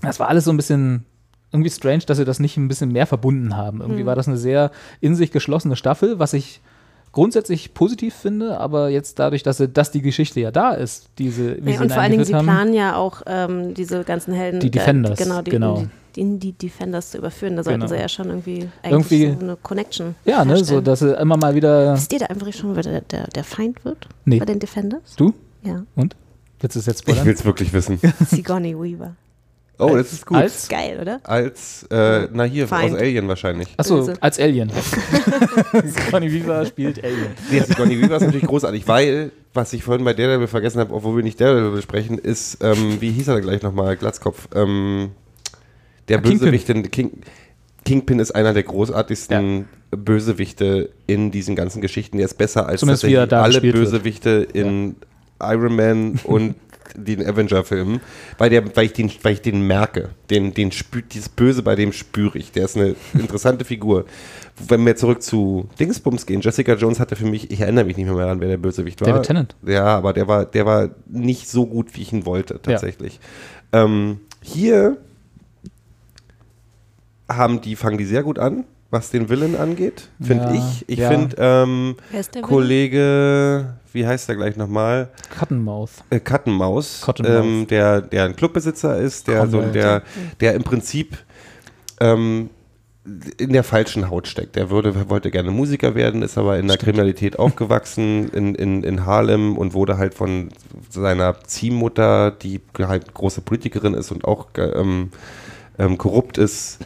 Das war alles so ein bisschen irgendwie strange, dass sie das nicht ein bisschen mehr verbunden haben. Irgendwie Hm. war das eine sehr in sich geschlossene Staffel, was ich grundsätzlich positiv finde, aber jetzt dadurch, dass, sie, dass die Geschichte ja da ist, diese, wie Ja, sie und vor allen Dingen, sie haben. planen ja auch ähm, diese ganzen Helden. Die äh, Defenders, genau, die, genau. Die, in die Defenders zu überführen. Da sollten Genau. sie ja schon irgendwie, eigentlich Irgendwie- so eine Connection Ja, ne, so, dass sie immer mal wieder. Wisst ihr da einfach schon, wer der, der, der Feind wird? Nee. Bei den Defenders? Du? Ja. Und? Willst du es jetzt Ich spoilern? will es wirklich wissen. Sigourney Weaver. Oh, das ist gut. Als? Geil, oder? Als, äh, na hier, Feind. aus Alien wahrscheinlich. Achso, Böse. als Alien. Conny Weaver spielt Alien. Nee, Sigourney Weaver ist natürlich großartig, weil, was ich vorhin bei Daredevil vergessen habe, obwohl wir nicht Daredevil besprechen, ist, ähm, wie hieß er da gleich nochmal, Glatzkopf, ähm, der Ah, Kingpin. Bösewicht, in King, Kingpin ist einer der großartigsten Bösewichte in diesen ganzen Geschichten. Der ist besser als er alle gespielt wird. Bösewichte in Iron Man und den Avenger-Filmen, weil, der, weil, ich den, weil ich den merke. Den, den spü dieses Böse bei dem spüre ich. Der ist eine interessante Figur. Wenn wir zurück zu Dingsbums gehen, Jessica Jones hatte für mich, ich erinnere mich nicht mehr daran, wer der Bösewicht war. David Tennant. Ja, aber der war, der war nicht so gut, wie ich ihn wollte, tatsächlich. Ähm, hier haben die, fangen die sehr gut an, was den Villain angeht, finde Ja, ich. Ich ja. finde, ähm, Kollege, wie heißt er gleich nochmal? Cottonmouth. Äh, Kattenmaus, ähm, der, der ein Clubbesitzer ist, der, so, der, der im Prinzip ähm, in der falschen Haut steckt. Der würde, wollte gerne Musiker werden, ist aber in der Kriminalität aufgewachsen in, in, in Harlem und wurde halt von seiner Ziehmutter, die halt große Politikerin ist und auch ähm, ähm, korrupt ist,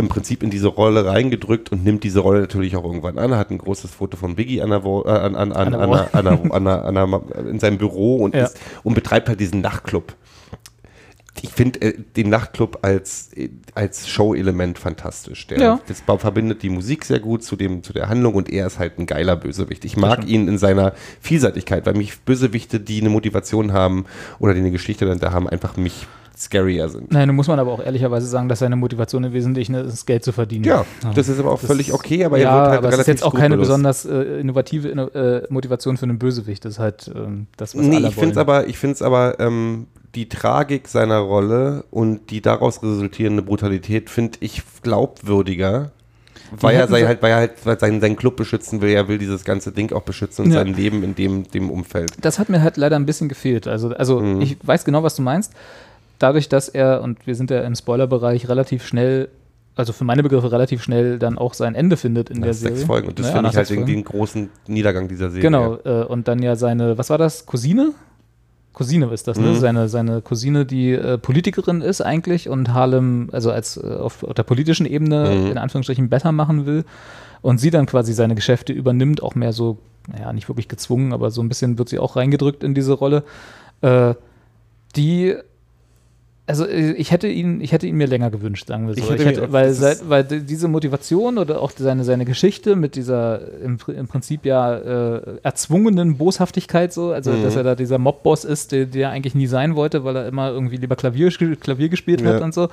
im Prinzip in diese Rolle reingedrückt und nimmt diese Rolle natürlich auch irgendwann an. Hat ein großes Foto von Biggie an der Wo- äh, an, an, an, An in seinem Büro und, Ja. ist, und betreibt halt diesen Nachtclub. Ich finde äh, den Nachtclub als, äh, als Show-Element fantastisch. Der, Ja. Das verbindet die Musik sehr gut zu, dem, zu der Handlung und er ist halt ein geiler Bösewicht. Ich mag ihn in seiner Vielseitigkeit, weil mich Bösewichte, die eine Motivation haben oder die eine Geschichte dahinter haben, einfach mich scarier sind. Nein, nun muss man aber auch ehrlicherweise sagen, dass seine Motivation im Wesentlichen ist, Geld zu verdienen. Ja, das ist aber auch Das- völlig okay, aber ja, er wird halt aber es relativ ist jetzt auch keine besonders äh, innovative Inno- äh, Motivation für einen Bösewicht. Das ist halt ähm, das, was Nee, alle ich finde es aber, ich find's aber ähm, die Tragik seiner Rolle und die daraus resultierende Brutalität finde ich glaubwürdiger. Weil er, sei halt, weil er halt weil seinen, seinen Club beschützen will, er will dieses ganze Ding auch beschützen und Ja. sein Leben in dem, dem Umfeld. Das hat mir halt leider ein bisschen gefehlt. Also, also Mhm. ich weiß genau, was du meinst. Dadurch, dass er, und wir sind ja im Spoilerbereich, relativ schnell, also für meine Begriffe relativ schnell dann auch sein Ende findet in Nach der Serie. sechs Folgen. Und das Ja, finde nach ich halt sechs irgendwie den großen Niedergang dieser Serie. Genau, äh, und dann ja seine, was war das, Cousine? Cousine ist das, ne? Mhm. Seine, seine Cousine, die äh, Politikerin ist eigentlich und Harlem, also als äh, auf, auf der politischen Ebene Mhm. in Anführungsstrichen besser machen will und sie dann quasi seine Geschäfte übernimmt, auch mehr so, naja, nicht wirklich gezwungen, aber so ein bisschen wird sie auch reingedrückt in diese Rolle. Äh, die also äh, ich hätte ihn, ich hätte ihn mir länger gewünscht, sagen wir so. Ich Ich hätte hätte, mir auch- weil, seit, weil die- diese Motivation oder auch seine, seine Geschichte mit dieser im, Pri- im Prinzip ja äh, erzwungenen Boshaftigkeit so, also Mhm. dass er da dieser Mobboss ist, der, der eigentlich nie sein wollte, weil er immer irgendwie lieber Klavier, Klavier gespielt hat Ja. und so.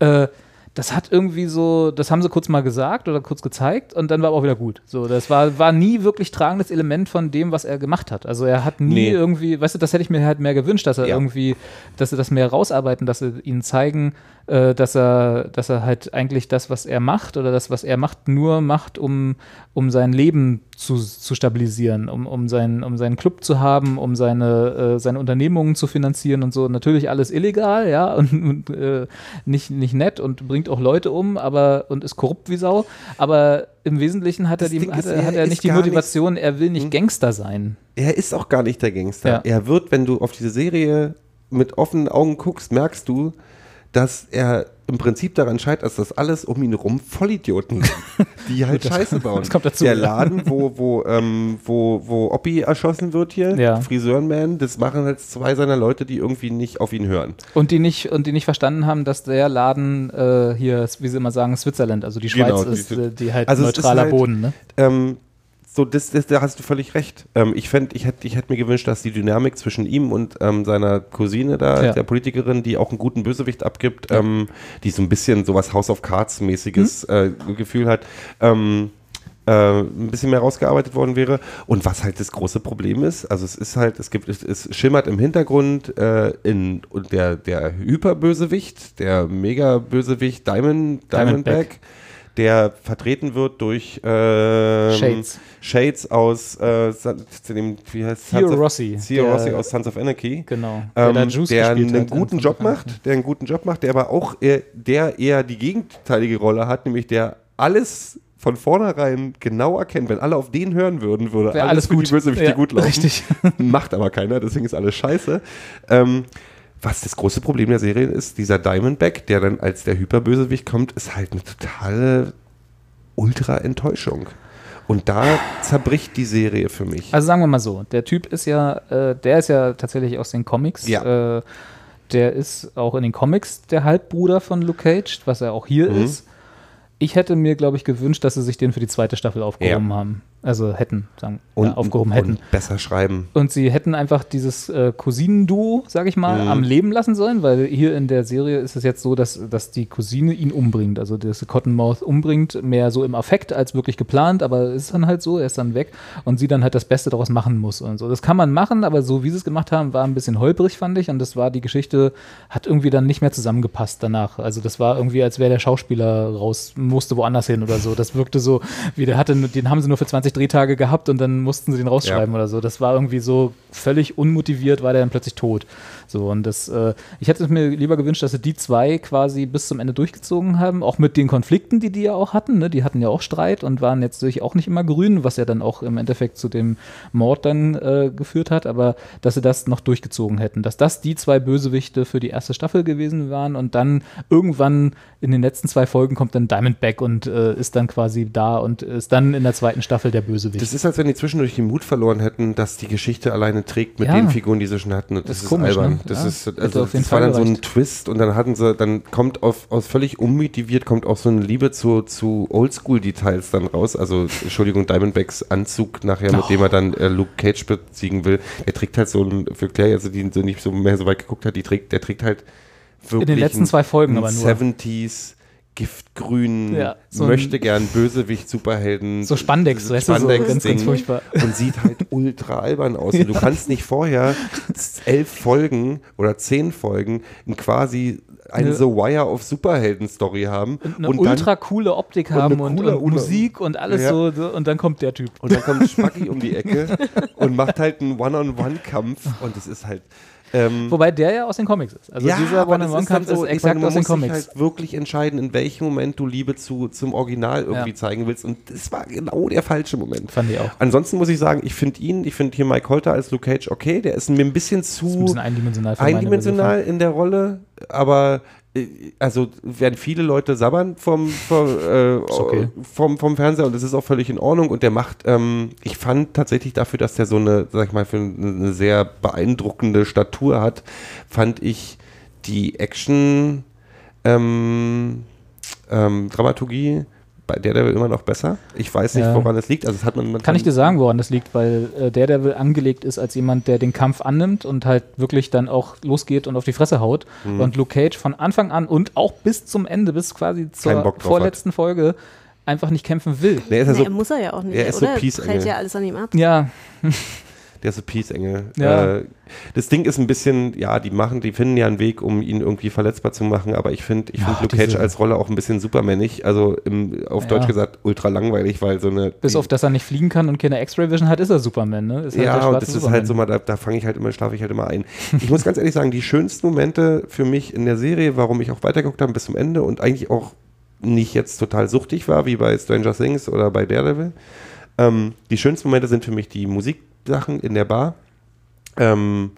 Äh, das hat irgendwie so, das haben sie kurz mal gesagt oder kurz gezeigt und dann war aber auch wieder gut. So, das war, war nie wirklich tragendes Element von dem, was er gemacht hat. Also er hat nie Nee. irgendwie, weißt du, das hätte ich mir halt mehr gewünscht, dass er Ja. irgendwie, dass sie das mehr rausarbeiten, dass sie ihnen zeigen, äh, dass er, dass er halt eigentlich das, was er macht oder das, was er macht, nur macht, um, um sein Leben zu, zu stabilisieren, um, um, sein, um seinen Club zu haben, um seine, äh, seine Unternehmungen zu finanzieren und so. Natürlich alles illegal, ja, und, und äh, nicht, nicht nett und bringt auch Leute um, aber und ist korrupt wie Sau. Aber im Wesentlichen hat Das er, die, hat ist, er, hat er nicht die gar nicht- Motivation, er will nicht Hm. Gangster sein. Er ist auch gar nicht der Gangster. Ja. Er wird, wenn du auf diese Serie mit offenen Augen guckst, merkst du, dass er im Prinzip daran scheitert, dass das alles um ihn rum Vollidioten sind, die halt Scheiße bauen. das kommt dazu, Der. Laden, wo, wo, ähm, wo, wo Oppi erschossen wird hier, Ja. Friseurenman, das machen halt zwei seiner Leute, die irgendwie nicht auf ihn hören. Und die nicht, und die nicht verstanden haben, dass der Laden äh, hier, wie sie immer sagen, Switzerland, also die Schweiz Genau, ist, die- äh, die halt Also neutraler halt- Boden, ne? Ähm, so, das, das, da hast du völlig recht. Ähm, ich ich hätte ich hätt mir gewünscht, dass die Dynamik zwischen ihm und ähm, seiner Cousine da, Ja. der Politikerin, die auch einen guten Bösewicht abgibt, ähm, die so ein bisschen sowas House of Cards-mäßiges Mhm. äh, Gefühl hat, ähm, äh, ein bisschen mehr rausgearbeitet worden wäre. Und was halt das große Problem ist, also es ist halt, es gibt, es, es schimmert im Hintergrund äh, in und der, der Hyperbösewicht, der Mega-Bösewicht Diamond, Diamondback. Diamondback, der vertreten wird durch ähm, Shades. Shades aus äh, dem, wie heißt Theo Rossi, Theo der- Rossi aus Sons of Anarchy. Genau. Der Ähm, der gespielt einen hat guten Job macht, der einen guten Job macht, der aber auch eher, der eher die gegenteilige Rolle hat, nämlich der alles von vornherein genau erkennt. Wenn alle auf den hören würden, würde Wäre alles, alles für gut. die Bösewichte Ja, gut laufen. richtig. Macht aber keiner, deswegen ist alles scheiße. Ähm, was das große Problem der Serie ist, dieser Diamondback, der dann als der Hyperbösewicht kommt, ist halt eine totale Ultra-Enttäuschung. Und da zerbricht die Serie für mich. Also sagen wir mal so, der Typ ist ja, äh, der ist ja tatsächlich aus den Comics. Ja. Äh, der ist auch in den Comics der Halbbruder von Luke Cage, was er auch hier Mhm. ist. Ich hätte mir, glaube ich, gewünscht, dass sie sich den für die zweite Staffel aufgehoben Ja. haben. Also hätten, sagen, ja, aufgehoben hätten. Und besser schreiben. Und sie hätten einfach dieses äh, Cousinenduo, sag ich mal, Mhm. am Leben lassen sollen, weil hier in der Serie ist es jetzt so, dass, dass die Cousine ihn umbringt. Also dass Cottonmouth umbringt, mehr so im Affekt als wirklich geplant, aber ist dann halt so, er ist dann weg und sie dann halt das Beste daraus machen muss und so. Das kann man machen, aber so wie sie es gemacht haben, war ein bisschen holprig, fand ich. Und das war die Geschichte, hat irgendwie dann nicht mehr zusammengepasst danach. Also das war irgendwie, als wäre der Schauspieler raus, musste woanders hin oder so. Das wirkte so, wie der hatte, den haben sie nur für 20 Drehtage gehabt und dann mussten sie den rausschreiben Ja. oder so. Das war irgendwie so völlig unmotiviert, war der dann plötzlich tot. So und das, äh, ich hätte es mir lieber gewünscht, dass sie die zwei quasi bis zum Ende durchgezogen haben, auch mit den Konflikten, die die ja auch hatten. Ne? Die hatten ja auch Streit und waren jetzt natürlich auch nicht immer grün, was ja dann auch im Endeffekt zu dem Mord dann äh, geführt hat, aber dass sie das noch durchgezogen hätten, dass das die zwei Bösewichte für die erste Staffel gewesen waren und dann irgendwann in den letzten zwei Folgen kommt dann Diamondback und äh, ist dann quasi da und ist dann in der zweiten Staffel der Bösewicht. Das ist, als wenn die zwischendurch den Mut verloren hätten, dass die Geschichte alleine trägt mit Ja. den Figuren, die sie schon hatten. Und Das das, ist ist komisch, albern. ne? Das Ja. ist, also, das war dann so ein gereicht. Twist und dann hatten sie, dann kommt auf, aus völlig unmotiviert, kommt auch so eine Liebe zu, zu Oldschool-Details dann raus. Also, Entschuldigung, Diamondbacks Anzug nachher, mit Oh. dem er dann äh, Luke Cage besiegen will. Der trägt halt so ein, für Claire, also die so nicht so mehr so weit geguckt hat, die trägt, der trägt halt wirklich den letzten zwei Folgen aber nur. 70s Giftgrün, Ja, so möchte gern Bösewicht, Superhelden. So Spandex, weißt du, so Spandex ganz, ganz furchtbar. und sieht halt ultra albern aus. Und du kannst nicht vorher elf Folgen oder zehn Folgen in quasi eine Eine- The Wire of Superhelden-Story haben. Und eine und ultra coole Optik haben und, coole- und Musik und alles Ja. so, und dann kommt der Typ. und dann kommt Spaggy um die Ecke und macht halt einen One-on-One-Kampf und es ist halt. Ähm, Wobei der ja aus den Comics ist. Also dieser aber das One-on-One-Kampf dann ist, so, ich exakt meine, aus den muss sich Comics. halt wirklich entscheiden, in welchem Moment du Liebe zu, zum Original irgendwie Ja. zeigen willst. Und das war genau der falsche Moment. Fand ich auch. Ansonsten muss ich sagen, ich finde ihn, ich finde hier Mike Holter als Luke Cage okay. Der ist mir ein bisschen zu ist ein bisschen eindimensional eindimensional in der Rolle, aber äh, also werden viele Leute sabbern vom, vom, äh, okay. vom, vom Fernseher und das ist auch völlig in Ordnung und der macht, ähm, ich fand tatsächlich dafür, dass der so eine, sag ich mal, für eine sehr beeindruckende Statur hat, fand ich die Action ähm, ähm, Dramaturgie bei der der immer noch besser. Ich weiß nicht, Ja. woran es liegt. Also es hat man, man Kann ich dir sagen, woran das liegt, weil äh, der Devil angelegt ist als jemand, der den Kampf annimmt und halt wirklich dann auch losgeht und auf die Fresse haut. Mhm. Und Luke Cage von Anfang an und auch bis zum Ende, bis quasi zur vorletzten Folge einfach nicht kämpfen will. Der ist ja Nee, so, muss er ja auch nicht. er ist so oder? Peace-Engel. Prellt ja alles an ihm ab. Ja, Der ist ein Peace-Engel. Ja. Äh, das Ding ist ein bisschen, ja, die machen, die finden ja einen Weg, um ihn irgendwie verletzbar zu machen, aber ich finde, ich Ja, finde Luke Cage als Rolle auch ein bisschen supermännig. Also im, auf Ja. Deutsch gesagt ultra langweilig, weil so eine. Bis auf, dass er nicht fliegen kann und keine X-Ray-Vision hat, ist er Superman, ne? Ist halt ja, und das ist Superman. halt so mal, da, da fange ich halt immer, schlafe ich halt immer ein. Ich muss ganz ehrlich sagen, die schönsten Momente für mich in der Serie, warum ich auch weitergeguckt habe bis zum Ende und eigentlich auch nicht jetzt total suchtig war, wie bei Stranger Things oder bei Daredevil. Ähm, die schönsten Momente sind für mich die Musiksachen in der Bar. Ähm,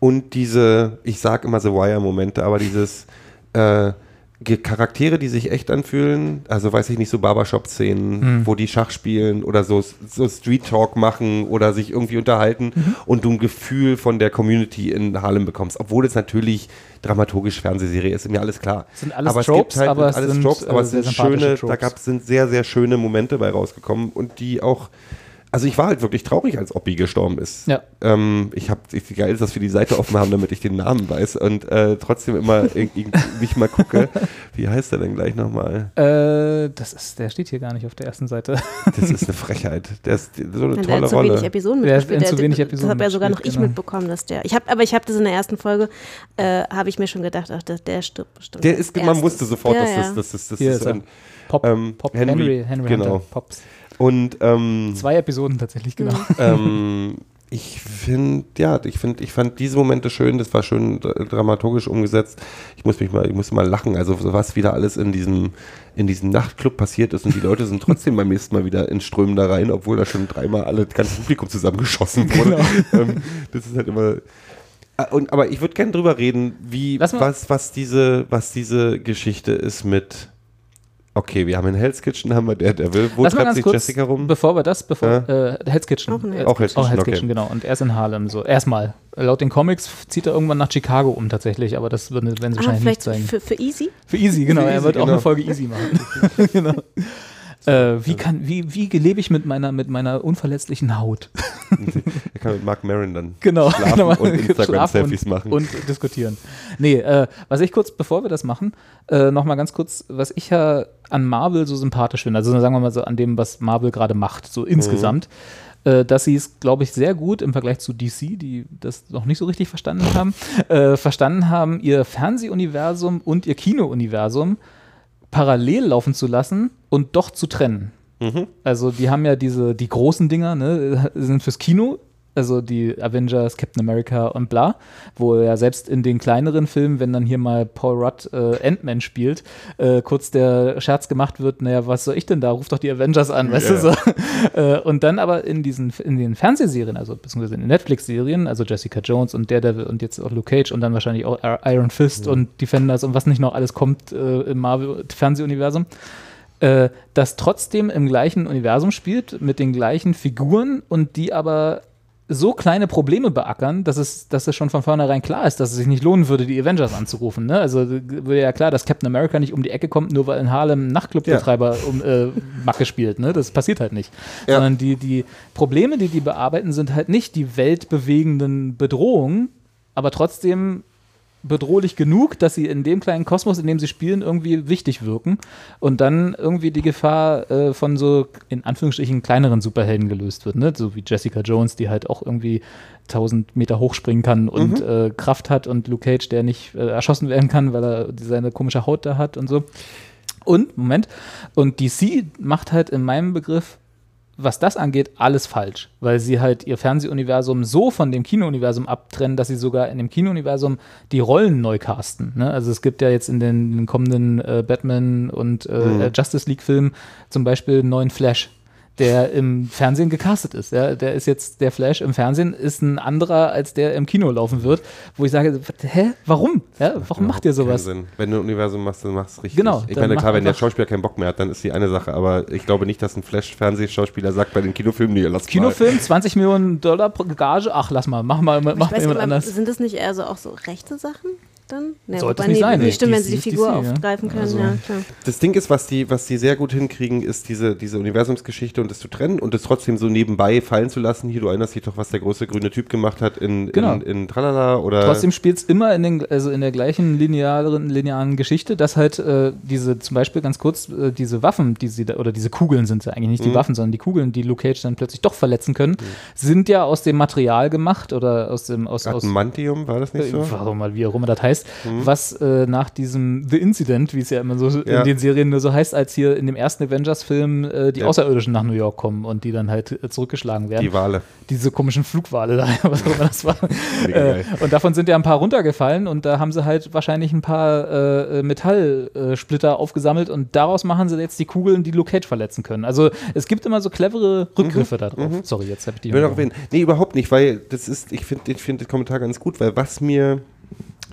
und diese, ich sag immer The Wire-Momente, aber dieses äh, Charaktere, die sich echt anfühlen, also weiß ich nicht, so Barbershop-Szenen, wo die Schach spielen oder so, so Street-Talk machen oder sich irgendwie unterhalten und du ein Gefühl von der Community in Harlem bekommst, obwohl es natürlich dramaturgisch Fernsehserie ist, ist mir alles klar. Sind alles aber es Tropes, gibt halt aber es alles sind, Tropes, aber äh, es sind schöne, da Tropes. gab sind sehr, sehr schöne Momente bei rausgekommen und die auch, also ich war halt wirklich traurig, als Oppi gestorben ist. Ja. Ähm, ich habe, geil ist, dass wir die Seite offen haben, damit ich den Namen weiß und äh, trotzdem immer irgendwie nicht mal gucke. Wie heißt er denn gleich nochmal? Äh, das ist, der steht hier gar nicht auf der ersten Seite. Das ist eine Frechheit. Der ist so eine Der tolle hat zu Rolle. wenig Episoden Der hat mitgespielt. in zu wenig das Episoden habe ja sogar noch mitgespielt, ich genau. mitbekommen, dass der. Ich hab, aber ich habe das in der ersten Folge, äh, habe ich mir schon gedacht, ach, der, der stirbt bestimmt. Der ist, man erstes. wusste sofort, ja, dass ja. das, das, das, das Hier ist ist ein, Pop, Ähm, Pop Henry, Henry, Henry, genau. Hunter, Pops. Und ähm, Zwei Episoden tatsächlich, genau. ähm, ich finde, ja, ich finde, ich fand diese Momente schön, das war schön dra- dramaturgisch umgesetzt. Ich muss mich mal, ich muss mal lachen, also was wieder alles in diesem, in diesem Nachtclub passiert ist und die Leute sind trotzdem beim nächsten Mal wieder in Strömen da rein, obwohl da schon dreimal alle, das ganze Publikum zusammengeschossen wurde. Ähm, das ist halt immer. Ah, Und, aber ich würde gerne drüber reden, wie, was, was, diese, was diese Geschichte ist mit. Okay, wir haben in Hell's Kitchen, haben wir Daredevil. Wo Lass treibt sich kurz, Jessica rum? bevor wir das, bevor, äh, Hell's Kitchen. Auch Äh, Hell's Auch Hell's Auch Kitchen, Hell's okay. Kitchen, genau. Und er ist in Harlem, so. Erstmal. Laut den Comics zieht er irgendwann nach Chicago um tatsächlich, aber das werden, sie Ah, wahrscheinlich nicht vielleicht zeigen. für, für Easy? Für Easy, genau. Für er Easy, wird auch genau. eine Folge Easy machen. genau. Äh, wie, kann, wie, wie lebe ich mit meiner, mit meiner unverletzlichen Haut? Er kann mit Mark Maron dann Genau. schlafen genau. und Instagram-Selfies machen. Und diskutieren. Nee, äh, was ich kurz, bevor wir das machen, äh, nochmal ganz kurz, was ich ja an Marvel so sympathisch finde, also sagen wir mal so an dem, was Marvel gerade macht, so insgesamt, äh, dass sie es, glaube ich, sehr gut im Vergleich zu DC, die das noch nicht so richtig verstanden haben, äh, verstanden haben, ihr Fernsehuniversum und ihr Kinouniversum parallel laufen zu lassen und doch zu trennen. Also die haben ja diese, die großen Dinger, ne, sind fürs Kino, also die Avengers, Captain America und bla, wo ja selbst in den kleineren Filmen, wenn dann hier mal Paul Rudd äh, Ant-Man spielt, äh, kurz der Scherz gemacht wird, naja, was soll ich denn da, ruf doch die Avengers an, weißt du so. äh, und dann aber in diesen, in den Fernsehserien, also beziehungsweise in den Netflix-Serien, also Jessica Jones und Daredevil und jetzt auch Luke Cage und dann wahrscheinlich auch Iron Fist und Defenders und was nicht noch alles kommt äh, im Marvel-Fernsehuniversum, äh, das trotzdem im gleichen Universum spielt, mit den gleichen Figuren und die aber so kleine Probleme beackern, dass es, dass es schon von vornherein klar ist, dass es sich nicht lohnen würde, die Avengers anzurufen. Ne? Also würde ja klar, dass Captain America nicht um die Ecke kommt, nur weil in Harlem ein Nachtclubbetreiber um äh, Macke spielt. Ne? Das passiert halt nicht. Ja. Sondern die, die Probleme, die die bearbeiten, sind halt nicht die weltbewegenden Bedrohungen, aber trotzdem bedrohlich genug, dass sie in dem kleinen Kosmos, in dem sie spielen, irgendwie wichtig wirken und dann irgendwie die Gefahr äh, von so in Anführungsstrichen kleineren Superhelden gelöst wird, ne? so wie Jessica Jones, die halt auch irgendwie 1000 Meter hochspringen kann und äh, Kraft hat und Luke Cage, der nicht äh, erschossen werden kann, weil er seine komische Haut da hat und so. Und, Moment, und DC macht halt in meinem Begriff was das angeht, alles falsch, weil sie halt ihr Fernsehuniversum so von dem Kinouniversum abtrennen, dass sie sogar in dem Kinouniversum die Rollen neu casten. Ne? Also es gibt ja jetzt in den, den kommenden äh, Batman und äh, Justice League Filmen zum Beispiel einen neuen Flash, der im Fernsehen gecastet ist. Ja? Der ist jetzt, der Flash im Fernsehen ist ein anderer, als der im Kino laufen wird, wo ich sage, hä, warum? Ja? Warum macht ihr sowas? Sinn. Wenn du ein Universum machst, dann machst du es richtig. Genau, Ich meine, klar, wenn der Schauspieler keinen Bock mehr hat, dann ist die eine Sache. Aber ich glaube nicht, dass ein Flash-Fernsehschauspieler sagt bei den Kinofilmen, nee, lass mal. Kinofilm, 20 Millionen Dollar pro Gage, ach lass mal, mach mal, mach mal jemand anders. sind das nicht eher so auch so rechte Sachen? Dann? Nee, Sollte wobei, nicht nee, sein, nee, nee. stimmt, wenn sie die Figur DC, ja. aufgreifen können, Also- ja, klar. Das Ding ist, was die, was die sehr gut hinkriegen, ist diese, diese Universumsgeschichte und das zu trennen und das trotzdem so nebenbei fallen zu lassen. Hier, du erinnerst dich doch, was der große grüne Typ gemacht hat in, Genau. in, in Tralala oder. Trotzdem spielt es immer in, den, also in der gleichen linearen, linearen Geschichte, dass halt äh, diese, zum Beispiel ganz kurz, äh, diese Waffen, die sie da, oder diese Kugeln sind ja eigentlich nicht die Mhm. Waffen, sondern die Kugeln, die Luke Cage dann plötzlich doch verletzen können, sind ja aus dem Material gemacht oder aus dem, aus, aus Adamantium, war das nicht so? Äh, Warum mal, wie auch immer das heißt, Mhm. was äh, nach diesem The Incident, wie es ja immer so Ja. in den Serien nur so heißt, als hier in dem ersten Avengers-Film äh, die Ja. Außerirdischen nach New York kommen und die dann halt äh, zurückgeschlagen werden. Die Wale. Diese komischen Flugwale da, was auch immer das war. Äh, und davon sind ja ein paar runtergefallen und da haben sie halt wahrscheinlich ein paar äh, Metallsplitter aufgesammelt und daraus machen sie jetzt die Kugeln, die Luke Cage verletzen können. Also es gibt immer so clevere Rückgriffe da drauf. Sorry, jetzt habe ich die Ich will noch erwähnen. Nee, überhaupt nicht, weil das ist, ich finde ich find den Kommentar ganz gut, weil was mir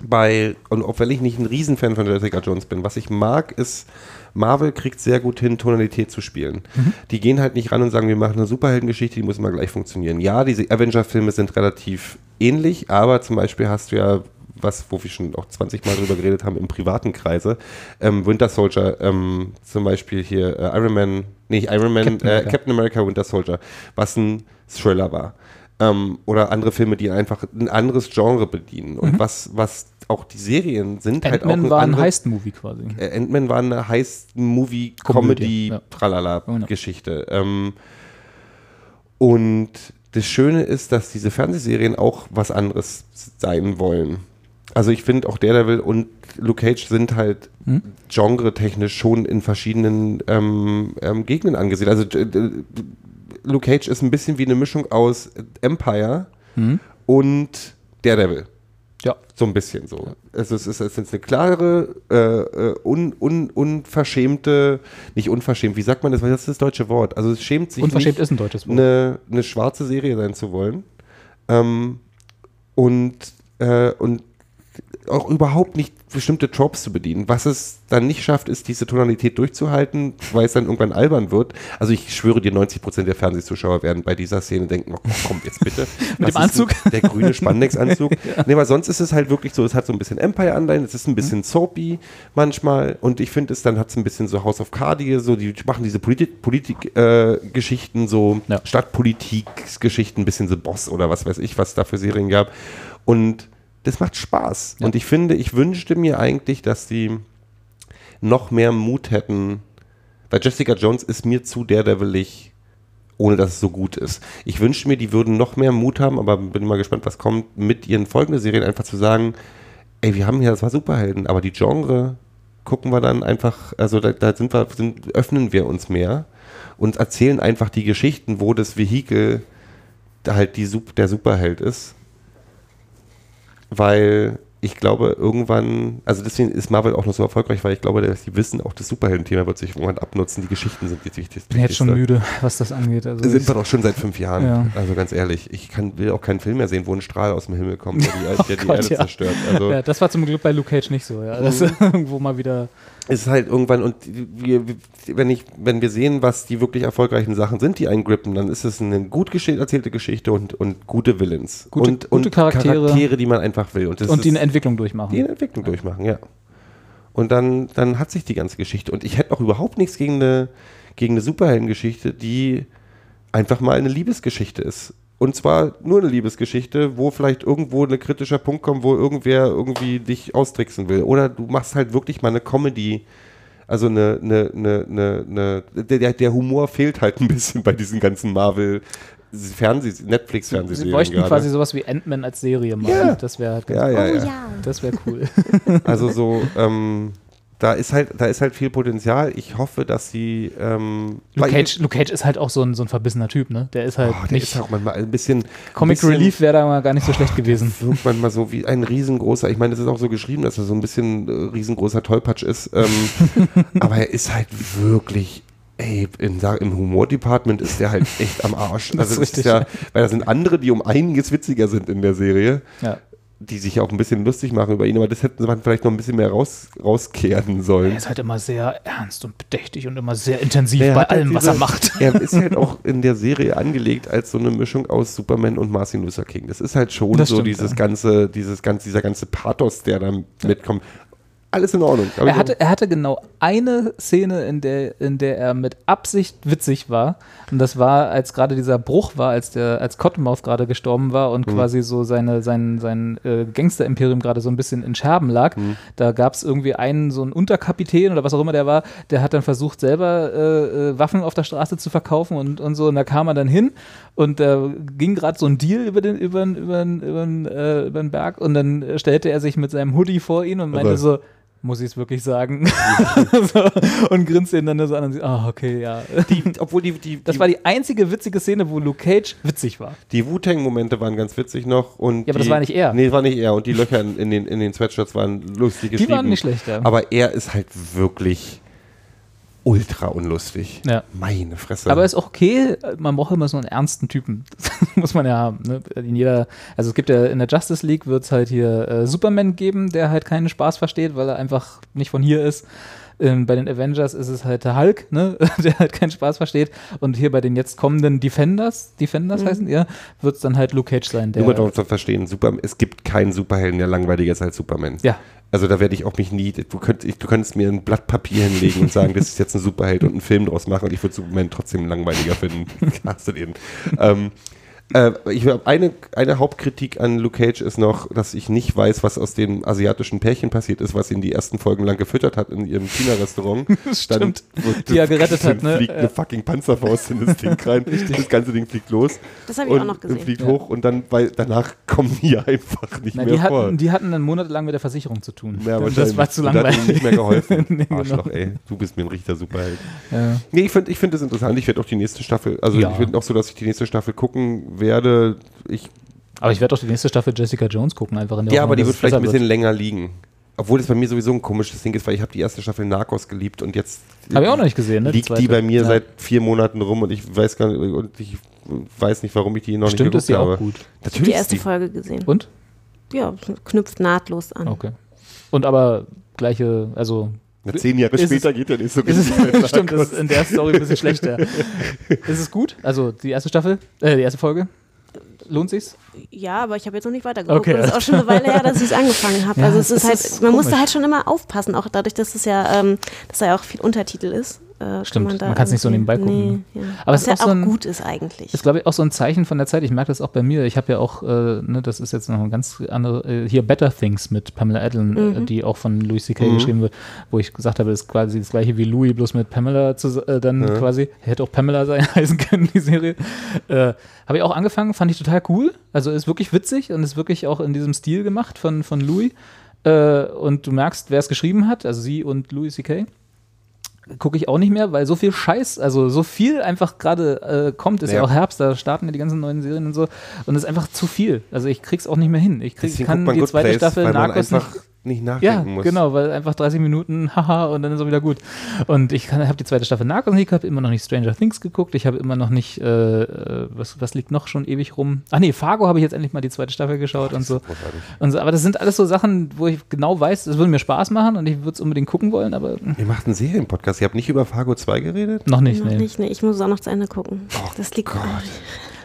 bei, und auch weil ich nicht ein Riesenfan von Jessica Jones bin, was ich mag, ist, Marvel kriegt sehr gut hin, Tonalität zu spielen. Die gehen halt nicht ran und sagen, wir machen eine Superheldengeschichte, die muss immer gleich funktionieren. Ja, diese Avenger-Filme sind relativ ähnlich, aber zum Beispiel hast du ja was, wo wir schon auch 20 Mal drüber geredet haben, im privaten Kreise. Ähm, Winter Soldier, ähm, zum Beispiel hier äh, Iron Man, nicht Iron Man, Captain äh, America. Captain America Winter Soldier, was ein Thriller war. Ähm, oder andere Filme, die einfach ein anderes Genre bedienen. Und was, was auch die Serien sind, halt auch Ant-Man war ein Heist-Movie quasi. äh, Ant-Man war eine Komödie, Heist-Movie-Comedy, ja. Tralala-Geschichte. Ähm, und das Schöne ist, dass diese Fernsehserien auch was anderes sein wollen. Also ich finde auch Daredevil und Luke Cage sind halt Hm? genre-technisch schon in verschiedenen ähm, ähm, Gegenden angesehen. Also äh, äh, Luke Cage ist ein bisschen wie eine Mischung aus Empire Hm? und Daredevil. So ein bisschen so. Also es ist, es ist eine klare, äh, äh, un, un, unverschämte, nicht unverschämt, wie sagt man das? Das ist das deutsche Wort. Also es schämt sich Unverschämt nicht, ist ein deutsches Wort. eine, eine schwarze Serie sein zu wollen. Ähm, und, äh, und auch überhaupt nicht bestimmte Tropes zu bedienen. Was es dann nicht schafft, ist diese Tonalität durchzuhalten, weil es dann irgendwann albern wird. Also ich schwöre dir, 90% der Fernsehzuschauer werden bei dieser Szene denken, oh, komm jetzt bitte. Mit dem Anzug? Der grüne Spandex-Anzug. Nee, aber sonst ist es halt wirklich so, es hat so ein bisschen Empire-Anleihen, es ist ein bisschen soapy manchmal und ich finde es, dann hat es ein bisschen so House of Cardi, so die machen diese Politik-Geschichten, Politik, äh, so Ja. Stadtpolitik-Geschichten, ein bisschen so Boss oder was weiß ich, was es da für Serien gab. Und das macht Spaß. Ja. Und ich finde, ich wünschte mir eigentlich, dass die noch mehr Mut hätten, weil Jessica Jones ist mir zu daredevelig, ohne dass es so gut ist. Ich wünschte mir, die würden noch mehr Mut haben, aber bin mal gespannt, was kommt, mit ihren folgenden Serien einfach zu sagen, ey, wir haben hier zwar Superhelden, aber die Genre gucken wir dann einfach, also da, da sind wir, sind, öffnen wir uns mehr und erzählen einfach die Geschichten, wo das Vehikel halt die, der Superheld ist. Weil ich glaube, irgendwann, also deswegen ist Marvel auch noch so erfolgreich, weil ich glaube, dass die wissen, auch das Superhelden-Thema wird sich irgendwann abnutzen. Die Geschichten sind jetzt wichtig. Ich bin jetzt schon müde, was das angeht. Also Sind wir doch schon seit fünf Jahren. Ja. Also ganz ehrlich, ich kann, will auch keinen Film mehr sehen, wo ein Strahl aus dem Himmel kommt, der die, der die Oh Gott, Erde ja. zerstört. Also ja, das war zum Glück bei Luke Cage nicht so. Ja. Das ist irgendwo mal wieder. Es ist halt irgendwann, und wir, wenn, ich, wenn wir sehen, was die wirklich erfolgreichen Sachen sind, die einen grippen, dann ist es eine gut erzählte Geschichte und, und gute Villains. Gute- und, gute und Charaktere. die man einfach will. Und, Und die eine Entwicklung durchmachen. die eine Entwicklung durchmachen, ja. Und dann, dann hat sich die ganze Geschichte. Und ich hätte auch überhaupt nichts gegen eine, gegen eine Superheldengeschichte, die einfach mal eine Liebesgeschichte ist. Und zwar nur eine Liebesgeschichte, wo vielleicht irgendwo ein kritischer Punkt kommt, wo irgendwer irgendwie dich austricksen will. Oder du machst halt wirklich mal eine Comedy. Also eine, eine, eine, eine, eine der, der Humor fehlt halt ein bisschen bei diesen ganzen Marvel Fernseh Netflix-Fernsehserien. Sie bräuchten gerade. quasi sowas wie Ant-Man als Serie mal. Ja. Das wäre halt ganz Ja, ja, oh ja. ja. Das wäre cool. Also so, ähm, da ist halt, da ist halt viel Potenzial. Ich hoffe, dass sie ähm, Luke Cage, Luke Cage ist halt auch so ein, so ein verbissener Typ, ne? Der ist halt oh, der nicht. ist auch manchmal ein bisschen Comic bisschen, Relief wäre da mal gar nicht so schlecht gewesen. Wirkt manchmal so wie ein riesengroßer, ich meine, das ist auch so geschrieben, dass er so ein bisschen äh, riesengroßer Tollpatsch ist. Ähm, aber er ist halt wirklich, ey, in, im Humor-Department ist der halt echt am Arsch. Das ist Also das ist richtig. ja, weil da sind andere, die um einiges witziger sind in der Serie. Ja. Die sich auch ein bisschen lustig machen über ihn, aber das hätten sie vielleicht noch ein bisschen mehr raus, rauskehren sollen. Er ist halt immer sehr ernst und bedächtig und immer sehr intensiv Er bei halt allem, was diese- er macht. Er ist halt auch in der Serie angelegt als so eine Mischung aus Superman und Martin Luther King. Das ist halt schon Das so stimmt, dieses ja. ganze, dieses ganze, dieser ganze Pathos, der da mitkommt. Alles in Ordnung. Er hatte, er hatte genau eine Szene, in der, in der er mit Absicht witzig war. Und das war, als gerade dieser Bruch war, als der, als Cottonmouth gerade gestorben war und quasi so seine, sein, sein äh, Gangster-Imperium gerade so ein bisschen in Scherben lag. Da gab es irgendwie einen, so einen Unterkapitän oder was auch immer der war, der hat dann versucht, selber äh, äh, Waffen auf der Straße zu verkaufen und, und so. Und da kam er dann hin und da ging gerade so ein Deal über den, über über über den, äh, über den Berg und dann äh, stellte er sich mit seinem Hoodie vor ihn und meinte Aber- so, muss ich es wirklich sagen? so, und grinst ihn dann so an und sieht, ah, okay, ja. die, obwohl die, die, Das die, war die einzige witzige Szene, wo Luke Cage witzig war. die Wu-Tang-Momente waren ganz witzig noch. Und Ja, aber die, das war nicht er. Nee, war nicht er. Und die Löcher in, in den, in den Sweatshirts waren lustig Die geschrieben. waren nicht schlecht, ja. Aber er ist halt wirklich ultra unlustig. Ja. Meine Fresse. Aber ist auch okay, man braucht immer so einen ernsten Typen. Das muss man ja haben. Ne? In jeder, also es gibt ja in der Justice League wird es halt hier äh, Superman geben, der halt keinen Spaß versteht, weil er einfach nicht von hier ist. Ähm, bei den Avengers ist es halt der Hulk, ne? der halt keinen Spaß versteht. Und hier bei den jetzt kommenden Defenders, Defenders heißen die, ja, wird es dann halt Luke Cage sein. Der, Nur mal zu verstehen, Super, es gibt keinen Superhelden, der langweiliger ist als Superman. ja, Also da werde ich auch mich nie, du, könnt, du könntest mir ein Blatt Papier hinlegen und sagen, das ist jetzt ein Superheld und einen Film draus machen und ich würde Superman trotzdem langweiliger finden. Hast du den? Ähm, äh, ich habe eine, eine Hauptkritik an Luke Cage ist noch, dass ich nicht weiß, was aus dem asiatischen Pärchen passiert ist, was ihn die ersten Folgen lang gefüttert hat in ihrem China-Restaurant. Stimmt. Die er gerettet hat, ne? fliegt eine fucking Panzerfaust in das Ding rein. das ganze Ding fliegt los. Das habe ich und auch noch gesehen. fliegt Ja. hoch und dann, weil danach kommen die einfach nicht Na, mehr die, vor. hatten, die hatten einen Monat lang mit der Versicherung zu tun. Ja, das war zu Und da hat nicht mehr geholfen. Nee, genau. Arschloch, ey. Du bist mir ein richtiger Superheld. Ja. Nee, ich finde ich find das interessant. Ich werde auch die nächste Staffel, also Ja. ich finde auch so, dass ich die nächste Staffel gucken werde. Ich, Aber ich werde doch die nächste Staffel Jessica Jones gucken, einfach in der ja, Hoffnung, aber die wird vielleicht ein bisschen länger liegen. Obwohl es bei mir sowieso ein komisches Ding ist, weil ich habe die erste Staffel Narcos geliebt und jetzt Habe ich auch noch nicht gesehen, ne? liegt die zweite. bei mir Ja. seit vier Monaten rum und ich weiß gar nicht, und ich weiß nicht, warum ich die noch Stimmt, nicht ist die geguckt auch habe. gut. Natürlich die ist erste die, Folge gesehen. Und? Ja, knüpft nahtlos an. Okay. Und aber gleiche, also Na, zehn Jahre Ist später geht ja nicht so es, gut mit stimmt, das ist in der Story ein bisschen schlechter. ist es gut? Also die erste Staffel, äh, die erste Folge? Lohnt sich's? Ja, aber ich habe jetzt noch nicht weitergeguckt. Okay. Es ist auch schon eine Weile her, dass ich es angefangen habe. Ja, also es es ist halt, ist man musste komisch. halt schon immer aufpassen, auch dadurch, dass es ja, ähm, dass da ja auch viel Untertitel ist. Äh, Stimmt, kann da man kann's nicht so nebenbei gucken. Nee, ja. Aber es Was ist ja auch auch, so ein- gut ist eigentlich. Ist, glaube ich, auch so ein Zeichen von der Zeit. Ich merke das auch bei mir. Ich habe ja auch, äh, ne, das ist jetzt noch ein ganz andere, äh, hier Better Things mit Pamela Adlon, äh, die auch von Louis C.K. Mhm. geschrieben wird, wo ich gesagt habe, das ist quasi das gleiche wie Louis, bloß mit Pamela zu, äh, dann Ja. quasi. Hätte auch Pamela sein heißen können, die Serie. Äh, habe ich auch angefangen, fand ich total cool. Also ist wirklich witzig und ist wirklich auch in diesem Stil gemacht von, von Louis. Äh, und du merkst, wer es geschrieben hat, also sie und Louis C.K gucke ich auch nicht mehr, weil so viel Scheiß, also so viel einfach gerade äh, kommt, ist ja. Ja. auch Herbst, da starten ja die ganzen neuen Serien und so und es ist einfach zu viel. Also ich krieg's auch nicht mehr hin. Ich krieg, Deswegen kann die zweite Place, Staffel Narcos einfach nicht nicht ja, nachdenken muss. genau, weil einfach 30 Minuten, haha, und dann ist er wieder gut. Und ich habe die zweite Staffel Narcos nicht, habe immer noch nicht Stranger Things geguckt, ich habe immer noch nicht, äh, äh, was, was liegt noch schon ewig rum? Ach nee, Fargo habe ich jetzt endlich mal die zweite Staffel geschaut und so. Und so. Aber das sind alles so Sachen, wo ich genau weiß, es würde mir Spaß machen und ich würde es unbedingt gucken wollen, aber hm, Ihr macht einen Serienpodcast. Ihr habt nicht über Fargo 2 geredet? noch nicht, noch nee. nicht, nee. Ich muss auch noch zu Ende gucken. das liegt.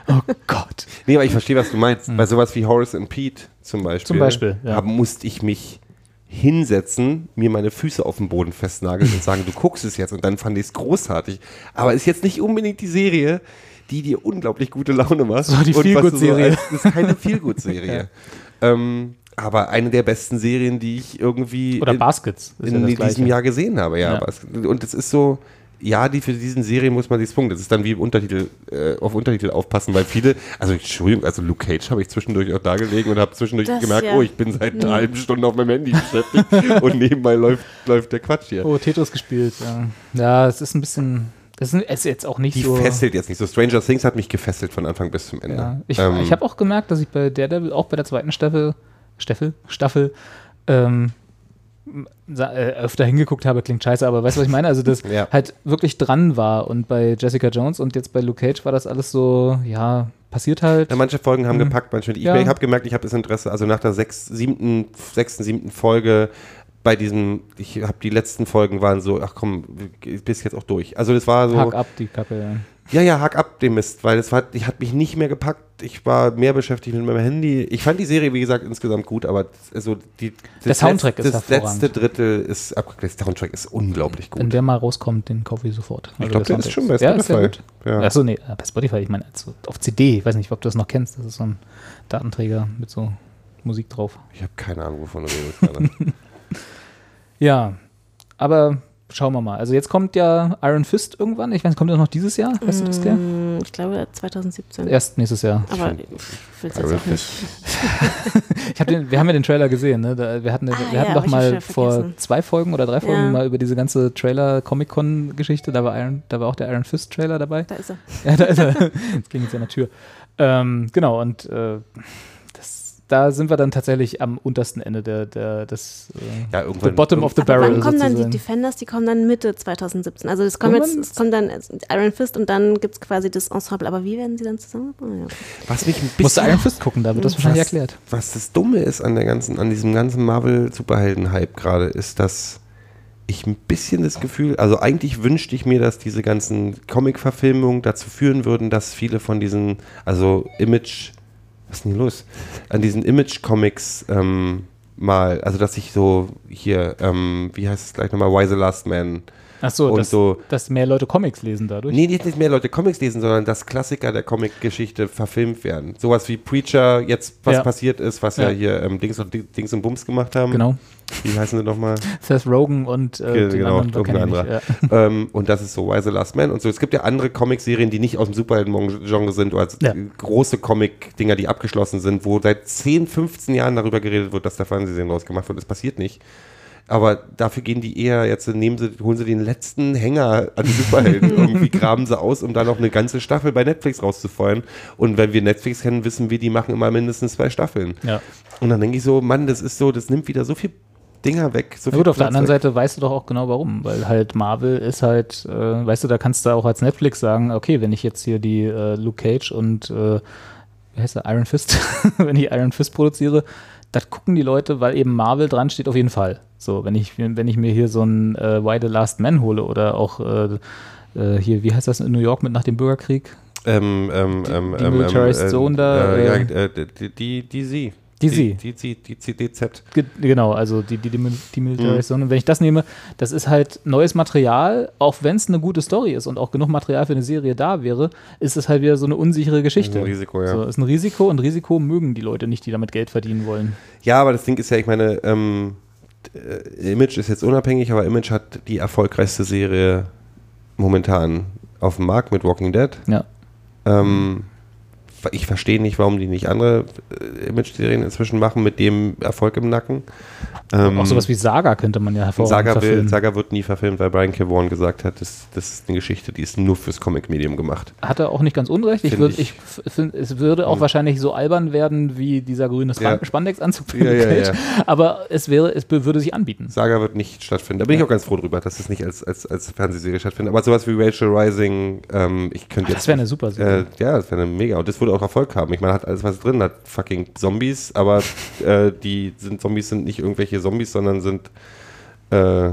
Oh Gott. Nee, aber ich verstehe, was du meinst. Bei sowas wie Horace and Pete zum Beispiel, Hm. Zum Beispiel, ja. hab, musste ich mich hinsetzen, mir meine Füße auf den Boden festnageln und sagen, du guckst es jetzt. Und dann fand ich es großartig. Aber ist jetzt nicht unbedingt die Serie, die dir unglaublich gute Laune macht. So die Feel-Good-Serie. als- Das ist keine Feelgood-Serie. ähm, aber eine der besten Serien, die ich irgendwie Oder in, Baskets. Ist ja in diesem. Jahr gesehen habe. Ja, Ja. und es ist so, ja, die für diesen Serien muss man sich punkten. Das ist dann wie im Untertitel, äh, auf Untertitel aufpassen, weil viele, also Entschuldigung, also Luke Cage habe ich zwischendurch auch da gelegen und habe zwischendurch Das, gemerkt, ja. oh, ich bin seit einer halben Stunde auf meinem Handy beschäftigt und nebenbei läuft, läuft der Quatsch hier. Oh, Tetris gespielt, ja. Ja, es ist ein bisschen. Es ist, jetzt auch nicht Die so. fesselt jetzt nicht so. Stranger Things hat mich gefesselt von Anfang bis zum Ende. Ja. Ich, Ähm, ich habe auch gemerkt, dass ich bei Daredevil, auch bei der zweiten Staffel, Staffel, Staffel, ähm, äh, öfter hingeguckt habe, klingt scheiße, aber weißt du, was ich meine? Also, das Ja. halt wirklich dran war und bei Jessica Jones und jetzt bei Luke Cage war das alles so, ja, passiert halt. Ja, manche Folgen haben Mhm. gepackt, manche nicht. Ich, Ja. ich habe gemerkt, ich habe das Interesse, also nach der sechs, siebten, sechsten, siebten Folge bei diesem, ich habe die letzten Folgen waren so, ach komm, bist jetzt auch durch. Also das war so, Hack ab die Kappe. ja, ja, hack ab den Mist, weil das war, ich hat mich nicht mehr gepackt. Ich war mehr beschäftigt mit meinem Handy. Ich fand die Serie, wie gesagt, insgesamt gut, aber also die, Der Soundtrack letzte, ist das letzte Drittel ist abgeklärt. Der Soundtrack ist unglaublich gut. Wenn der mal rauskommt, den kaufe ich sofort. ich glaube, der der ist schon bei Ja, Spotify. gut. Ja. Achso, nee, äh, bei Spotify, ich meine, also auf CD, ich weiß nicht, ob du das noch kennst, das ist so ein Datenträger mit so Musik drauf. Ich habe keine Ahnung, wovon du redest gerade. Ja, aber schauen wir mal. Also jetzt kommt ja Iron Fist irgendwann. Ich weiß, kommt das noch dieses Jahr? Weißt du das, Claire? Mm, Ich glaube 2017. Erst nächstes Jahr. Aber ich will es jetzt Iron auch nicht. Ich hab den, wir haben ja den Trailer gesehen, ne? Da, wir hatten, Ah, wir hatten ja, doch mal vor zwei Folgen oder drei Folgen Ja. mal über diese ganze Trailer-Comic-Con-Geschichte. Da war Iron, da war auch der Iron Fist-Trailer dabei. Da ist er. Ja, da ist er. Jetzt ging jetzt an der Tür. Ähm, genau, und äh, da sind wir dann tatsächlich am untersten Ende der, der, des äh, Ja, the bottom of the Aber barrel. wann kommen dann die sozusagen. Defenders? Die kommen dann Mitte 2017. Also es kommt jetzt, es kommt dann Iron Fist und dann gibt es quasi das Ensemble. Aber wie werden sie dann zusammen? Oh, ja. was mich ein Musst du bisschen Iron Fist gucken, da wird das wahrscheinlich was, erklärt. Was das Dumme ist an der ganzen, an diesem ganzen Marvel-Superhelden-Hype gerade, ist, dass ich ein bisschen das Gefühl, also eigentlich wünschte ich mir, dass diese ganzen Comic-Verfilmungen dazu führen würden, dass viele von diesen, also Image, was ist denn hier los? An diesen Image-Comics ähm, mal, also dass ich so hier, ähm, wie heißt es gleich nochmal, Why the Last Man Achso, und dass, so. dass mehr Leute Comics lesen dadurch. Nee, nicht, nicht mehr Leute Comics lesen, sondern dass Klassiker der Comic-Geschichte verfilmt werden. Sowas wie Preacher, jetzt was Ja. passiert ist, was ja, Ja. hier ähm, Dings, und, Dings und Bums gemacht haben. Genau. Wie heißen sie nochmal? Seth Rogen und äh, genau, irgendein nicht, ja. ähm, und das ist so Why the Last Man und so. Es gibt ja andere Comic-Serien, die nicht aus dem Superhelden-Genre sind, oder als Ja. große Comic-Dinger, die abgeschlossen sind, wo seit 10, 15 Jahren darüber geredet wird, dass da Fernsehserien rausgemacht wird. Das passiert nicht. Aber dafür gehen die eher, jetzt nehmen sie, holen sie den letzten Hänger an die Superhelden, irgendwie graben sie aus, um da noch eine ganze Staffel bei Netflix rauszufeuern. Und wenn wir Netflix kennen, wissen wir, die machen immer mindestens zwei Staffeln. Ja. Und dann denke ich so, Mann, das ist so, das nimmt wieder so viel Dinger weg. So Na gut, auf der anderen weg. Seite weißt du doch auch genau warum, weil halt Marvel ist halt, äh, weißt du, da kannst du auch als Netflix sagen, okay, wenn ich jetzt hier die äh, Luke Cage und äh, wie heißt der, Iron Fist, wenn ich Iron Fist produziere, das gucken die Leute, weil eben Marvel dran steht auf jeden Fall. So, wenn ich, wenn ich mir hier so ein äh, Why the Last Man hole oder auch äh, äh, hier, wie heißt das in New York mit nach dem Bürgerkrieg? Ähm, ähm, ähm, die ähm, Militarized ähm, Zone da, Äh, ja, äh, die, die, die Sie. Die Die, die, die, die CDZ. Ge genau, also die, die, die, Mhm. Demilitarized Zone. Und wenn ich das nehme, das ist halt neues Material, auch wenn es eine gute Story ist und auch genug Material für eine Serie da wäre, ist es halt wieder so eine unsichere Geschichte. Ein Risiko, ja. So, ist ein Risiko und Risiko mögen die Leute nicht, die damit Geld verdienen wollen. Ja, aber das Ding ist ja, ich meine, ähm, äh, Image ist jetzt unabhängig, aber Image hat die erfolgreichste Serie momentan auf dem Markt mit Walking Dead. Ja. Ähm, ich verstehe nicht, warum die nicht andere äh, Image-Serien inzwischen machen mit dem Erfolg im Nacken. Ähm, auch sowas wie Saga könnte man ja hervorragend Saga, will, verfilmen. Saga wird nie verfilmt, weil Brian K. Vaughan gesagt hat, das, das ist eine Geschichte, die ist nur fürs Comic-Medium gemacht. Hat er auch nicht ganz unrecht. Ich würde, ich. ich, find, es würde auch Hm. wahrscheinlich so albern werden wie dieser grüne Ja. Spandex-Anzug für Ja, ja. Aber es wäre, es würde sich anbieten. Saga wird nicht stattfinden. Da bin ich auch ganz froh drüber, dass es nicht als, als, als Fernsehserie stattfindet. Aber sowas wie Rachel Rising, ähm, ich könnte jetzt. Das wäre eine super Serie. Äh, ja, das wäre eine mega. Und das würde auch Erfolg haben. Ich meine, hat alles was drin, hat fucking Zombies, aber äh, die sind Zombies sind nicht irgendwelche Zombies, sondern sind äh,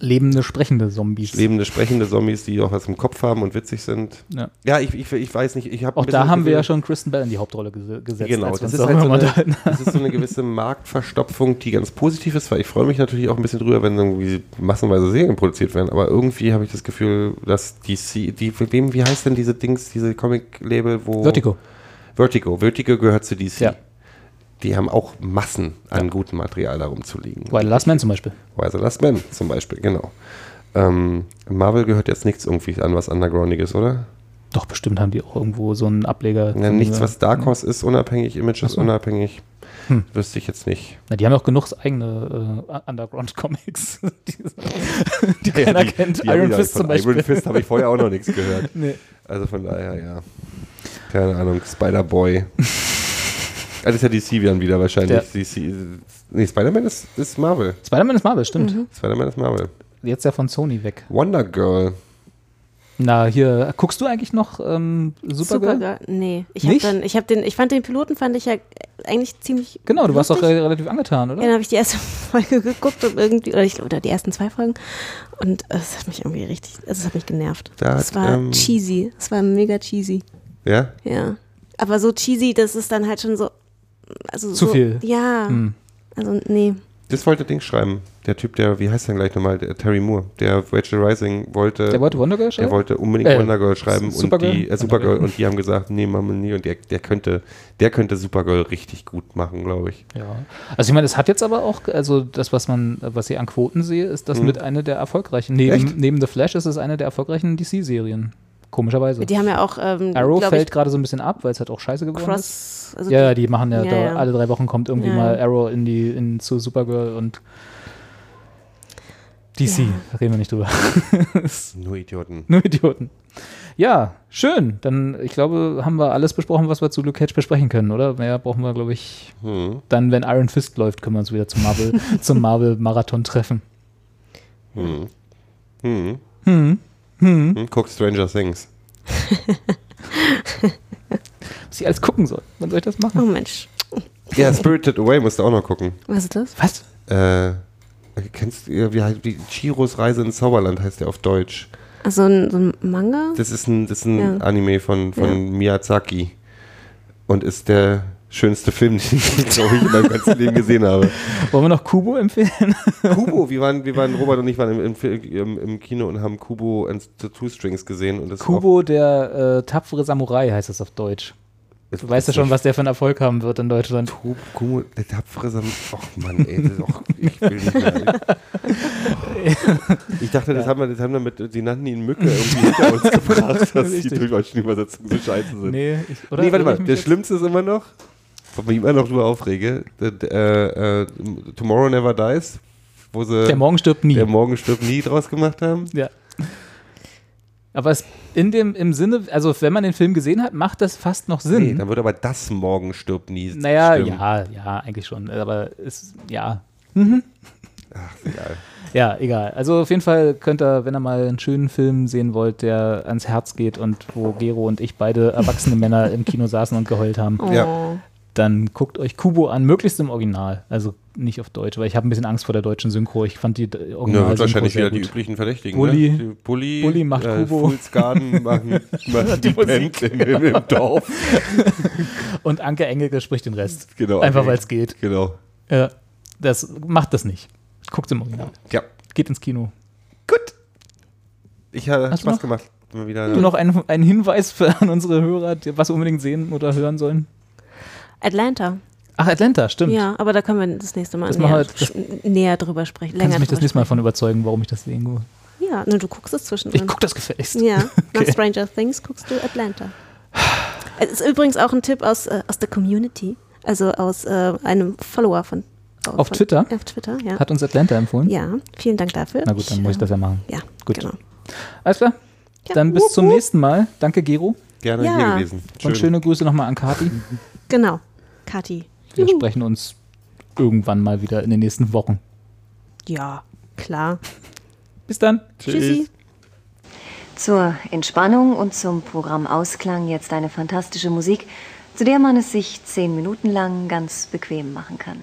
Lebende, sprechende Zombies. lebende, sprechende Zombies, die auch was im Kopf haben und witzig sind. Ja. Ja, ich, ich, ich weiß nicht. Ich Auch da haben wir ja schon Kristen Bell in die Hauptrolle ges gesetzt. Genau, das ist, halt so eine, das ist so eine gewisse Marktverstopfung, die ganz positiv ist, weil ich freue mich natürlich auch ein bisschen drüber, wenn irgendwie massenweise Serien produziert werden, aber irgendwie habe ich das Gefühl, dass DC, die, wem, wie heißt denn diese Dings, diese Comic-Label, wo... Vertigo. Vertigo. Vertigo gehört zu DC. Ja. Die haben auch Massen an gutem Material darum zu liegen. Weil Last Man zum Beispiel. Why the Last Man zum Beispiel, genau. Ähm, Marvel gehört jetzt nichts irgendwie an was Undergroundiges, oder? Doch, bestimmt haben die auch irgendwo so einen Ableger. Ja, nichts, was Dark Horse ist, unabhängig, Image ist Ach so. unabhängig. Hm. Wüsste ich jetzt nicht. Na, die haben ja auch genug eigene äh, Underground-Comics, die, die keiner kennt. Iron Fist zum Beispiel. Iron Fist habe ich vorher auch noch nichts gehört. Nee. Also von daher, ja. Keine Ahnung, Spider-Boy. Ah, das ist ja DC dann wieder wahrscheinlich. Ja. DC, nee, Spider-Man ist, ist Marvel. Spider-Man ist Marvel, stimmt. Spider-Man ist Marvel. Jetzt ja von Sony weg. Wonder Girl. Na, hier, guckst du eigentlich noch ähm, Supergirl? Supergirl? Nee. Ich hab dann, ich hab den, ich fand den Piloten fand ich ja eigentlich ziemlich. Genau, du warst doch lustig. re relativ angetan, oder? Ja, dann habe ich die erste Folge geguckt und irgendwie, oder, ich, oder die ersten zwei Folgen. Und es hat mich irgendwie richtig, also es hat mich genervt. Es war ähm, cheesy. Es war mega cheesy. Ja? Ja. Aber so cheesy, das ist dann halt schon so. Also Zu so, viel. Ja. Hm. Also, nee. Das wollte Ding schreiben. Der Typ, der, wie heißt der denn gleich nochmal? Der Terry Moore. Der Rachel Rising wollte. Der wollte Wonder Girl Der schreiben? wollte unbedingt Äh, Wonder Girl schreiben und Supergirl? die äh, Supergirl und die haben gesagt, nee, machen wir nie und der, der könnte, der könnte Supergirl richtig gut machen, glaube ich. Ja. Also ich meine, es hat jetzt aber auch, also das, was man, was ich an Quoten sehe, ist das Mhm. mit einer der erfolgreichen. Neben, Echt? neben The Flash ist es eine der erfolgreichen DC-Serien. Komischerweise. Die haben ja auch. Ähm, Arrow fällt gerade so ein bisschen ab, weil es halt auch scheiße geworden ist. Cross. Also Ja, ja, die machen ja, Ja, da ja. alle drei Wochen kommt irgendwie Ja. mal Arrow in die in zu Supergirl und DC, reden wir nicht drüber. Nur Idioten. Nur Idioten. Ja, schön. Dann, ich glaube, haben wir alles besprochen, was wir zu Luke Cage besprechen können, oder? Mehr brauchen wir, glaube ich. Hm. Dann, wenn Iron Fist läuft, können wir uns wieder zum Marvel, zum Marvel-Marathon treffen. Hm. Hm. Hm. Hm. Hm. Guck Stranger Things. Was ich alles gucken soll. Wann soll ich das Oh machen? Mensch. Ja, Spirited Away musst du auch noch gucken. Was ist das? Was? Äh, kennst du, ja, wie heißt, wie Chiros Reise ins Zauberland heißt der auf Deutsch. Also ein, so ein Manga? Das ist ein, das ist ein Ja. Anime von, von Ja. Miyazaki und ist der schönste Film, den ich, glaube ich, in meinem ganzen Leben gesehen habe. Wollen wir noch Kubo empfehlen? Kubo, wir waren, wir waren, Robert und ich waren im, im, im, im Kino und haben Kubo and the Two Strings gesehen. Und das Kubo, der äh, tapfere Samurai heißt das auf Deutsch. Du weißt ja schon, was der für einen Erfolg haben wird in Deutschland. Kubo, der tapfere Sam Och Mann, ey, das ist auch, ich will nicht mehr. Ich dachte, das haben wir, das haben wir mit, die nannten ihn Mücke irgendwie hinter uns gebracht, dass die Richtig. deutschen Übersetzungen so scheiße sind. Nee, ich, oder? nee, warte mal, der? Schlimmste ist immer noch, wo ich mich immer noch drüber aufrege, äh, äh, Tomorrow Never Dies, wo sie Der Morgen stirbt nie. der Morgen stirbt nie draus gemacht haben. Ja. Aber es in dem, im Sinne, also wenn man den Film gesehen hat, macht das fast noch Sinn. Nee, dann wird aber das Morgen stirbt nie naja, stimmen. ja, ja, eigentlich schon. Aber es, ja. Ach, egal. Ja, egal. Also auf jeden Fall könnt ihr, wenn ihr mal einen schönen Film sehen wollt, der ans Herz geht und wo Gero und ich beide erwachsene Männer im Kino saßen und geheult haben, Oh. Dann guckt euch Kubo an, möglichst im Original. Also nicht auf Deutsch, weil ich habe ein bisschen Angst vor der deutschen Synchro. Ich fand die äh, Ja, Original wird wahrscheinlich wieder die gut. üblichen Verdächtigen. Bulli- ne? Die Bulli, Bulli macht äh, Kubo. Fools Garden machen, machen die, Die Musik. Im, im, Dorf. Und Anke Engelke spricht den Rest. Genau. Einfach weil es geht. Genau. Ja, das macht das nicht. Guckt im Original. Ja. Geht ins Kino. Gut. Ich habe Hast du Spaß gemacht. Wieder Du noch einen, einen Hinweis für an unsere Hörer, die, was sie unbedingt sehen oder hören sollen? Atlanta. Ach, Atlanta, stimmt. Ja, aber da können wir das nächste Mal Das näher, wir- das- näher drüber sprechen. Kannst du mich das nächste Mal von überzeugen, warum ich das sehen will? Ja, ne, du guckst es zwischendrin. Ich guck das gefälligst. Ja, nach Okay. Stranger Things guckst du Atlanta. Es ist übrigens auch ein Tipp aus, äh, aus der Community, also aus äh, einem Follower von. Auf von, Twitter? Auf Twitter, ja. Hat uns Atlanta empfohlen? ja, vielen Dank dafür. Na gut, dann muss ich das ja machen. Ja, Gut. genau. Alles klar. Ja, Dann bis zum nächsten Mal. Danke, Gero. gerne Ja. hier gewesen. Und schöne Grüße nochmal an Kati. Genau, Kathi. Wir sprechen uns irgendwann mal wieder in den nächsten Wochen. Ja, klar. Bis dann. Tschüssi. Zur Entspannung und zum Programmausklang jetzt eine fantastische Musik, zu der man es sich zehn Minuten lang ganz bequem machen kann.